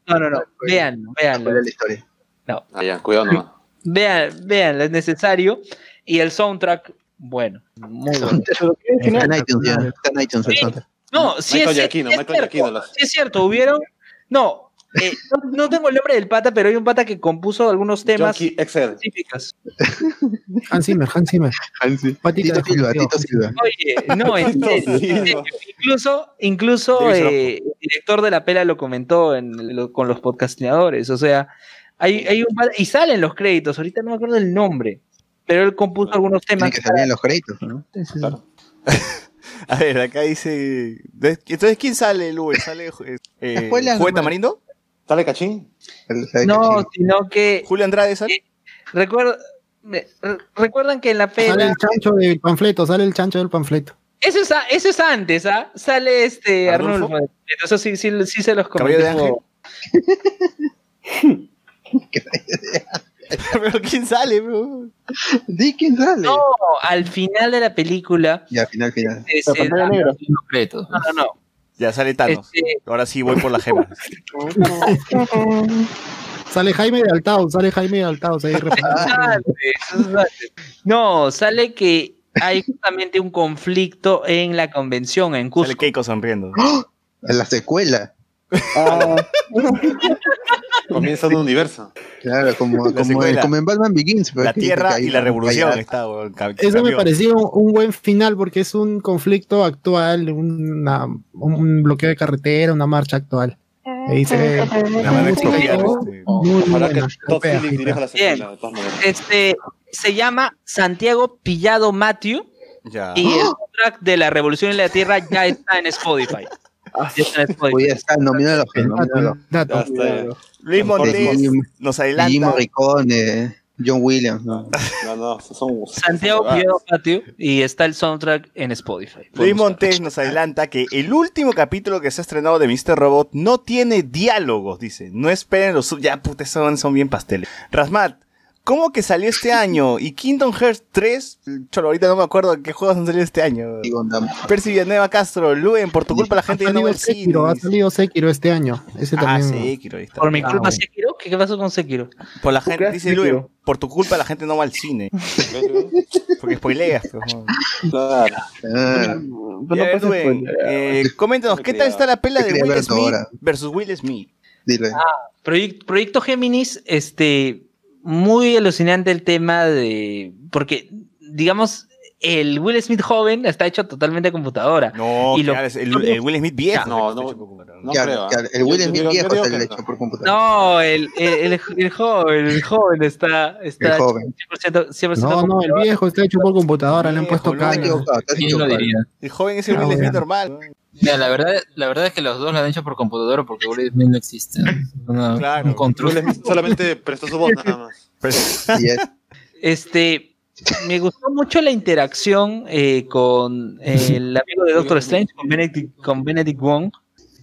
no, no, no, vean, vean, ¿Cuál es la historia? Ah, ya, cuidado nomás. vean, vean, es necesario. Y el soundtrack, bueno, muy [laughs] bueno. Está en iTunes, ya. Está en iTunes el soundtrack. No, sí Michael es, Giacchino, sí es Michael Giacchino cierto, sí es cierto, hubieron, no, eh, no, no tengo el nombre del pata, pero hay un pata que compuso algunos temas Junkie XL. específicos. Hans Zimmer, Hans Zimmer. Patita Tito de Silva. Tito Silva. Oye, no, [laughs] en Tito serio, en Silva. serio. incluso, incluso eh, el director de la pela lo comentó en, lo- con los podcastinadores, o sea, hay, hay un pata- y salen los créditos, ahorita no me acuerdo el nombre, pero él compuso algunos temas. Tiene que salir en los créditos, ¿no? Sí, sí, sí. Claro. [laughs] [laughs] A ver, acá dice. Entonces, ¿quién sale, Luis? ¿Sale eh, Juan. Tamarindo? ¿Sale cachín? El- No, sino que ¿Julio Andrade sale? me- re- recuerdan que en la Sale pela el chancho del panfleto, sale el chancho del panfleto. Eso es, a- eso es antes, ¿ah? Sale este ¿Arnulfo? Arnulfo. Eso sí, sí, sí se los ¿Cabello de comenté. [laughs] [laughs] [laughs] ¿Pero quién sale, bro? Di quién sale. No, al final de la película. Ya, final, final. La pantalla negra. Los créditos. No, no, no. Ya sale Thanos. Este, Ahora sí voy por la gema. [laughs] Sale Jaime de Altao, sale Jaime de Altao. No, sale que hay justamente un conflicto en la convención en Sale Cusco. Keiko sonriendo. En la secuela. Ah, Comienza un universo. Claro, como, La como, secuela. como en Batman Begins. pues, La Tierra y la Revolución está, Eso me pareció un, buen final porque es un conflicto actual, una- un bloqueo de carretera, una marcha actual. Ahí se ve. Este. Este se llama Santiago Pillado Matthew Ya. y el soundtrack de la Revolución en la Tierra ya está en Spotify. A nominado. Luis Montes nos adelanta. Morricone. John Williams. No, no, no, son. Santiago son Piedra Patio y está el soundtrack en Spotify. Luis Montes nos adelanta que el último capítulo que se ha estrenado de Mr. Robot no tiene diálogos, dice. No esperen los sub... Ya, puta, son, son bien pasteles. Rasmat, ¿cómo que salió este año? ¿Y Kingdom Hearts 3? Cholo, ahorita no me acuerdo qué juegos han salido este año. Percy Villanueva Castro, Luen, por tu culpa la gente ya no va al cine. Sekiro, ha salido Sekiro este año. Ese Ah. Sekiro, ahí está. Por mi Ah, culpa, bueno. Sekiro. ¿Qué, ¿Qué pasó con Sekiro? Por la gente, dice? Luen, por tu culpa la gente no va al cine. [laughs] Porque spoileas. no. Claro. Ah, Pero no puedes Luen, spoilear. eh, coméntanos, ¿qué tal está la pela de Will ver Smith ahora. versus Will Smith? dile. Proyec- Proyecto Géminis, este, muy alucinante el tema de, porque, digamos, el Will Smith joven está hecho totalmente a computadora. No, Y lo- claro, es el, el Will Smith viejo. No, está no, hecho por computadora. No Claro, creo. claro, el Will Yo- Smith viejo digo es que el no. hecho por computadora. No, el, el, el- el joven, el joven está, está El joven. 100%, 100% No, no, el viejo está hecho por computadora, le han puesto cara. El joven es el Ah, Will Smith normal. Mira, la verdad, la verdad es que los dos lo han hecho por computadora porque Will Smith no existe. Una- Claro. Un control. Will Smith solamente prestó su voz nada más. [laughs] Y es- Este, me gustó mucho la interacción eh, con eh, el amigo de Doctor Strange, con Benedict, con Benedict Wong.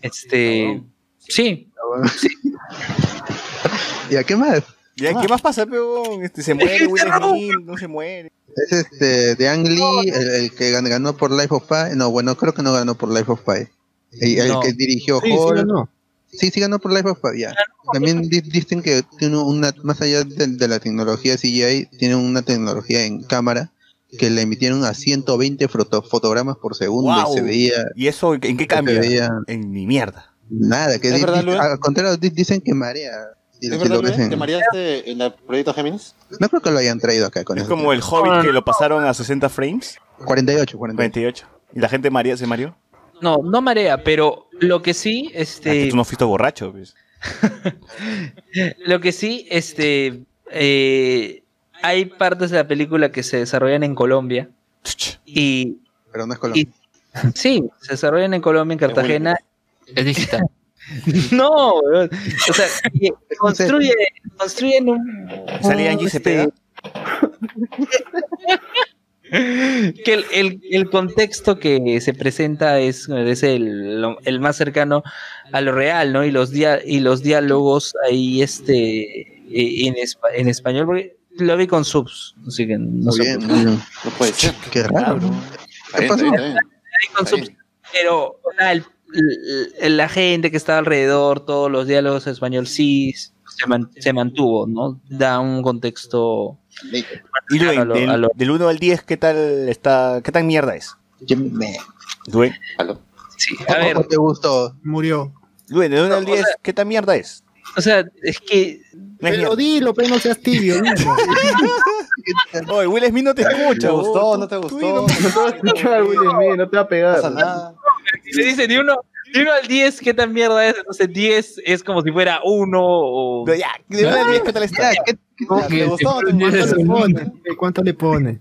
Este, sí, ¿Y a qué más? Ya, ¿Qué más pasa, peón? Este, se muere [laughs] Will Smith, no se muere. Es este de Ang Lee, el, el que gan- ganó por Life of Pi. No, bueno, creo que no ganó por Life of Pi. El, el No. que dirigió Sí, no. Sí, sí ganó por Life of Pi, ya. También di- dicen que tiene una, más allá de, de la tecnología CGI, tiene una tecnología en cámara que le emitieron a 120 foto- fotogramas por segundo y se veía ¿Y eso en qué cambia? veía En mi mierda. nada. Que ¿Es di- verdad, Luis? al contrario, di- dicen que marea. Si- ¿Es si verdad, lo ves Luis? en- ¿Te mareaste en el proyecto Géminis? no creo que lo hayan traído acá con Es como el Hobbit que lo pasaron a 60 frames, 48, 48. 48. ¿Y la gente maría, se mareó? no, no marea, pero lo que sí, Ah, que este, tú no fuiste borracho, pues. [laughs] lo que sí, este, eh, hay partes de la película que se desarrollan en Colombia y Pero no es Colombia. sí, se desarrollan en Colombia, en Cartagena. Es digital. [laughs] No, weón. o sea, [laughs] construye, construyen un, ¿Sale un, Angie este, Cepeda? [laughs] que el, el- el contexto que se presenta es, es el, lo- el más cercano a lo real, ¿no? Y los dia y los diálogos ahí este eh, en, en español, porque lo vi con subs, así que no Muy sé bien. No puede ser. Qué raro. Bien. pero o sea, el- el- la gente que estaba alrededor, todos los diálogos en español sí se, man- se mantuvo, ¿no? Da un contexto Y a lo- del, a lo- del 1 al 10, ¿qué tal está? ¿Qué tan mierda es? Me- sí, a ver, ¿Cómo te gustó? Murió. Luen, del 1 al o 10, sea- ¿qué tan mierda es? o sea, es que Pero mierda. dilo, pero no seas tibio. [laughs] Oye, Will Smith no te escucha. ¿Te gustó? ¿No te gustó? No te va a escuchar, Will Smith, no te va a pegar. si me dice de uno, de uno al 10, ¿qué tan mierda es? Entonces 10 es como si fuera 1 o... No, ya, del 1 al 10, ¿qué tal está? ¿qué- qué- ¿Te gustó? ¿Cuánto le pone? ¿Cuánto le pone?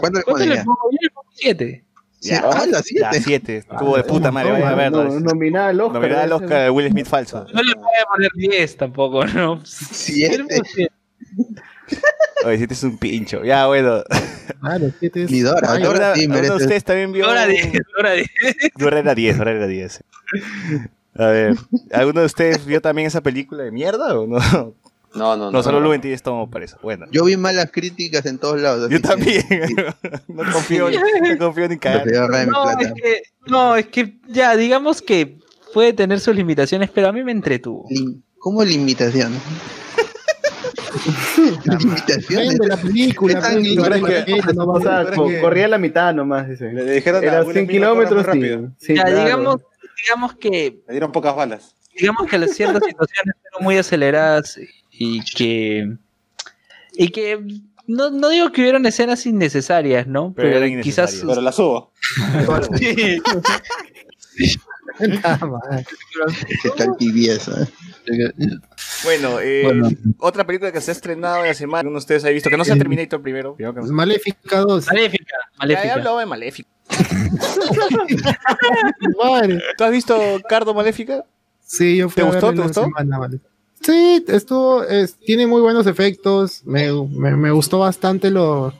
¿Cuánto le ¿Cuánto le pongo? Yo le pongo 7. Sí, ah, la Ya, siete. 7. Estuvo de puta madre, vaya a verlo. No, nominada al Oscar. Nominada al Oscar de Will Smith falso. No le voy a poner 10 tampoco, ¿no? Siete. [laughs] Oye, 7 es un pincho. Ya, bueno. Claro, siete es- Ni Dora, Ay, Dora ¿Alguna, sí alguno de merece. ustedes también vio? Ahora 10, ahora 10. Dora era 10, Dora era 10. A ver, ¿alguno de ustedes vio también esa película de mierda o no? No, no, no. No, solo tiene estómago para eso. Bueno, Yo vi malas críticas en todos lados. yo también. [laughs] no confío, no confío ni ahorrarme No, es que, no, es que ya, digamos que puede tener sus limitaciones, pero a mí me entretuvo. ¿Cómo limitación? [laughs] limitación. La película. ¿Qué tan pues, lindo vale es la no que- corría la mitad nomás, dice. Le dijeron a Era Will 100 Smith, corra kilómetros. Sí, ya, claro. digamos, digamos que Le dieron pocas balas. digamos que las ciertas situaciones fueron muy aceleradas y que y que no, no digo que hubieran escenas innecesarias, ¿no? Pero Pero, quizás innecesarias. Pero la subo. [laughs] Sí. Qué tal tibieza. ¿eh? Bueno, eh, Bueno. otra película que se ha estrenado en la semana, alguno de ustedes ha visto, que no sea Terminator primero. que no sea- Maléfica 2. Maléfica, ya maléfica. hablaba de Maléfica. [laughs] ¿Tú has visto Cardo Maléfica? Sí, yo fui ¿Te a gustó? ¿Te gustó? semana, vale. Sí, estuvo, es- tiene muy buenos efectos. Me, me- me gustó bastante lo,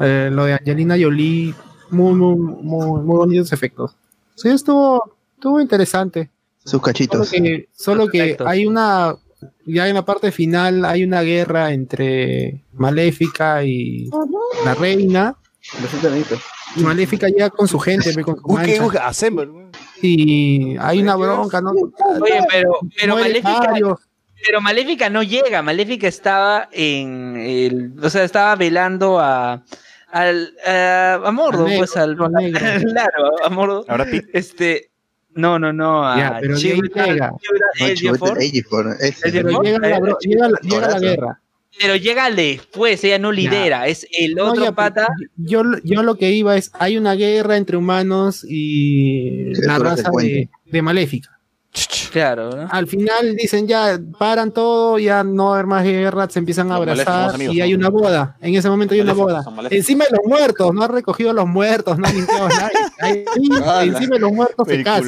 eh, lo de Angelina Jolie. Muy, muy, muy, muy bonitos efectos. Sí, estuvo, estuvo interesante. Sus Solo cachitos. que, solo que hay una, ya en la parte final hay una guerra entre Maléfica y la reina. Maléfica llega con su gente, con su mancha. hacemos. y hay una bronca, ¿no? Oye, pero, pero Maléfica, varios. Pero Maléfica no llega. Maléfica estaba en el, o sea, estaba velando a al a, a Mordo, negro, pues al, [laughs] claro, a Mordo. Ahora Pete. Este, no, no, no, a Ya, pero llega. Llega la, Horacio. guerra. Pero llega después, ella no lidera, es el No, otro ya, pata. Yo, yo lo que iba es, hay una guerra entre humanos y Sí, la raza de Maléfica. Claro, ¿no? Al final dicen ya, paran todo, ya no va a haber más guerra, se empiezan a Los abrazar amigos, y hay una boda. En ese momento hay una boda. Encima de los muertos, no ha recogido a los muertos, no ha limpiado a nadie. [laughs] Ahí, Ala. encima de los muertos se casan.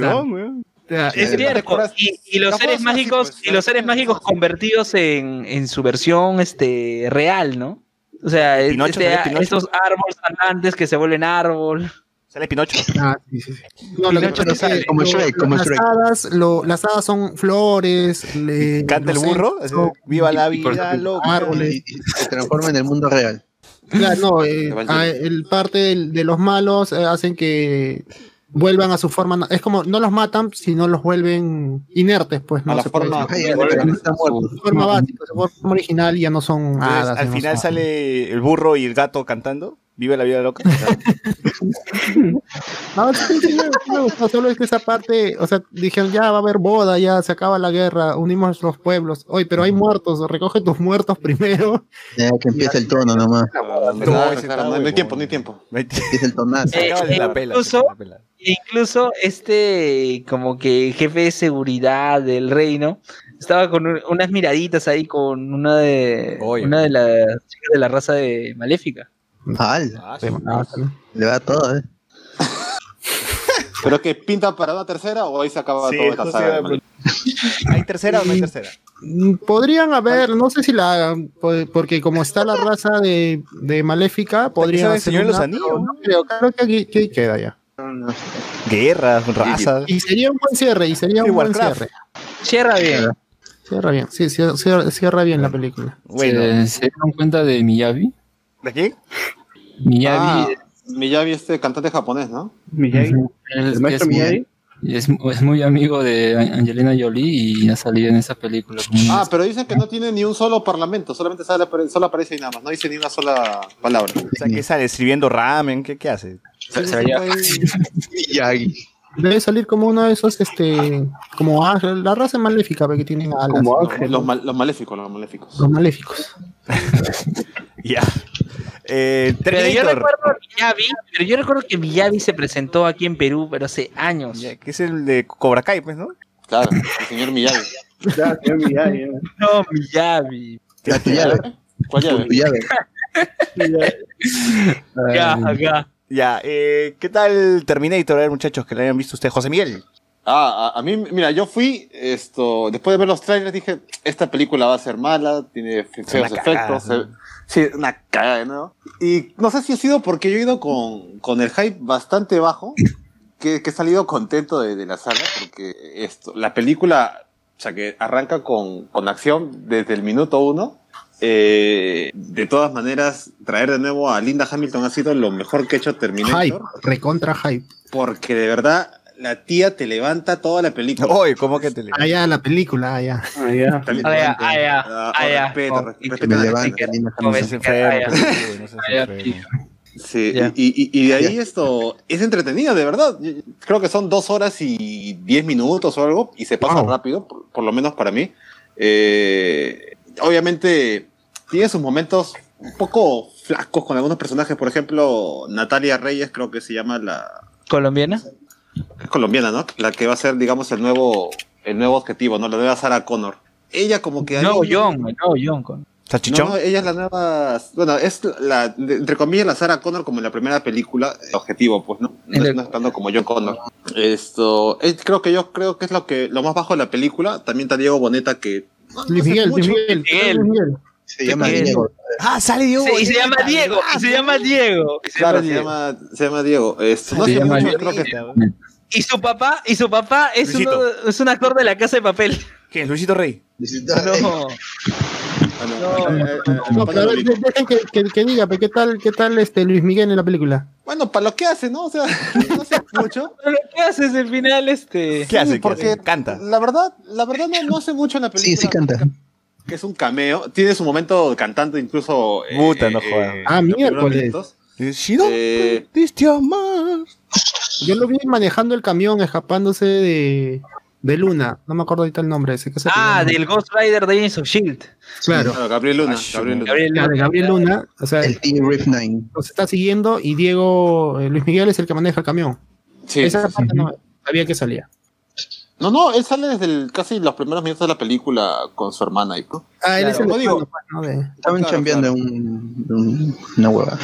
Es cierto. decoras- Y, y los seres así, mágicos, pues, y los seres mágicos convertidos en, en su versión este real, ¿no? O sea, este- estos árboles andantes que se vuelven árbol. Sale Pinocho. ah, sí, sí, sí. No, lo que Pinocho pasa es no que como Shrek, como las Shrek. hadas, lo- las hadas son flores. le- Canta el burro. así, son- Viva la vida, loca. árboles. Y- y se transforma en el mundo real. Claro, no, eh, ah, el parte de los malos eh, hacen que vuelvan a su forma. Es como no los matan, sino los vuelven inertes, pues no A la se puede forma- decir. No. Su forma básica, su forma original ya no son Entonces, hadas. al no final son- sale el burro y el gato cantando. Vive la vida loca. [laughs] [laughs] No, sí, sí, me- sí me gustó, solo es que esa parte, o sea, dijeron ya va a haber boda, ya se acaba la guerra, unimos los pueblos. Oye, pero hay muertos, recoge tus muertos primero. Ya que empieza el tono nomás. Ese no, hay tiempo, no hay tiempo. Empieza el tonazo. Eh, Acaba de la eh, pela, incluso- acaba de la pela. Incluso este, como que jefe de seguridad del reino, estaba con un- unas miraditas ahí con una de Oye. una de las chicas de la raza de Maléfica. Al, Ah, sí. Le va todo, ¿eh? [laughs] ¿Pero que pinta para una tercera o ahí se acaba Sí, toda esta saga? ¿Hay tercera o no hay tercera? Mm, Podrían haber, no sé si la hagan, po- porque como está la raza de, de Maléfica, podrían hacer Señor los Anillos, no creo, creo que aquí, que queda ya. Guerras, razas. Y sería un buen cierre, y sería un buen cierre. Cierra bien. Cierra bien, sí, cier- cierra, cierra bien la película. Bueno, ¿Se, se dieron cuenta de Miyabi? ¿De quién? Miyabi Ah, Miyavi, este cantante japonés, ¿no? Miyagi. es, ¿El maestro es muy- Miyagi? es, es muy amigo de Angelina Jolie y ha salido en esa película. una- Ah, pero dicen que no tiene ni un solo parlamento, solamente sale, solo aparece ahí nada más, no dice ni una sola palabra. O sea, ¿qué sale? ¿Escribiendo ramen? ¿Qué, qué hace? se- se veía- Miyagi. Debe salir como uno de esos, este, como ángel, la raza maléfica ve que tienen alas. Como ¿no? ángel. Los, mal- los maléficos, los maléficos. Los maléficos. [laughs] Ya. Eh, Pero yo recuerdo a Miyavi, pero yo recuerdo que Miyavi se presentó aquí en Perú, pero hace años. Ya, que es el de Cobra Kai, pues, ¿no? Claro, el señor Miyavi. Ya, señor Miyagi. No, Miyavi. La tu llave. ¿Cuál llave? Tu llave. Ya, acá. Ya, eh, ¿qué tal Terminator? Muchachos, que lo hayan visto ustedes. José Miguel. Ah, a, a mí, mira, yo fui, esto, después de ver los trailers dije, esta película va a ser mala, tiene fe- feos efectos, se- sí, una cagada, ¿no? Y no sé si ha sido porque yo he ido con, con el hype bastante bajo, que, que he salido contento de, de la saga, porque esto, la película, o sea, que arranca con, con acción desde el minuto uno, eh, de todas maneras, traer de nuevo a Linda Hamilton ha sido lo mejor que ha hecho Terminator, Hype, recontra hype. porque de verdad la tía te levanta toda la película. Oye, ¿cómo que te la película, respeto, respeto Me la levanta, No se enferma, Ah, pues, uy, no se Ah, ya, enferma. Sí, y, y- y de ahí esto es entretenido, de verdad. Creo que son dos horas y diez minutos o algo, y se pasa Wow. rápido, por, por lo menos para mí. Eh, obviamente, tiene sus momentos un poco flacos con algunos personajes. Por ejemplo, Natalia Reyes, creo que se llama la. ¿Colombiana? Es colombiana, ¿no? La que va a ser, digamos, el nuevo, el nuevo objetivo, ¿no? La nueva Sarah Connor. Ella como que... No, ahí- John, no, John. con- ¿Salchichón? No, ella es la nueva. Bueno, es la, entre comillas, la Sarah Connor como en la primera película. El objetivo, pues, ¿no? No, el- no estando como John Connor. Esto. es- creo que yo creo que es lo que lo más bajo de la película. También está Diego Boneta, que no Luis sé Miguel, Luis. Miguel. Miguel. Luis Miguel. Se llama. Diego. Ah, sale Diego. Sí, y se llama Diego, y se llama Diego. Claro, llama se Diego. llama, se llama Diego. No Se sé llama mucho, Diego. creo que Y su papá, y su papá es, Luisito. uno, es un actor de la casa de papel. ¿Quién? Luisito Rey. No. Ah, no, eh, eh, No, no pero a lo ver, vi. de- dejen que, que, que diga, pero ¿qué tal, qué tal este Luis Miguel en la película? Bueno, para lo que hace, ¿no? O sea, [laughs] no sé mucho. Pero ¿Qué haces al final este? ¿Qué hace? ¿Qué porque hace? Canta. La verdad, la verdad no, no hace mucho en la película. Sí, sí canta. Que es un cameo. Tiene su momento cantando incluso. eh, Puta, no eh, jodas. en Ah, miércoles. no Eh, amar. Yo lo vi manejando el camión, escapándose de, de Luna. No me acuerdo ahorita el nombre ese. ¿qué se Ah, del Ghost Rider de Agents of Shield. Claro. claro, Gabriel Luna. Gabriel Luna. Gabriel Luna. O sea, El Team Riff 9. los está siguiendo y Diego, eh, Luis Miguel es el que maneja el camión. Sí, Esa sí, sí. parte no sabía que salía. No, no, él sale desde el- casi los primeros minutos de la película con su hermana. ahí, ¿no? Ah, él Claro, es el no digo- hermano, ¿no? de Estaban Claro, chambeando claro. en un, en un- una hueva.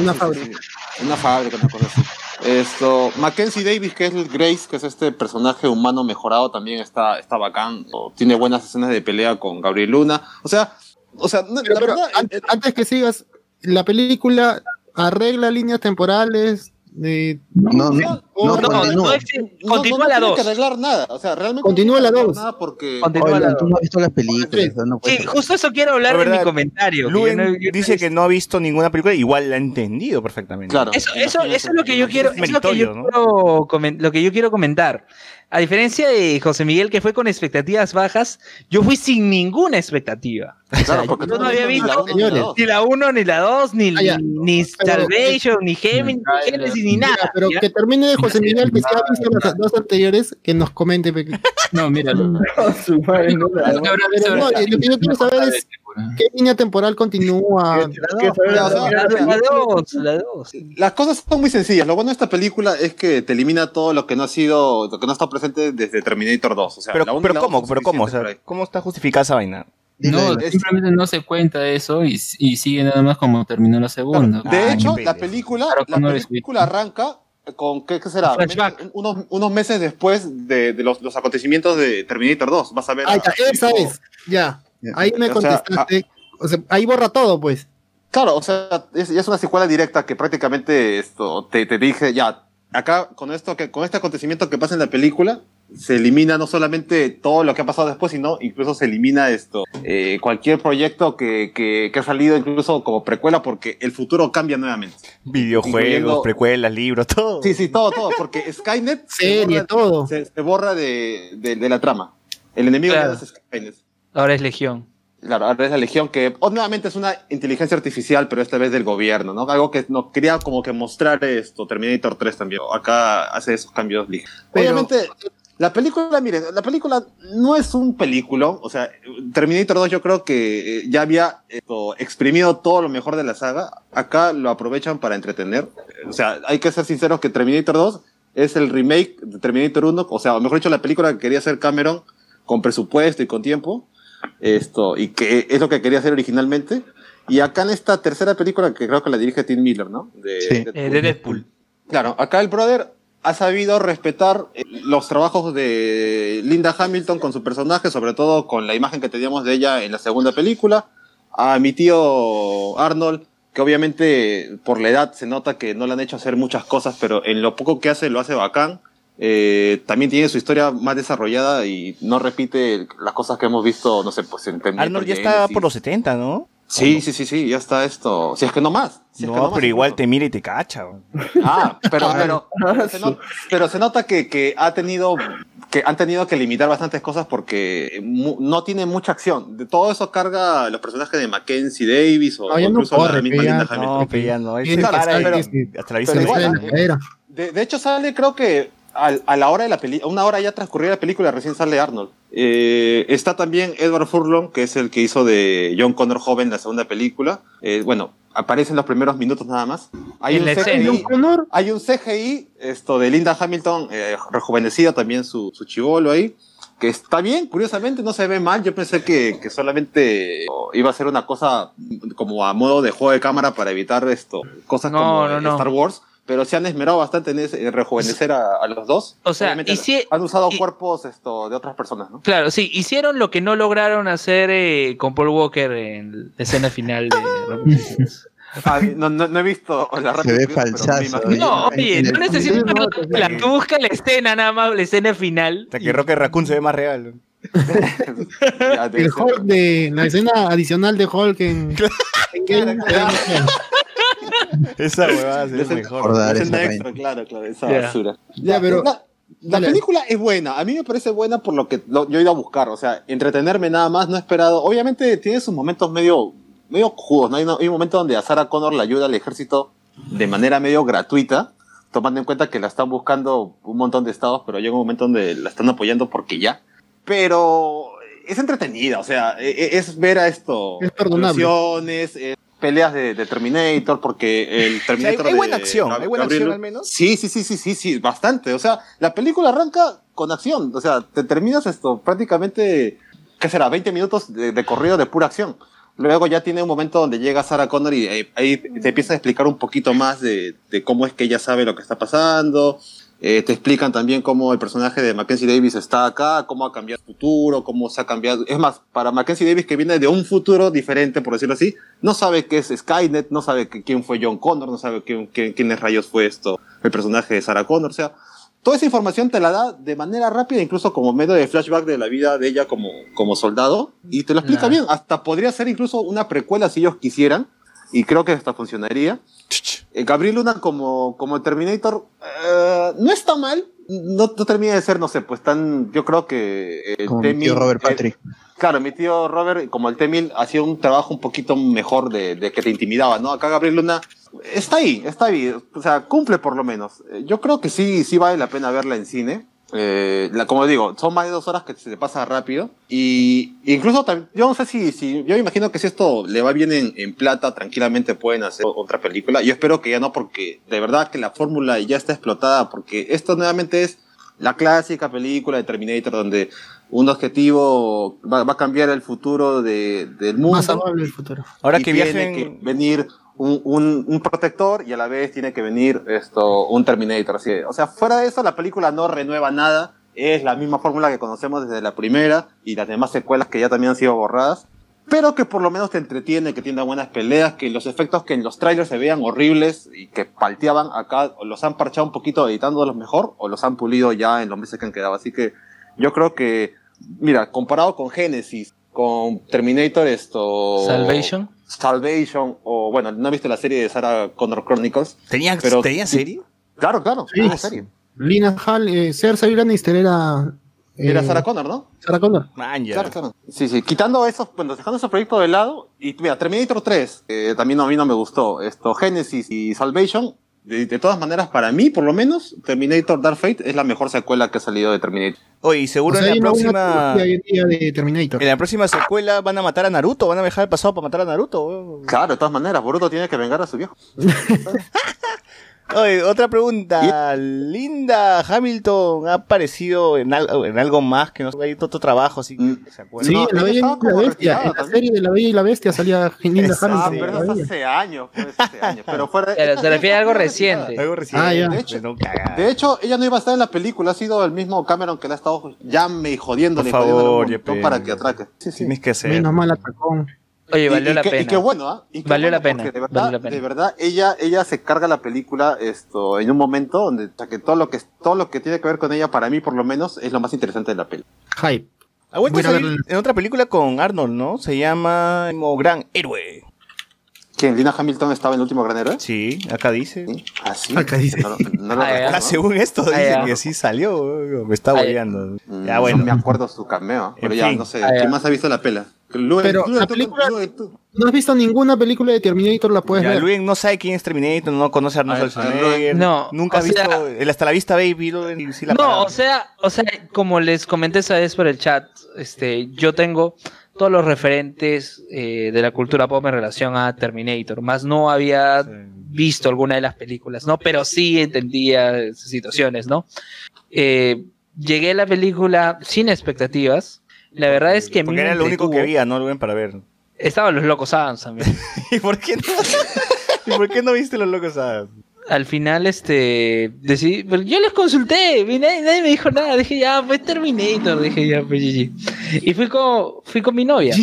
una fábrica. Una fábrica, una cosa así. Esto, Mackenzie Davis, que es el Grace, que es este personaje humano mejorado, también está, está bacán. O Tiene buenas escenas de pelea con Gabriel Luna. O sea, o sea, no, Pero, la pero, verdad, an- antes que sigas, la película arregla líneas temporales de... No, no, no, no, No, no, continúa. existe- no- continúa no la tiene 2. que arreglar nada. O sea, realmente Continúa no la tiene que dos. arreglar nada porque Continúa Oye, la tú no has visto las películas. no Sí, justo eso quiero hablar La de mi comentario. que Luen yo no- yo no dice que no ha visto ninguna película, igual la ha entendido perfectamente. Claro. Eso, eso, eso es lo que yo quiero, Es es lo que yo ¿no? quiero lo que yo quiero comentar. A diferencia de José Miguel, que fue con expectativas bajas, yo fui sin ninguna expectativa. O sea, Claro, porque yo no había ni la visto uno ni la dos. ni la 1, ni la 2, ni, Ah, ni Pero- Salvation, ni Géminis, ni Génesis, ni nada. Pero ¿ya? que termine de José Miguel, que si ha visto las dos anteriores, que nos comente. No, míralo. [laughs] Su madre, no lo que yo quiero saber es ¿Qué línea temporal continúa? La 2, la 2. Las cosas son muy sencillas. Lo bueno de esta película es que te elimina todo lo que no ha sido, lo que no ha estado presente desde Terminator 2. O sea, Pero, la ¿cómo? Pero ¿cómo? O sea, suficientes ¿cómo está justificada esa vaina? No, Es- simplemente no se cuenta eso y, y sigue nada más como terminó la segunda. De Ah, hecho, la película, Claro, la no película arranca con, ¿qué, qué será? Unos, unos meses después de, de los, los acontecimientos de Terminator 2. Vas a ver. Ahí a- está, esa es. Ya. Ahí me O sea, contestaste. O sea, ahí borra todo, pues. Claro, o sea, es, es una secuela directa que prácticamente esto te, te dije, ya, acá con esto que con este acontecimiento que pasa en la película, se elimina no solamente todo lo que ha pasado después, sino incluso se elimina esto, eh, cualquier proyecto que, que, que ha salido incluso como precuela, porque el futuro cambia nuevamente. Videojuegos, precuelas, libros, todo. Sí, sí, todo, todo, porque Skynet se borra, todo. se, se borra de, de, de la trama. El enemigo Claro. ya es Skynet. Ahora es Legión. Claro, ahora es la Legión, que obviamente es una inteligencia artificial, pero esta vez del gobierno, ¿no? Algo que no quería como que mostrar esto, Terminator 3 también. Acá hace esos cambios. Pero- Obviamente, la película, miren, la película no es un película, o sea, Terminator 2 yo creo que eh, ya había esto, exprimido todo lo mejor de la saga. Acá lo aprovechan para entretener. O sea, hay que ser sinceros que Terminator 2 es el remake de Terminator 1, o sea, o mejor dicho, la película que quería hacer Cameron con presupuesto y con tiempo esto, y que es lo que quería hacer originalmente. Y acá en esta tercera película, que creo que la dirige Tim Miller, ¿no? De, Sí. Deadpool. Eh, de Deadpool. Claro, acá el brother ha sabido respetar eh, los trabajos de Linda Hamilton con su personaje, sobre todo con la imagen que teníamos de ella en la segunda película. A mi tío Arnold, que obviamente por la edad se nota que no le han hecho hacer muchas cosas, pero en lo poco que hace lo hace bacán. Eh, también tiene su historia más desarrollada y no repite las cosas que hemos visto, no sé, pues en Arnold ya está por los 70, ¿no? Sí, sí, sí, sí, ya está esto. Si es que no más. Si es no, más pero igual te mira y te cacha. Ah, pero, pero, pero, [laughs] se, nota, pero se nota que, que ha tenido que han tenido que limitar bastantes cosas porque mu- no tiene mucha acción. De todo eso carga los personajes de Mackenzie Davis o, No, ya o no incluso corre, la misma. Linda Hamilton. No, pero ya no. Él se para hasta la vista. De, de hecho sale creo que al- a la hora de la película, una hora ya transcurrida la película, recién sale Arnold. Eh, está también Edward Furlong, que es el que hizo de John Connor joven la segunda película. Eh, bueno, aparece en los primeros minutos nada más. Hay un. CGI, John Connor, hay un CGI esto de Linda Hamilton, eh, rejuvenecida también su, su chivolo ahí, que está bien, curiosamente no se ve mal. Yo pensé que, que solamente iba a ser una cosa como a modo de juego de cámara para evitar esto, cosas No, como no, no. Star Wars. Pero se han esmerado bastante en, ese- en rejuvenecer a, a los dos. O sea, han usado y- cuerpos esto, de otras personas, ¿no? Claro, sí, hicieron lo que no lograron hacer eh, con Paul Walker en la escena final de [laughs] Ah, no, no, no he visto la Se ve falsazo. No, oye, En no necesitas la tú busca la escena nada más, la escena final. Hasta que Rocket Raccoon se ve más real. [laughs] El Hulk de la escena adicional de Hulk en, [laughs] en Game- Esa [laughs] huevada ese- mejor. Ese esa extra, claro, claro, esa Ya. basura. Ya, pero- La, la película es buena, a mí me parece buena por lo que lo- yo he ido a buscar, o sea, entretenerme nada más, no he esperado. Obviamente tiene sus momentos medio, medio judos, ¿no? Hay, una- hay un momento donde a Sarah Connor le ayuda al ejército de manera medio gratuita, tomando en cuenta que la están buscando un montón de estados, pero llega un momento donde la están apoyando porque ya. Pero es entretenida, o sea, e- e- es ver a esto. Es perdonable. eh, peleas de, de Terminator, porque el O sea, hay, Terminator. hay de buena acción, Gab- hay buena Gabriel- acción al menos. Sí, sí, sí, sí, sí, sí, bastante. O sea, la película arranca con acción. O sea, te terminas esto prácticamente, ¿qué será? 20 minutos de, de corrido de pura acción. Luego ya tiene un momento donde llega Sarah Connor y eh, ahí te empieza a explicar un poquito más de, de cómo es que ella sabe lo que está pasando. Eh, te explican también cómo el personaje de Mackenzie Davis está acá, cómo ha cambiado el futuro, cómo se ha cambiado. Es más, para Mackenzie Davis, que viene de un futuro diferente, por decirlo así, no sabe qué es Skynet, no sabe que- quién fue John Connor, no sabe quién, quién, quiénes rayos fue esto, el personaje de Sarah Connor. O sea, toda esa información te la da de manera rápida, incluso como medio de flashback de la vida de ella como, como soldado, y te lo explica Nah. bien. Hasta podría ser incluso una precuela si ellos quisieran, y creo que hasta funcionaría. Gabriel Luna como, como Terminator eh, no está mal, no, no termina de ser, no sé, pues tan, yo creo que el Como mi T-1000, tío Robert eh, Patrick. Claro, mi tío Robert, como el T-1000, hacía un trabajo un poquito mejor de, de que te intimidaba, ¿no? Acá Gabriel Luna está ahí, está ahí, o sea, cumple por lo menos. Eh, Yo creo que sí, sí vale la pena verla en cine. Eh, la, como digo, son más de dos horas que se te pasa rápido. Y incluso, tam- yo no sé si, si, yo me imagino que si esto le va bien en, en plata, tranquilamente pueden hacer otra película. Yo espero que ya no, porque de verdad que la fórmula ya está explotada, porque esto nuevamente es la clásica película de Terminator donde un objetivo va, va a cambiar el futuro de- del mundo. Más amable el futuro. Ahora y que tiene viajen. que venir un, un- un protector y a la vez tiene que venir esto un Terminator. Así o sea, fuera de eso, la película no renueva nada. Es la misma fórmula que conocemos desde la primera y las demás secuelas que ya también han sido borradas. Pero que por lo menos te entretiene, que tiene buenas peleas, que los efectos que en los trailers se vean horribles y que palteaban acá, o los han parchado un poquito editándolos mejor, o los han pulido ya en los meses que han quedado. Así que yo creo que, mira, comparado con Genesis, con Terminator, esto. Salvation. Salvation, o bueno, no he visto la serie de Sarah Connor Chronicles. ¿Tenía, Pero- ¿tenía serie? Claro, claro, Sí. la serie. Lina Hall, eh, Cersei Lannister era. eh, Era Sarah Connor, ¿no? Sarah Connor. Man, ya. Claro, claro. Sí, sí, quitando esos, bueno, dejando esos proyectos de lado, y mira, Terminator 3, eh, también a mí no me gustó, esto, Genesis y Salvation, de, de todas maneras, para mí, por lo menos, Terminator Dark Fate es la mejor secuela que ha salido de Terminator. Oye, y seguro O sea, en la próxima. en día de Terminator. En la próxima secuela van a matar a Naruto, van a dejar el pasado para matar a Naruto. Claro, de todas maneras, Boruto tiene que vengar a su viejo. [laughs] Oye, otra pregunta. Linda Hamilton ha aparecido en, al- en algo más que no hay otro trabajo así que Mm. se acuerda. Sí, No, la Bella y Bestia. En la serie de la Bella y la Bestia salía Linda Exacto. Ah, Hamilton. pero eso es hace años, pues, hace años. Pero fuera Pero se refiere a algo reciente. [laughs] Algo reciente. Ah, ya. De hecho- pero cagada. De hecho, ella no iba a estar en la película, ha sido el mismo Cameron que la ha estado llame y jodiéndole, Por jodiéndole favor, un montón Yepe. para que atraque. Sí, sí. Tienes que hacer. Menos mal atacón. Oye, valió y la pena. Y qué bueno, ¿ah? Y qué Valió la pena, De verdad, valió la pena. de verdad ella, ella se carga la película esto, en un momento donde o sea, que todo, lo que, todo lo que tiene que ver con ella, para mí por lo menos, es lo más interesante de la peli. Hype. Ha vuelto a salir en otra película con Arnold, ¿no? Se llama como Gran Héroe. ¿Quién? ¿Lina Hamilton estaba en el último gran héroe? Sí, acá dice. Sí. Ah, sí. Acá dice. No, lo- no lo Ah, recuerdo, según esto dice que sí salió. Me está ya. boleando. Mm, Ya bueno. No me acuerdo su cameo, pero En ya fin. no sé. ¿Quién más ha visto la pela? Luen, Pero Luen, la película- Luen, tú. ¿No has visto ninguna película de Terminator? La puedes Ya, ver. Luis no sabe quién es Terminator, no conoce a Arnold Schwarzenegger. No, Nunca ha visto sea- el Hasta la Vista Baby. Luen, y sí la No, o sea, o sea, como les comenté esa vez por el chat, este, yo tengo todos los referentes eh, de la cultura pop en relación a Terminator, más no había visto alguna de las películas, ¿no? Pero sí entendía situaciones, ¿no? Eh, llegué a la película sin expectativas. La verdad es que a mí Porque me era lo único que había, ¿no? Luen, para ver. Estaban los locos Adams también. [laughs] ¿Y por qué no? [laughs] ¿Y por qué no viste los locos Adams? al final, este, decidí, pero yo les consulté, y nadie, nadie me dijo nada, dije ya, pues Terminator, dije ya, pues GG. Y fui con, fui con mi novia.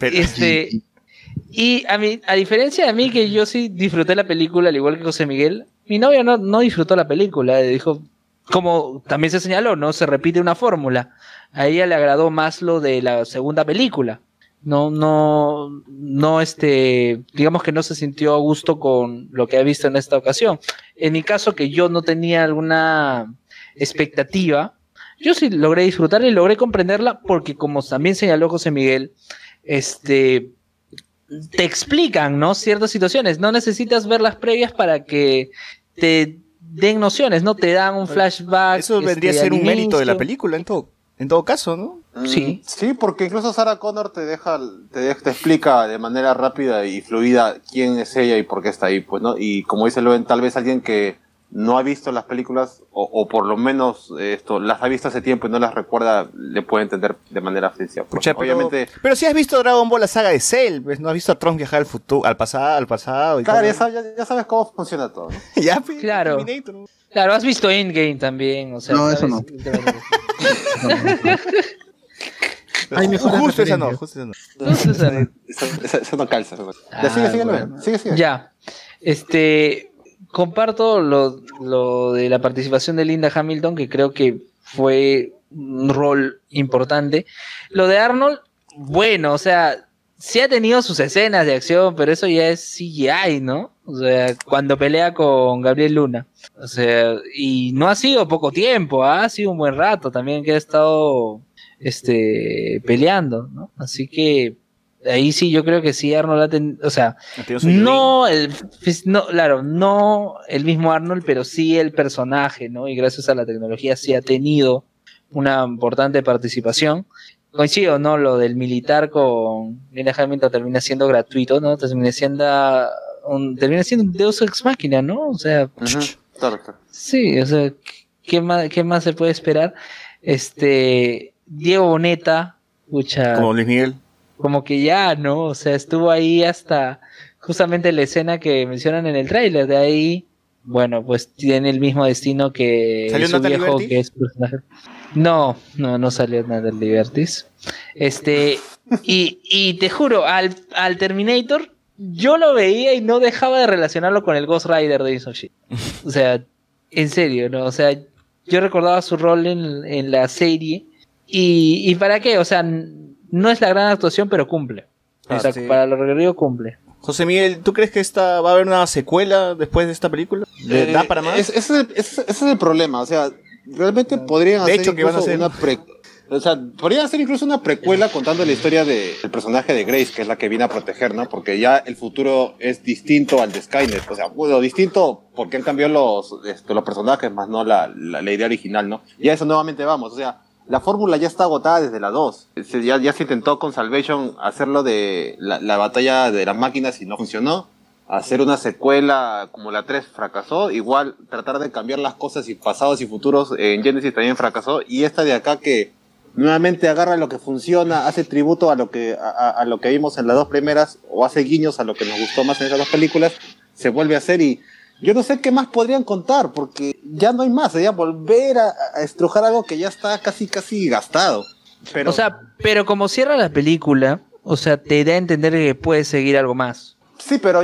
Este, y a mí, a diferencia de mí, que yo sí disfruté la película, al igual que José Miguel, mi novia no, no disfrutó la película, dijo, como también se señaló, no se repite una fórmula. A ella le agradó más lo de la segunda película. No, no, no, este, digamos que no se sintió a gusto con lo que ha visto en esta ocasión. En mi caso, que yo no tenía alguna expectativa, yo sí logré disfrutarla y logré comprenderla porque, como también señaló José Miguel, este, te explican, ¿no? Ciertas situaciones. No necesitas ver las previas para que te den nociones, ¿no? Te dan un flashback. Eso vendría a este, ser un mérito de la película en todo, en todo caso, ¿no? Sí. Sí, porque incluso Sarah Connor te deja, te, deja- te explica de manera rápida y fluida quién es ella y por qué está ahí, pues, ¿no? Y como dice Loen, tal vez alguien que no ha visto las películas, o, o por lo menos eh, esto, las ha visto hace tiempo y no las recuerda, le puede entender de manera sencilla. pues, Pucha, ¿no? pero, Obviamente, pero si has visto Dragon Ball, la saga de Cell, pues no has visto a Trunks viajar al futuro, al pasado, al pasado. Y claro, todo, ya ¿no? sabes, ya- ya sabes cómo funciona todo, ¿no? [laughs] ya, pues, Claro. Terminator, ¿no? Claro, has visto Endgame también, o sea. No, eso sabes- Hay mejores Justo esa no, justo esa no. Eh, Eso, eso- eso no calza. no- Ah, ya sigue, sigue, bueno. Sigue, sigue. Ya. Este, comparto lo, lo de la participación de Linda Hamilton, que creo que fue un rol importante. Lo de Arnold, bueno, o sea, sí ha tenido sus escenas de acción, pero eso ya es CGI, ¿no? O sea, cuando pelea con Gabriel Luna. O sea, y no ha sido poco tiempo, ¿ah? ha sido un buen rato también que ha estado este peleando, ¿no? Así que ahí sí yo creo que sí Arnold ha tenido, o sea, no el no, claro, no el mismo Arnold, pero sí el personaje, ¿no? Y gracias a la tecnología sí ha tenido una importante participación. Coincido, ¿no? Lo del militar con Linda Hamilton termina siendo gratuito, ¿no? Termina siendo un, termina siendo un Deus Ex Máquina, ¿no? O sea, Ujú, claro, claro. Sí, o sea, ¿qué más, qué más se puede esperar? Este, Diego Boneta, pucha, Como Luis Miguel. como que ya, ¿no? O sea, estuvo ahí hasta justamente la escena que mencionan en el tráiler, de ahí, bueno, pues tiene el mismo destino que ¿Salió su Natalie viejo, que es personaje. No, no, no salió nada del Libertis. Este, y, y te juro, al, al Terminator, yo lo veía y no dejaba de relacionarlo con el Ghost Rider de Jason Shit. O sea, en serio, ¿no? O sea, yo recordaba su rol en, en la serie. Y, ¿Y para qué? O sea, no es la gran actuación, pero cumple. O sea, para lo requerido cumple. José Miguel, ¿tú crees que esta va a haber una secuela después de esta película? ¿Le Eh, ¿Da para más? es- ese, es el, ese- ese es el problema. O sea, realmente podrían De hacer hecho, que van a hacer- una pre- o sea, podrían hacer incluso una precuela contando la historia de- del personaje de Grace, que es la que viene a proteger, ¿no? Porque ya el futuro es distinto al de Skynet. O sea, bueno, distinto porque han cambiado los, este, los personajes, más no la, la, idea original, ¿no? Y a eso nuevamente vamos. O sea, la fórmula ya está agotada desde la 2. Se- Ya, ya se intentó con Salvation hacerlo de la, la batalla de las máquinas y no funcionó hacer una secuela como la 3 fracasó, igual tratar de cambiar las cosas y pasados y futuros en Genesis también fracasó, y esta de acá que nuevamente agarra lo que funciona, hace tributo a lo que, a, a- lo que vimos en las dos primeras, o hace guiños a lo que nos gustó más en esas dos películas, se vuelve a hacer y yo no sé qué más podrían contar, porque ya no hay más, sería volver a, a estrujar algo que ya está casi casi gastado. Pero, O sea, pero como cierra la película, o sea, te da a entender que puede seguir algo más. Sí, pero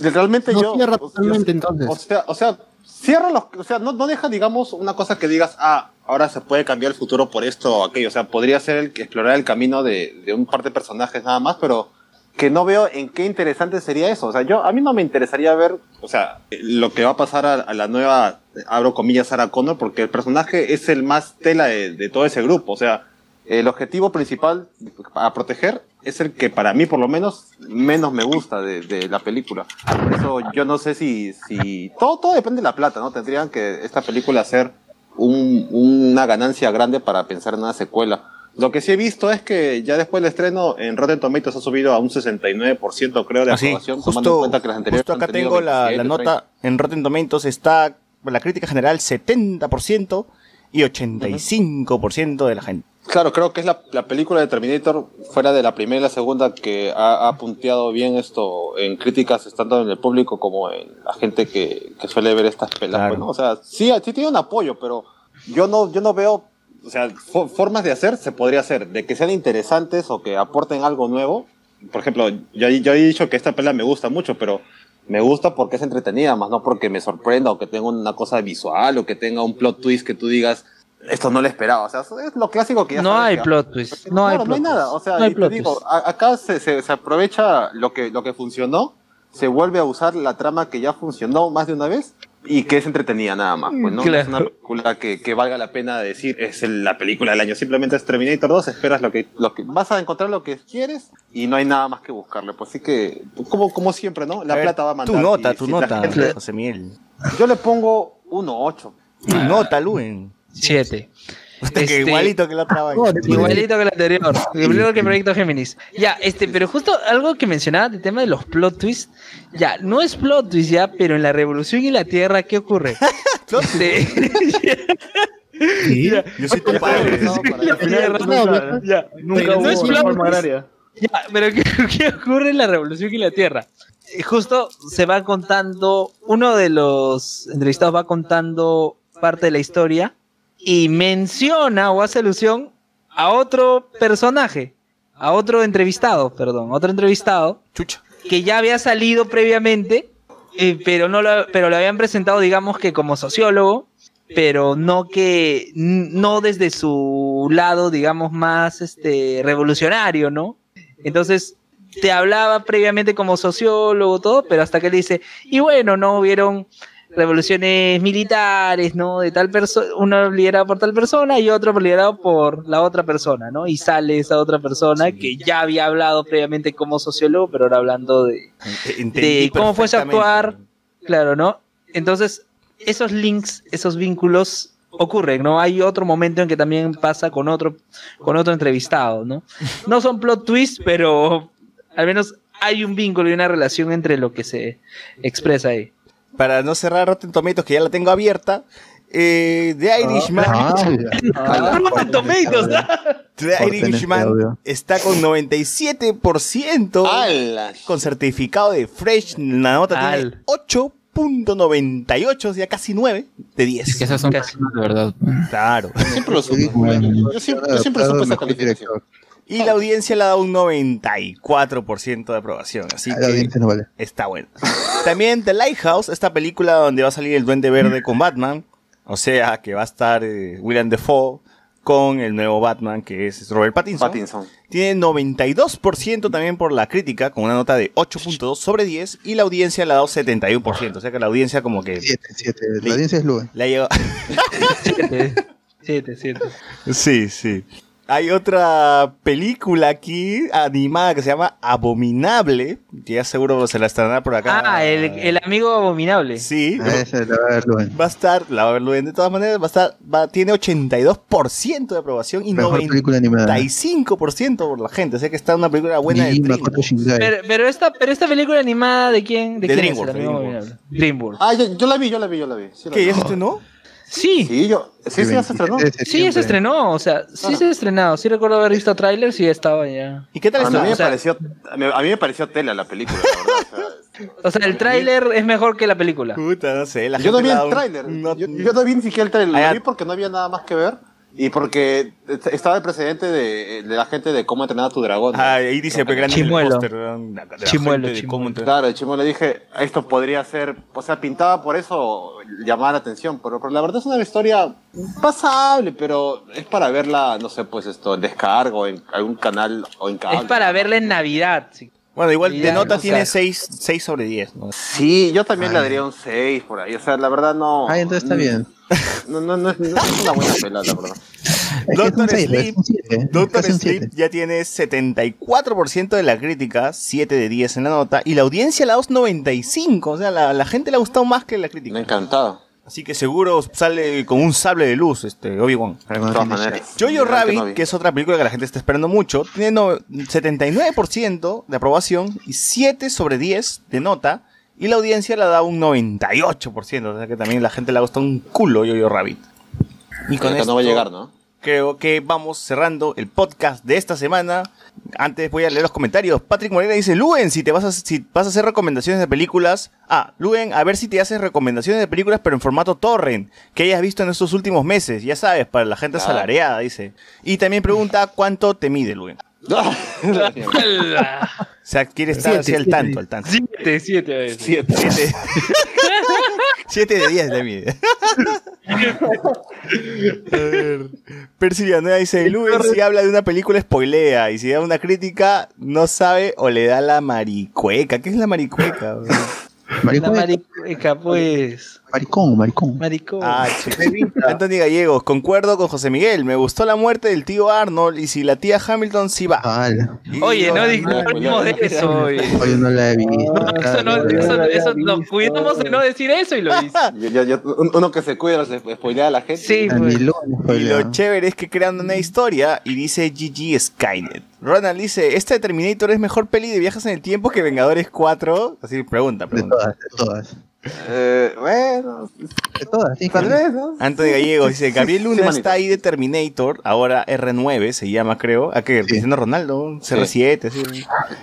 realmente No yo. cierra o- totalmente, entonces. O sea, o sea, cierra los. O sea, no, no deja, digamos, una cosa que digas, ah, ahora se puede cambiar el futuro por esto o aquello. O sea, podría ser el explorar el camino de, de un par de personajes nada más, pero que no veo en qué interesante sería eso. O sea, yo, a mí no me interesaría ver, o sea, lo que va a pasar a, a la nueva, abro comillas, Sarah Connor, porque el personaje es el más tela de, de todo ese grupo. O sea, el objetivo principal a proteger es el que para mí por lo menos menos me gusta de, de la película. Por eso yo no sé si, si todo, todo depende de la plata, ¿no? Tendrían que esta película ser un- una ganancia grande para pensar en una secuela. Lo que sí he visto es que ya después del estreno en Rotten Tomatoes ha subido a un 69% creo de Así, aprobación, tomando en justo, cuenta que las anteriores justo acá tengo la, la 27, nota en Rotten Tomatoes, está la crítica general 70% y 85% de la gente. Claro, creo que es la, la película de Terminator, fuera de la primera y la segunda, que ha, ha punteado bien esto en críticas, tanto en el público como en la gente que, que suele ver estas pelas. Claro. O sea, sí, sí tiene un apoyo, pero yo no, yo no veo, o sea, fo- formas de hacer se podría hacer, de que sean interesantes o que aporten algo nuevo. Por ejemplo, yo, yo he dicho que esta pela me gusta mucho, pero me gusta porque es entretenida, más no porque me sorprenda o que tenga una cosa visual o que tenga un plot twist que tú digas, esto no lo esperaba. O sea, es lo clásico que ya No sabes hay plot twist. No hay plot no hay nada. O sea, No y te digo, twist. a- acá se, se, se aprovecha lo que, lo que funcionó, se vuelve a usar la trama que ya funcionó más de una vez y que es entretenida nada más. Pues no, claro. es una película que, que, valga la pena decir es la película del año. Simplemente es Terminator 2, esperas lo que, lo que vas a encontrar lo que quieres y no hay nada más que buscarle. Pues sí que, como, como siempre, ¿no? La plata va a mandar. Tu nota, y, tu nota, José Miguel. Yo le pongo 1.8. Tu nota, Luen. 7. [laughs] Este, que igualito que la otra. Igualito que la anterior. [laughs] Igualito que Proyecto Géminis. Ya, este, pero justo algo que mencionaba del tema de los plot twists. Ya, no es plot twist ya, pero en la Revolución y la Tierra, ¿qué ocurre? [laughs] plot twist. Este, Yo soy tu padre. No es plot twist. Ya, pero ¿qué, ¿qué, ocurre en la Revolución y la Tierra? Eh, justo se va contando, uno de los entrevistados va contando parte de la historia y menciona o hace alusión a otro personaje, a otro entrevistado, perdón, otro entrevistado Chucha. que ya había salido previamente, eh, pero no lo, pero lo habían presentado, digamos que como sociólogo, pero no que no desde su lado, digamos más este revolucionario, ¿no? Entonces te hablaba previamente como sociólogo todo, pero hasta que le dice y bueno, no hubieron revoluciones militares, ¿no? De tal persona, uno liderado por tal persona y otro liderado por la otra persona, ¿no? Y sale esa otra persona que ya había hablado previamente como sociólogo, pero ahora hablando de, de cómo fuese a actuar, claro, ¿no? Entonces, esos links, esos vínculos ocurren, ¿no? Hay otro momento en que también pasa con otro, con otro entrevistado, ¿no? No son plot twists, pero al menos hay un vínculo y una relación entre lo que se expresa ahí. Para no cerrar Rotten Tomatoes, que ya la tengo abierta. Eh, The Irishman. Ah, [laughs] Rotten Tomatoes, The Irishman está con 97% ¡Hala! con certificado de Fresh. La nota tiene Al. 8.98, o sea, casi 9 de 10. Es que esas son Casi. personas de verdad. Claro. Siempre lo supe. Yo siempre, yo siempre supe esa calificación. Y la audiencia le da un 94% de aprobación. Así La que audiencia no vale. está bueno. También The Lighthouse, esta película donde va a salir el Duende Verde con Batman. O sea, que va a estar eh, William Defoe con el nuevo Batman que es Robert Pattinson. Pattinson. Tiene 92% también por la crítica, con una nota de 8.2 sobre 10. Y la audiencia le ha dado 71%. O sea que la audiencia como que 7, 7. La audiencia es Luen. le ha llegado... Siete, siete, siete. [laughs] Sí, sí. Hay otra película aquí animada que se llama Abominable, que ya seguro se la estrenará por acá. Ah, el, el amigo abominable. Sí, Ah, esa la va a ver Luen. va a estar, la va a ver Luen, de todas maneras, va a estar, va, tiene 82% de aprobación y Mejor película animada. 95% por la gente, o sea que está una película buena de. Pero, pero esta, pero esta película animada de quién, de, De quién es DreamWorks, el amigo DreamWorks. abominable? DreamWorks. Ah, yo, yo la vi, yo la vi, yo la vi. Sí, la ¿Qué, ya se estrenó? Sí, Sí, yo, sí, sí, ya se estrenó. sí, ya se estrenó, o sea, sí se ha estrenado. Sí recuerdo haber visto trailers y ya estaba ya. ¿Y qué tal A mí, me o sea- pareció, a mí, a mí me pareció tela la película, la verdad. o sea, [laughs] O sea, el tráiler es mejor que la película. Puta, no sé, la yo no vi el tráiler. no- yo, yo no vi ni siquiera el tráiler. Ah. Lo vi porque no había nada más que ver. Y porque est- estaba el precedente de, de la gente de cómo entrenar a tu dragón. ¿no? Ah, ahí dice, pero grande Chimuelo. la- de la Chimuelo, chimuelo. cómo. Claro, le dije, esto podría ser, o sea, pintaba por eso, llamar la atención, pero, pero la verdad es una historia pasable, pero es para verla, no sé, pues esto, en descargo, en algún canal o en cable. Es para verla en Navidad. sí. Bueno, igual de ya, nota o tiene sea- 6, 6 sobre 10. ¿no? Sí, yo también le daría un 6 por ahí, o sea, la verdad no... Ah, entonces está bien. [laughs] No, no, no, es- no es una buena pela, la verdad. Doctor Sleep, Doctor ya tiene 74% de la crítica, 7 de 10 en la nota, y la audiencia le da 95, o sea, la, la gente le ha gustado más que la Me ha crítica. encantado, Así que seguro sale con un sable de luz, este, Obi-Wan. de todas maneras. Jojo que Rabbit, no que es otra película que la gente está esperando mucho, tiene no- 79% de aprobación y 7 sobre 10 de nota, y la audiencia le da un 98%, o sea que también la gente le ha gustado un culo Jojo Rabbit. Y con esto, no va a llegar, ¿no? Creo que vamos cerrando el podcast de esta semana. Antes voy a leer los comentarios. Patrick Morena dice, Luen, si te vas a, si vas a hacer recomendaciones de películas. Ah, Luen, a ver si te haces recomendaciones de películas, pero en formato torrent, que hayas visto en estos últimos meses. Ya sabes, para la gente asalariada, dice. Y también pregunta, ¿cuánto te mide, Luen? O sea, quiere estar Siete, así al siete, tanto, al tanto. Siete, siete veces. Siete. Siete, [laughs] Siete de diez le mide. A ver. Percy Villanueva dice, Luen si habla de una película spoilea y si da una crítica no sabe o le da la maricueca. ¿Qué es la maricueca? bro? La maricueca, pues. Maricón, maricón. Maricón. Ah. Anthony Gallegos, concuerdo con José Miguel. Me gustó la muerte del tío Arnold y si la tía Hamilton sí va. Oye, no dijimos de eso. oye. Oye, no la he visto. Eso, no, eso, eso, nos cuidamos de no decir eso y lo [laughs] ya- uno que se cuida, se spoilea a la gente. Sí, pues. Y lo chévere es que crean una historia y dice GG Skynet. Ronald dice, ¿este Terminator es mejor peli de viajes en el tiempo que Vengadores 4? Así pregunta, De pregunta. todas, de todas. Eh, bueno, todas, sí. tal vez, ¿no? Anthony Gallegos dice, Gabriel Luna está ahí de Terminator, ahora R9 se llama creo. ¿A qué? Cristiano Ronaldo, CR7, así.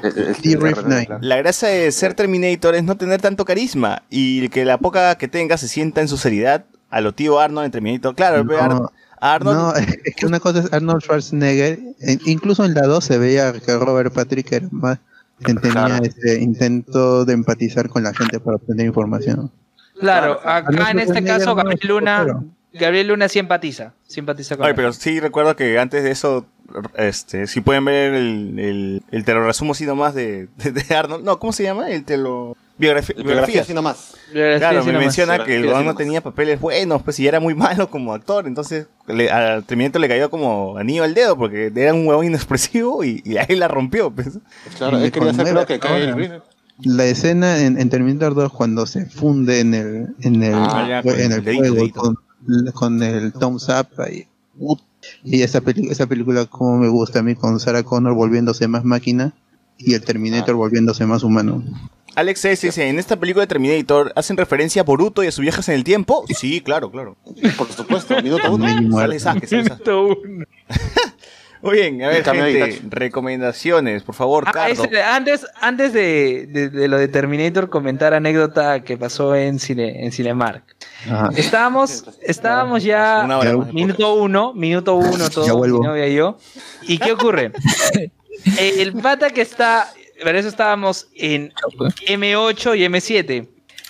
El- el- Sí, el-. La gracia de ser Terminator es no tener tanto carisma y que la poca que tenga se sienta en su seriedad a lo tío Arnold en Terminator. Claro, No, Ar- Arnold... No, es que una cosa es Arnold Schwarzenegger. e- Incluso en la 2 se veía que Robert Patrick era más. Tenía Claro. ese intento de empatizar con la gente para obtener información. Claro, acá en este caso Gabriel Luna, Gabriel Luna sí empatiza, sí empatiza con Ay, él. pero sí recuerdo que antes de eso, este, si pueden ver el, el, el te lo resumo así nomás de, de, de Arnold. No, ¿cómo se llama? El te lo... Biografía. el biografía así nomás. Claro, me menciona que el Biografía no tenía papeles buenos, pues y era muy [laughs] malo como actor, entonces le, al Terminator le cayó como anillo al dedo porque era un huevón inexpresivo y, y ahí la rompió. Pues. Claro, Y él quería hacer creo que Green. La escena en, en Terminator 2 cuando se funde en el, en el, Ah, ya, con en el el dedito. con, con el thumbs up ahí. Y esa, peli- esa película como me gusta a mí con Sarah Connor volviéndose más máquina y el Terminator volviéndose más humano. Alex S. dice, en esta película de Terminator, ¿hacen referencia a Boruto y a sus viajes en el tiempo? Sí, claro, claro. Por supuesto, minuto uno. Sale muerte. Sasuke, sale Sasuke. [laughs] Muy bien, a ver, gente, recomendaciones, por favor, Ah, antes antes de, de- de lo de Terminator, comentar anécdota que pasó en, cine, en Cinemark. Ajá. Estábamos, estábamos ya Una hora minuto uno, minuto uno, todo, Ya vuelvo. mi novia y yo. ¿Y qué ocurre? [laughs] El pata que está, para eso estábamos en M8 y M7.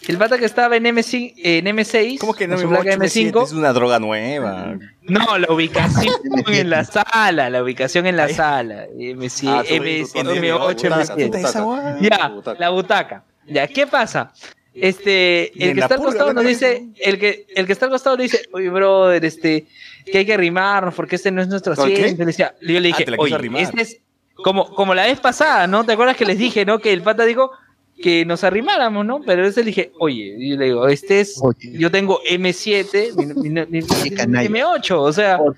El pata que estaba en, M5, en M6, ¿Cómo que no me placa M5, Es una droga nueva. no, la ubicación [laughs] en la sala, la ubicación en la sala. M7, Ah, tú M, ves tu M8, butaca, M7. butaca. Esa guay. Ya, la butaca. Ya, ¿qué pasa? Este, el que está al costado ¿no? nos dice, el que, el que está al costado dice, oye, brother, este, que hay que arrimarnos porque este no es nuestro asiento. Yo le Ah, dije, oye, este es, como, como la vez pasada, ¿no? ¿Te acuerdas que les dije, no? Que el pata dijo que nos arrimáramos, ¿no? Pero ese le dije, oye, y yo le digo, este es, Oye. yo tengo M7, mi- mi- mi- mi- Qué canalla. M8, o sea, Oh,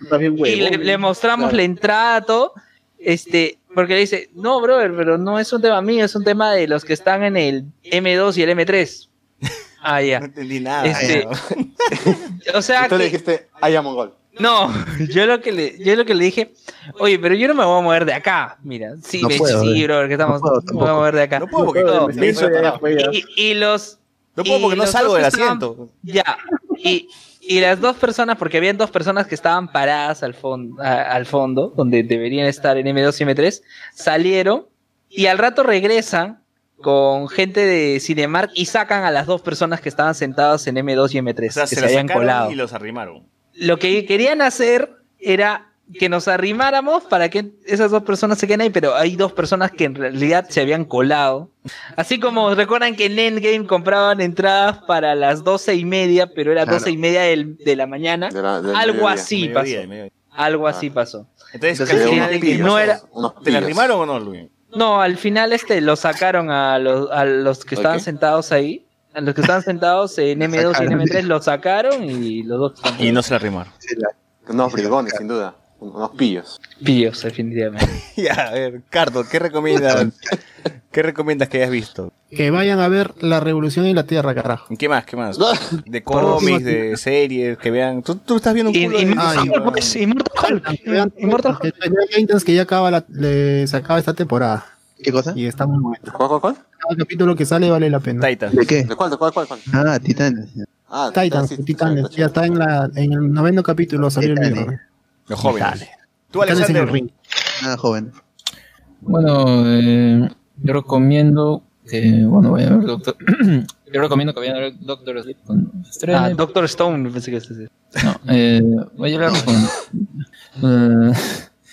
y le, le mostramos Claro. la entrada, todo, este, porque le dice, no, brother, pero no es un tema mío, es un tema de los que están en el M2 y el M3. [laughs] Ah, No ya. entendí nada. Este, [laughs] O sea, tú le dijiste, allá mongol. No, [laughs] yo lo que le, yo lo que le dije, oye, pero yo no me voy a mover de acá, mira, sí, No me- puedo, sí, eh. brother, que estamos, No puedo, no me voy a mover de acá. No puedo porque No, me ya, y, y los No puedo porque no salgo dos del asiento. Ya, y, y las dos personas, porque habían dos personas que estaban paradas al, fon- a- al fondo, donde deberían estar en M2 y M3, salieron y al rato regresan con gente de Cinemark y sacan a las dos personas que estaban sentadas en M2 y M3, O sea, que se, se, habían colado. y los arrimaron. Lo que querían hacer era que nos arrimáramos para que esas dos personas se queden ahí, pero hay dos personas que en realidad se habían colado. Así como recuerdan que en Endgame compraban entradas para las doce y media, pero era Claro. doce y media del- de la mañana. De la- del Algo mediodía. así Mediodía, pasó. mediodía. Algo así pasó. Entonces, Entonces, al final, no era- ¿te la arrimaron o no, Luis? No, al final este lo sacaron a los, a los que estaban sentados ahí. A los que estaban sentados en M2 y en sacaron. M3 lo sacaron y los dos Y no se la arrimaron. Sí, la- Unos brigones, sin duda. Unos pillos. pillos, definitivamente. ya, a ver, Cardo, ¿qué recomiendas? ¿Qué recomiendas que hayas visto? Que vayan a ver La Revolución en la Tierra, carajo. ¿Qué más? ¿Qué más? De cómics, de series, que vean. Tú, tú estás viendo un culo Ah, pues, Immortal Hulk. Immortal Hulk. que ya acaba la, le- se acaba esta temporada. ¿Qué cosa? Y está muy bueno. ¿Cuál, cuál, cuál? Cada capítulo que sale vale la pena. Titans. ¿De qué? ¿De cuál, de cuál, cuál, cuál? Ah, Titanes. Ah, Titans, sí, sí, Titanes. sí, sí, Ya está en, la, en el noveno capítulo salió el libro. Los jóvenes. Tú, en el Alexander. ring. Nada joven. Bueno, eh, yo recomiendo que, bueno, vayan a ver Doctor... [clears throat] yo recomiendo que vayan a ver Doctor Sleep. Ah, Doctor Stone, pensé que este No, eh, vaya a con- [laughs] eh,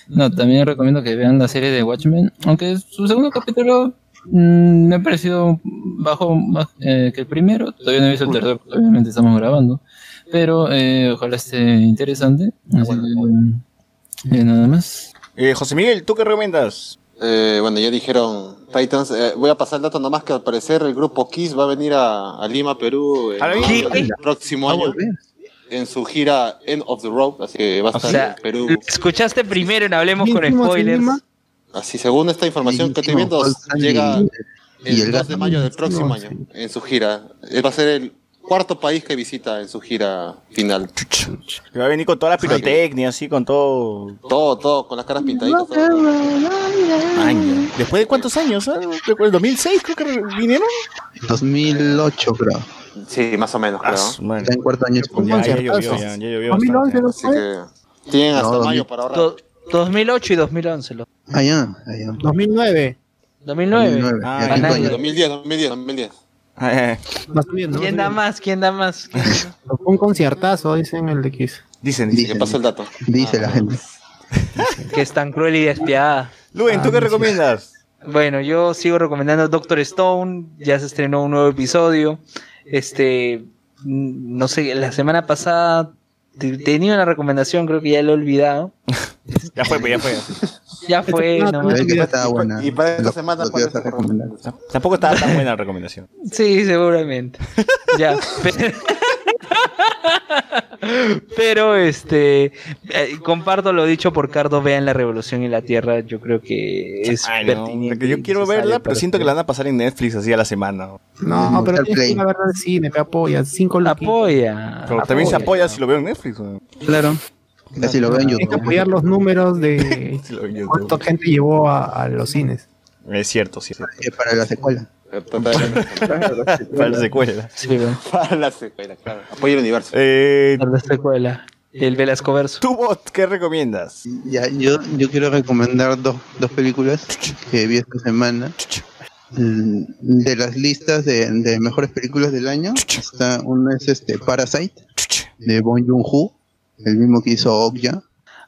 no, también recomiendo que vean la serie de Watchmen, aunque su segundo capítulo mm, me ha parecido bajo más eh, que el primero. Todavía no he visto el tercero, porque obviamente estamos grabando. Pero eh, ojalá esté interesante. Así que, eh, nada más. Eh, José Miguel, ¿tú qué recomiendas? Eh, bueno, ya dijeron Titans. Eh, voy a pasar el dato nomás que al parecer el grupo Kiss va a venir a, a Lima, Perú, el, próximo año en su gira End of the Road. Así que va a O estar sea, en Perú. escuchaste primero en Hablemos con Spoilers. Cinema. Así, según esta información que estoy viendo, llega el el 2 de mayo del próximo año en su gira. Él va a ser el cuarto país que visita en su gira final. Que va a venir con toda la pirotecnia, así, con todo. Todo, todo, con las caras pintaditas. todo. Año. ¿Después de cuántos años? ah? ¿Después del 2006 creo que vinieron? 2008, creo. Sí, más o menos, Ah, creo. Está en cuarto año. Ya, ya llovió, ya, ya llovió 2011 bastante. no fue. que tienen hasta No, mayo para ahorrar. Do- 2008 y 2011. lo- Allá, allá. 2009. 2009. 2009. Ah, años. 2010, 2010, 2010. Ah, eh, Más bien, ¿no? ¿Quién da más? ¿Quién da más? [laughs] Un conciertazo, dicen el de Kiss. Dicen, Que dicen. pasó el dato. Dice Ah, la gente. que es tan cruel y despiadada. Luen, ¿tú Ah, qué sí. recomiendas? Bueno, yo sigo recomendando Doctor Stone. Ya se estrenó un nuevo episodio. Este, mm, no sé, la semana pasada te- tenía una recomendación, creo que ya lo he olvidado. [laughs] Ya fue, pues ya fue. Ya fue, No, no estaba buena. Y para esta semana, lo que ¿cuál vas a es tu recomendar. Tampoco estaba tan buena la recomendación. Sí, seguramente. ya. [laughs] Pero, [laughs] pero, este eh, comparto lo dicho por Cardo, vean la revolución en la Tierra, yo creo que es Ay, no, pertinente. yo y quiero verla, pero siento que la van a pasar en Netflix así a la semana. ¿no? No, pero tienes que Play. ir a ver al cine, me apoya. Cinco. Apoya. Pero también se apoya si lo veo en Netflix. ¿no? Claro. Así lo veo en Tienes que YouTube. apoyar los números de [laughs] Si YouTube. cuánta gente llevó a, a los cines. Es cierto, sí. Eh, para la secuela. Para la secuela. Para la secuela, claro. Apoya el universo. Eh, Para la secuela. El Velasco Verso. ¿Tú, bot, qué recomiendas? Ya, yo, yo quiero recomendar dos, dos películas que vi esta semana. Mm, De las listas de, de mejores películas del año, está una es este Parasite de Bong Joon-ho, el mismo que hizo Okja.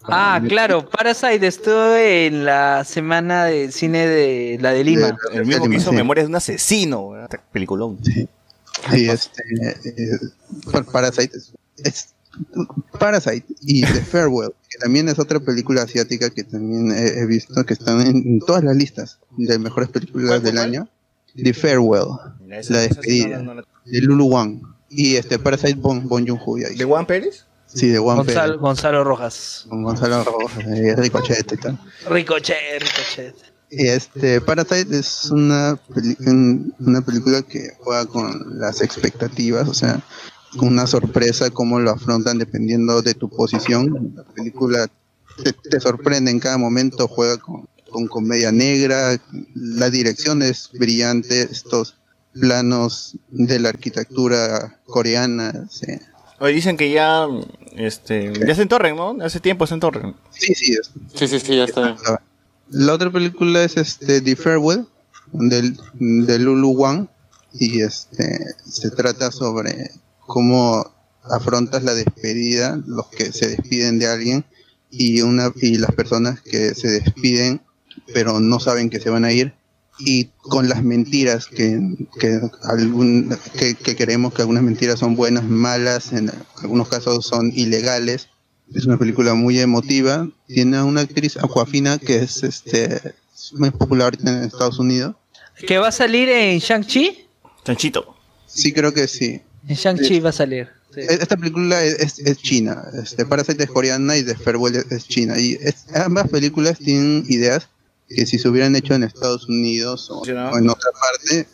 Ah, claro, Parasite estuve en la semana de cine de la de Lima. El mismo que hizo Sí. Memorias de un asesino. ¿verdad? Peliculón. Y este, eh, Pa- Parasite es, es- Parasite y The [laughs] Farewell, que también es otra película asiática que también he, he visto que están en, en todas las listas de mejores películas del año. The Farewell, La esa sí despedida. no- no- no- de Lulu Wang y este Parasite Bon, bon Joon-ho ya ¿De. Juan Pérez? Sí, de One Gonzalo, Gonzalo Rojas. con Gonzalo Rojas, eh, Ricochet y tal. Ricochet, Ricochet. Y este Parasite es una, una película que juega con las expectativas, o sea, con una sorpresa, cómo lo afrontan dependiendo de tu posición. La película te, te sorprende en cada momento, juega con, con comedia negra, la dirección es brillante, estos planos de la arquitectura coreana. Sí, Oye, dicen que ya, este, ya se entorren, ¿no? Hace tiempo se entorren. sí, sí, es- Sí, sí, sí, ya está. La otra película es este The Farewell del, de Lulu Wang y este se trata sobre cómo afrontas la despedida, los que se despiden de alguien y una y las personas que se despiden pero no saben que se van a ir y con las mentiras que, que, algún, que, que creemos que algunas mentiras son buenas, malas, en algunos casos son ilegales. Es una película muy emotiva. Tiene a una actriz Aquafina que es este es muy popular en Estados Unidos. ¿Que va a salir en Shang-Chi? Chanchito. Sí, creo que sí. En Shang-Chi va a salir. sí. E- Esta película es, es- es china. Este, Parasite es coreana y The Farewell es, es china. Y es- ambas películas tienen ideas que si se hubieran hecho en Estados Unidos o, o en otra parte,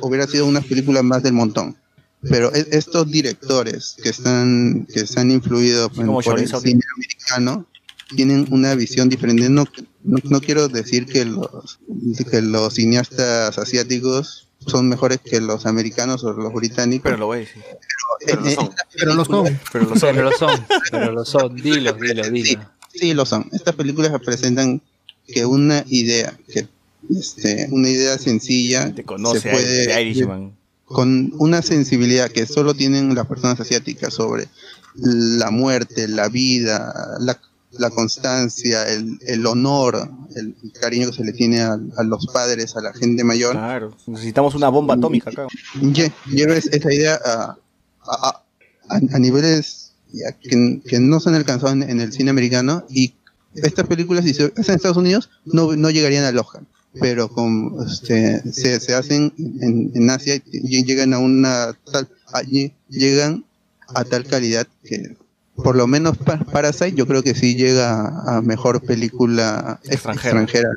hubiera sido una película más del montón. Pero e- estos directores que están que se han influido por, el cine americano tienen una visión diferente. No, no, no quiero decir que los, que los cineastas asiáticos son mejores que los americanos o los británicos. Pero lo voy a decir. Pero lo son. Pero lo son. Pero lo son. Pero lo son, pero lo son. Dilo, dilo, Sí, dilo. sí, lo son. Estas películas representan que una idea, que este, una idea sencilla Te conoce se puede de Irishman. con una sensibilidad que solo tienen las personas asiáticas sobre la muerte, la vida, la, la constancia, el, el honor, el, cariño que se le tiene a, a los padres, a la gente mayor. Claro, necesitamos una bomba atómica acá. Lle- lleva es- esa idea a, a, a- niveles que, que no se han alcanzado en, en el cine americano y estas películas si se hacen en Estados Unidos no, no llegarían al Oscar pero con, este, se, se hacen en, en Asia y y llegan a una tal allí llegan a tal calidad que por lo menos pa- Parasite yo creo que sí llega a mejor película Extranjera. extranjera,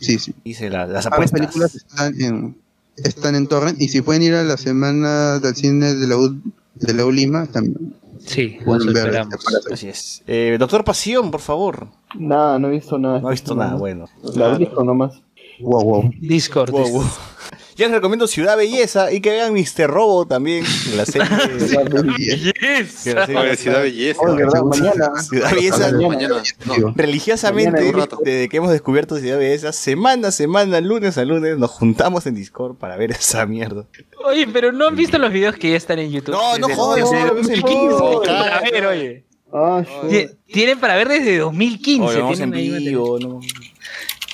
sí sí la- las apuestas. películas están en, están en Torrent y si pueden ir a la semana del cine de la U, de la U Lima también Sí, ver esperamos. Así es. Eh, Doctor Pasión, por favor. Nada, no he visto nada. No ha visto nada, bueno. La he visto nomás. Wow, wow. Discord. Wow, wow. [laughs] Yo les recomiendo Ciudad Belleza y que vean Mr. Robo también, la serie. [laughs] Yes. que la serie- Oye, Ciudad Belleza. Oh, verdad, mañana. Ciudad Belleza. Mañana. No. Religiosamente, Mañana en desde que hemos descubierto Ciudad Belleza, semana a semana, lunes a lunes, nos juntamos en Discord para ver esa mierda. Oye, pero no han visto los videos que ya están en YouTube. No, no jodas, el 2015. video. Para ver, oye. Ah, Ti- Tienen para ver desde 2015. Oye, vamos en vivo, ¿no?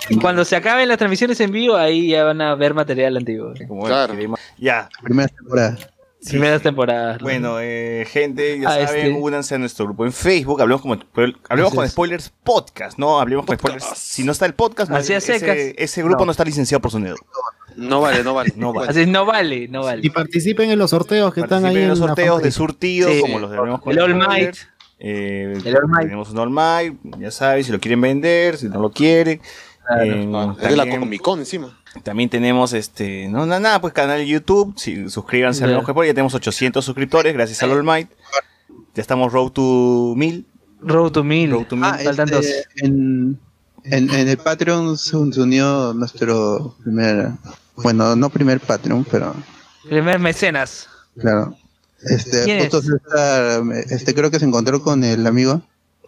[laughs] Cuando se acaben las transmisiones en vivo, ahí ya van a ver material antiguo. Como Claro. que- Ya, primera temporada Primeras temporadas. Bueno, eh, gente, ya Ah, saben, este. únanse a nuestro grupo en Facebook. Hablemos, como, hablemos con spoilers podcast, ¿no? Hablemos con spoilers. Si no está el podcast, no- Así ese, secas. ese grupo no. No. está licenciado por sonido. No vale, no vale. [laughs] No vale. Así no vale, no Y vale. participen en los sorteos que están ahí Participen en los sorteos de surtido, Sí. como los de con El All. Might. Eh, El All Might. Tenemos un All Might, ya saben, si lo quieren vender, si no lo quieren. Eh, No, es de la también- Comic Con encima. También tenemos este, no, nada, nada, pues canal de YouTube, si, suscríbanse a Ya. Hablemos con Spoilers, ya tenemos 800 suscriptores gracias al All Might. Ya estamos road to 1000. Road to Mil. Road to 1000. Ah, Faltan dos. este, en, en, en el Patreon se unió nuestro primer, bueno, no primer Patreon, pero Primer mecenas. claro. Este, este, creo que se encontró con el amigo.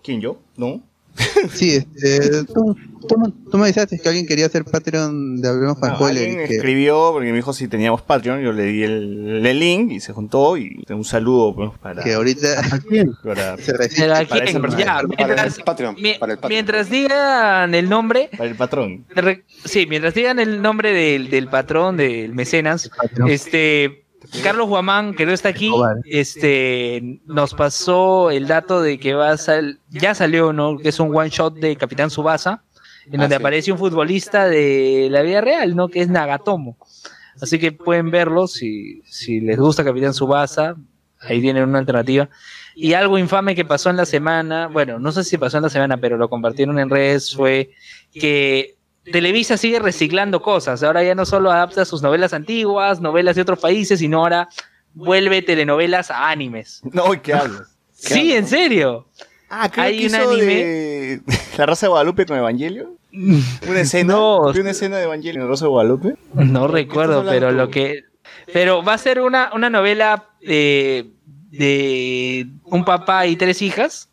¿Quién yo? ¿No? [laughs] Sí, este, tú, tú, me- tú me dijiste que alguien quería hacer Patreon de Hablemos con Spoiler. alguien y que- escribió porque me dijo si teníamos Patreon, yo le di el, el link y se juntó y un saludo pues, para, que ahorita ¿A quién? para, [laughs] se. Pero para aquí, esa persona. ya, Para mientras, el Patreon. mi- Para el Patreon. mientras digan el nombre, para el patrón. re- sí, mientras digan el nombre del, del patrón, del mecenas, este, Carlos Guamán, que no está aquí, Escobar. este, nos pasó el dato de que va a sal, ya salió, ¿no? Que es un one shot de Capitán Subasa, en Ah, donde sí. aparece un futbolista de la vida real, ¿no? Que es Nagatomo. Así que pueden verlo si, si les gusta Capitán Subasa, ahí tienen una alternativa. Y algo infame que pasó en la semana, bueno, no sé si pasó en la semana, pero lo compartieron en redes, fue que Televisa sigue reciclando cosas. Ahora ya no solo adapta sus novelas antiguas, novelas de otros países, sino ahora vuelve telenovelas a animes. No, ¿qué hablas? [laughs] Sí, en serio. Ah, creo Hay que un hizo anime- de [laughs] La Rosa de Guadalupe con Evangelio. [laughs] Una escena, No. ¿vi una escena de Evangelio en La Rosa de Guadalupe. No recuerdo, pero tú? lo que. Pero va a ser una, una novela eh, de un papá y tres hijas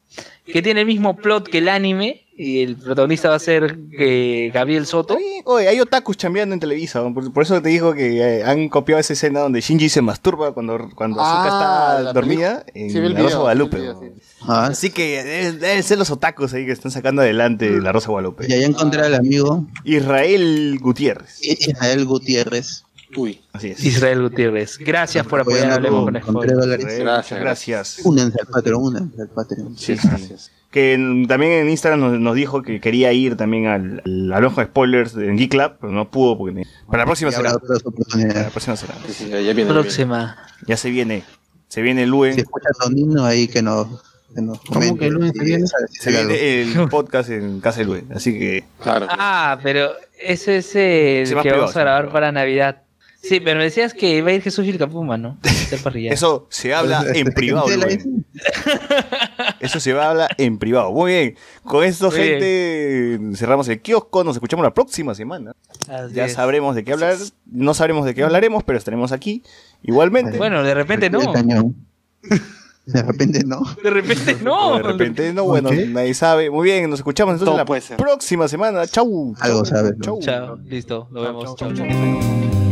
que tiene el mismo plot que el anime. Y el protagonista va a ser eh, Gabriel Soto. Oye, hay otakus chambeando en Televisa, por, por eso te digo que eh, han copiado esa escena donde Shinji se masturba cuando, cuando Ah, está dormida en Sí, La Rosa Guadalupe. vi el ¿no? video, sí. Ah, Así que deben, deben ser los otakus ahí que están sacando adelante La Rosa Guadalupe. y ahí encontré al amigo Israel Gutiérrez. Israel Gutiérrez. Uy, Así es. Israel Gutiérrez. Gracias por apoyar Hablemos con con Gracias, muchas gracias. Únanse al Patreon, únanse al Patreon. Sí. gracias. Que también en Instagram nos, nos dijo que quería ir también al, al Hablemos con Spoilers en Geek Club, pero no pudo porque para la próxima será. Para la próxima será. Sí, sí, ya, ya viene. Próxima. Ya se viene. Se viene el UE. Si escucha Tonino ahí que nos ¿Cómo que el lunes se viene? Se viene el podcast en casa de Luis, así que Claro. Ah, pero ese es el que privado, vamos a grabar para Navidad. Sí, pero me decías que iba a ir Jesús Vilcapuma, ¿no? [laughs] Eso se habla [laughs] en privado, ¿Tela Luen. [laughs] Eso se va a hablar en privado. Muy bien. Con esto, Muy gente, cerramos el kiosco. Nos escuchamos la próxima semana. Así Ya es. sabremos de qué hablar. No sabremos de qué hablaremos, pero estaremos aquí igualmente. Bueno, de repente no. De repente no. De repente no. de repente no, bueno, nadie sabe. Muy bien, nos escuchamos entonces Todo la próxima semana. Chau. Algo sabes. Chau. Chao, listo, nos vemos. chau, chau.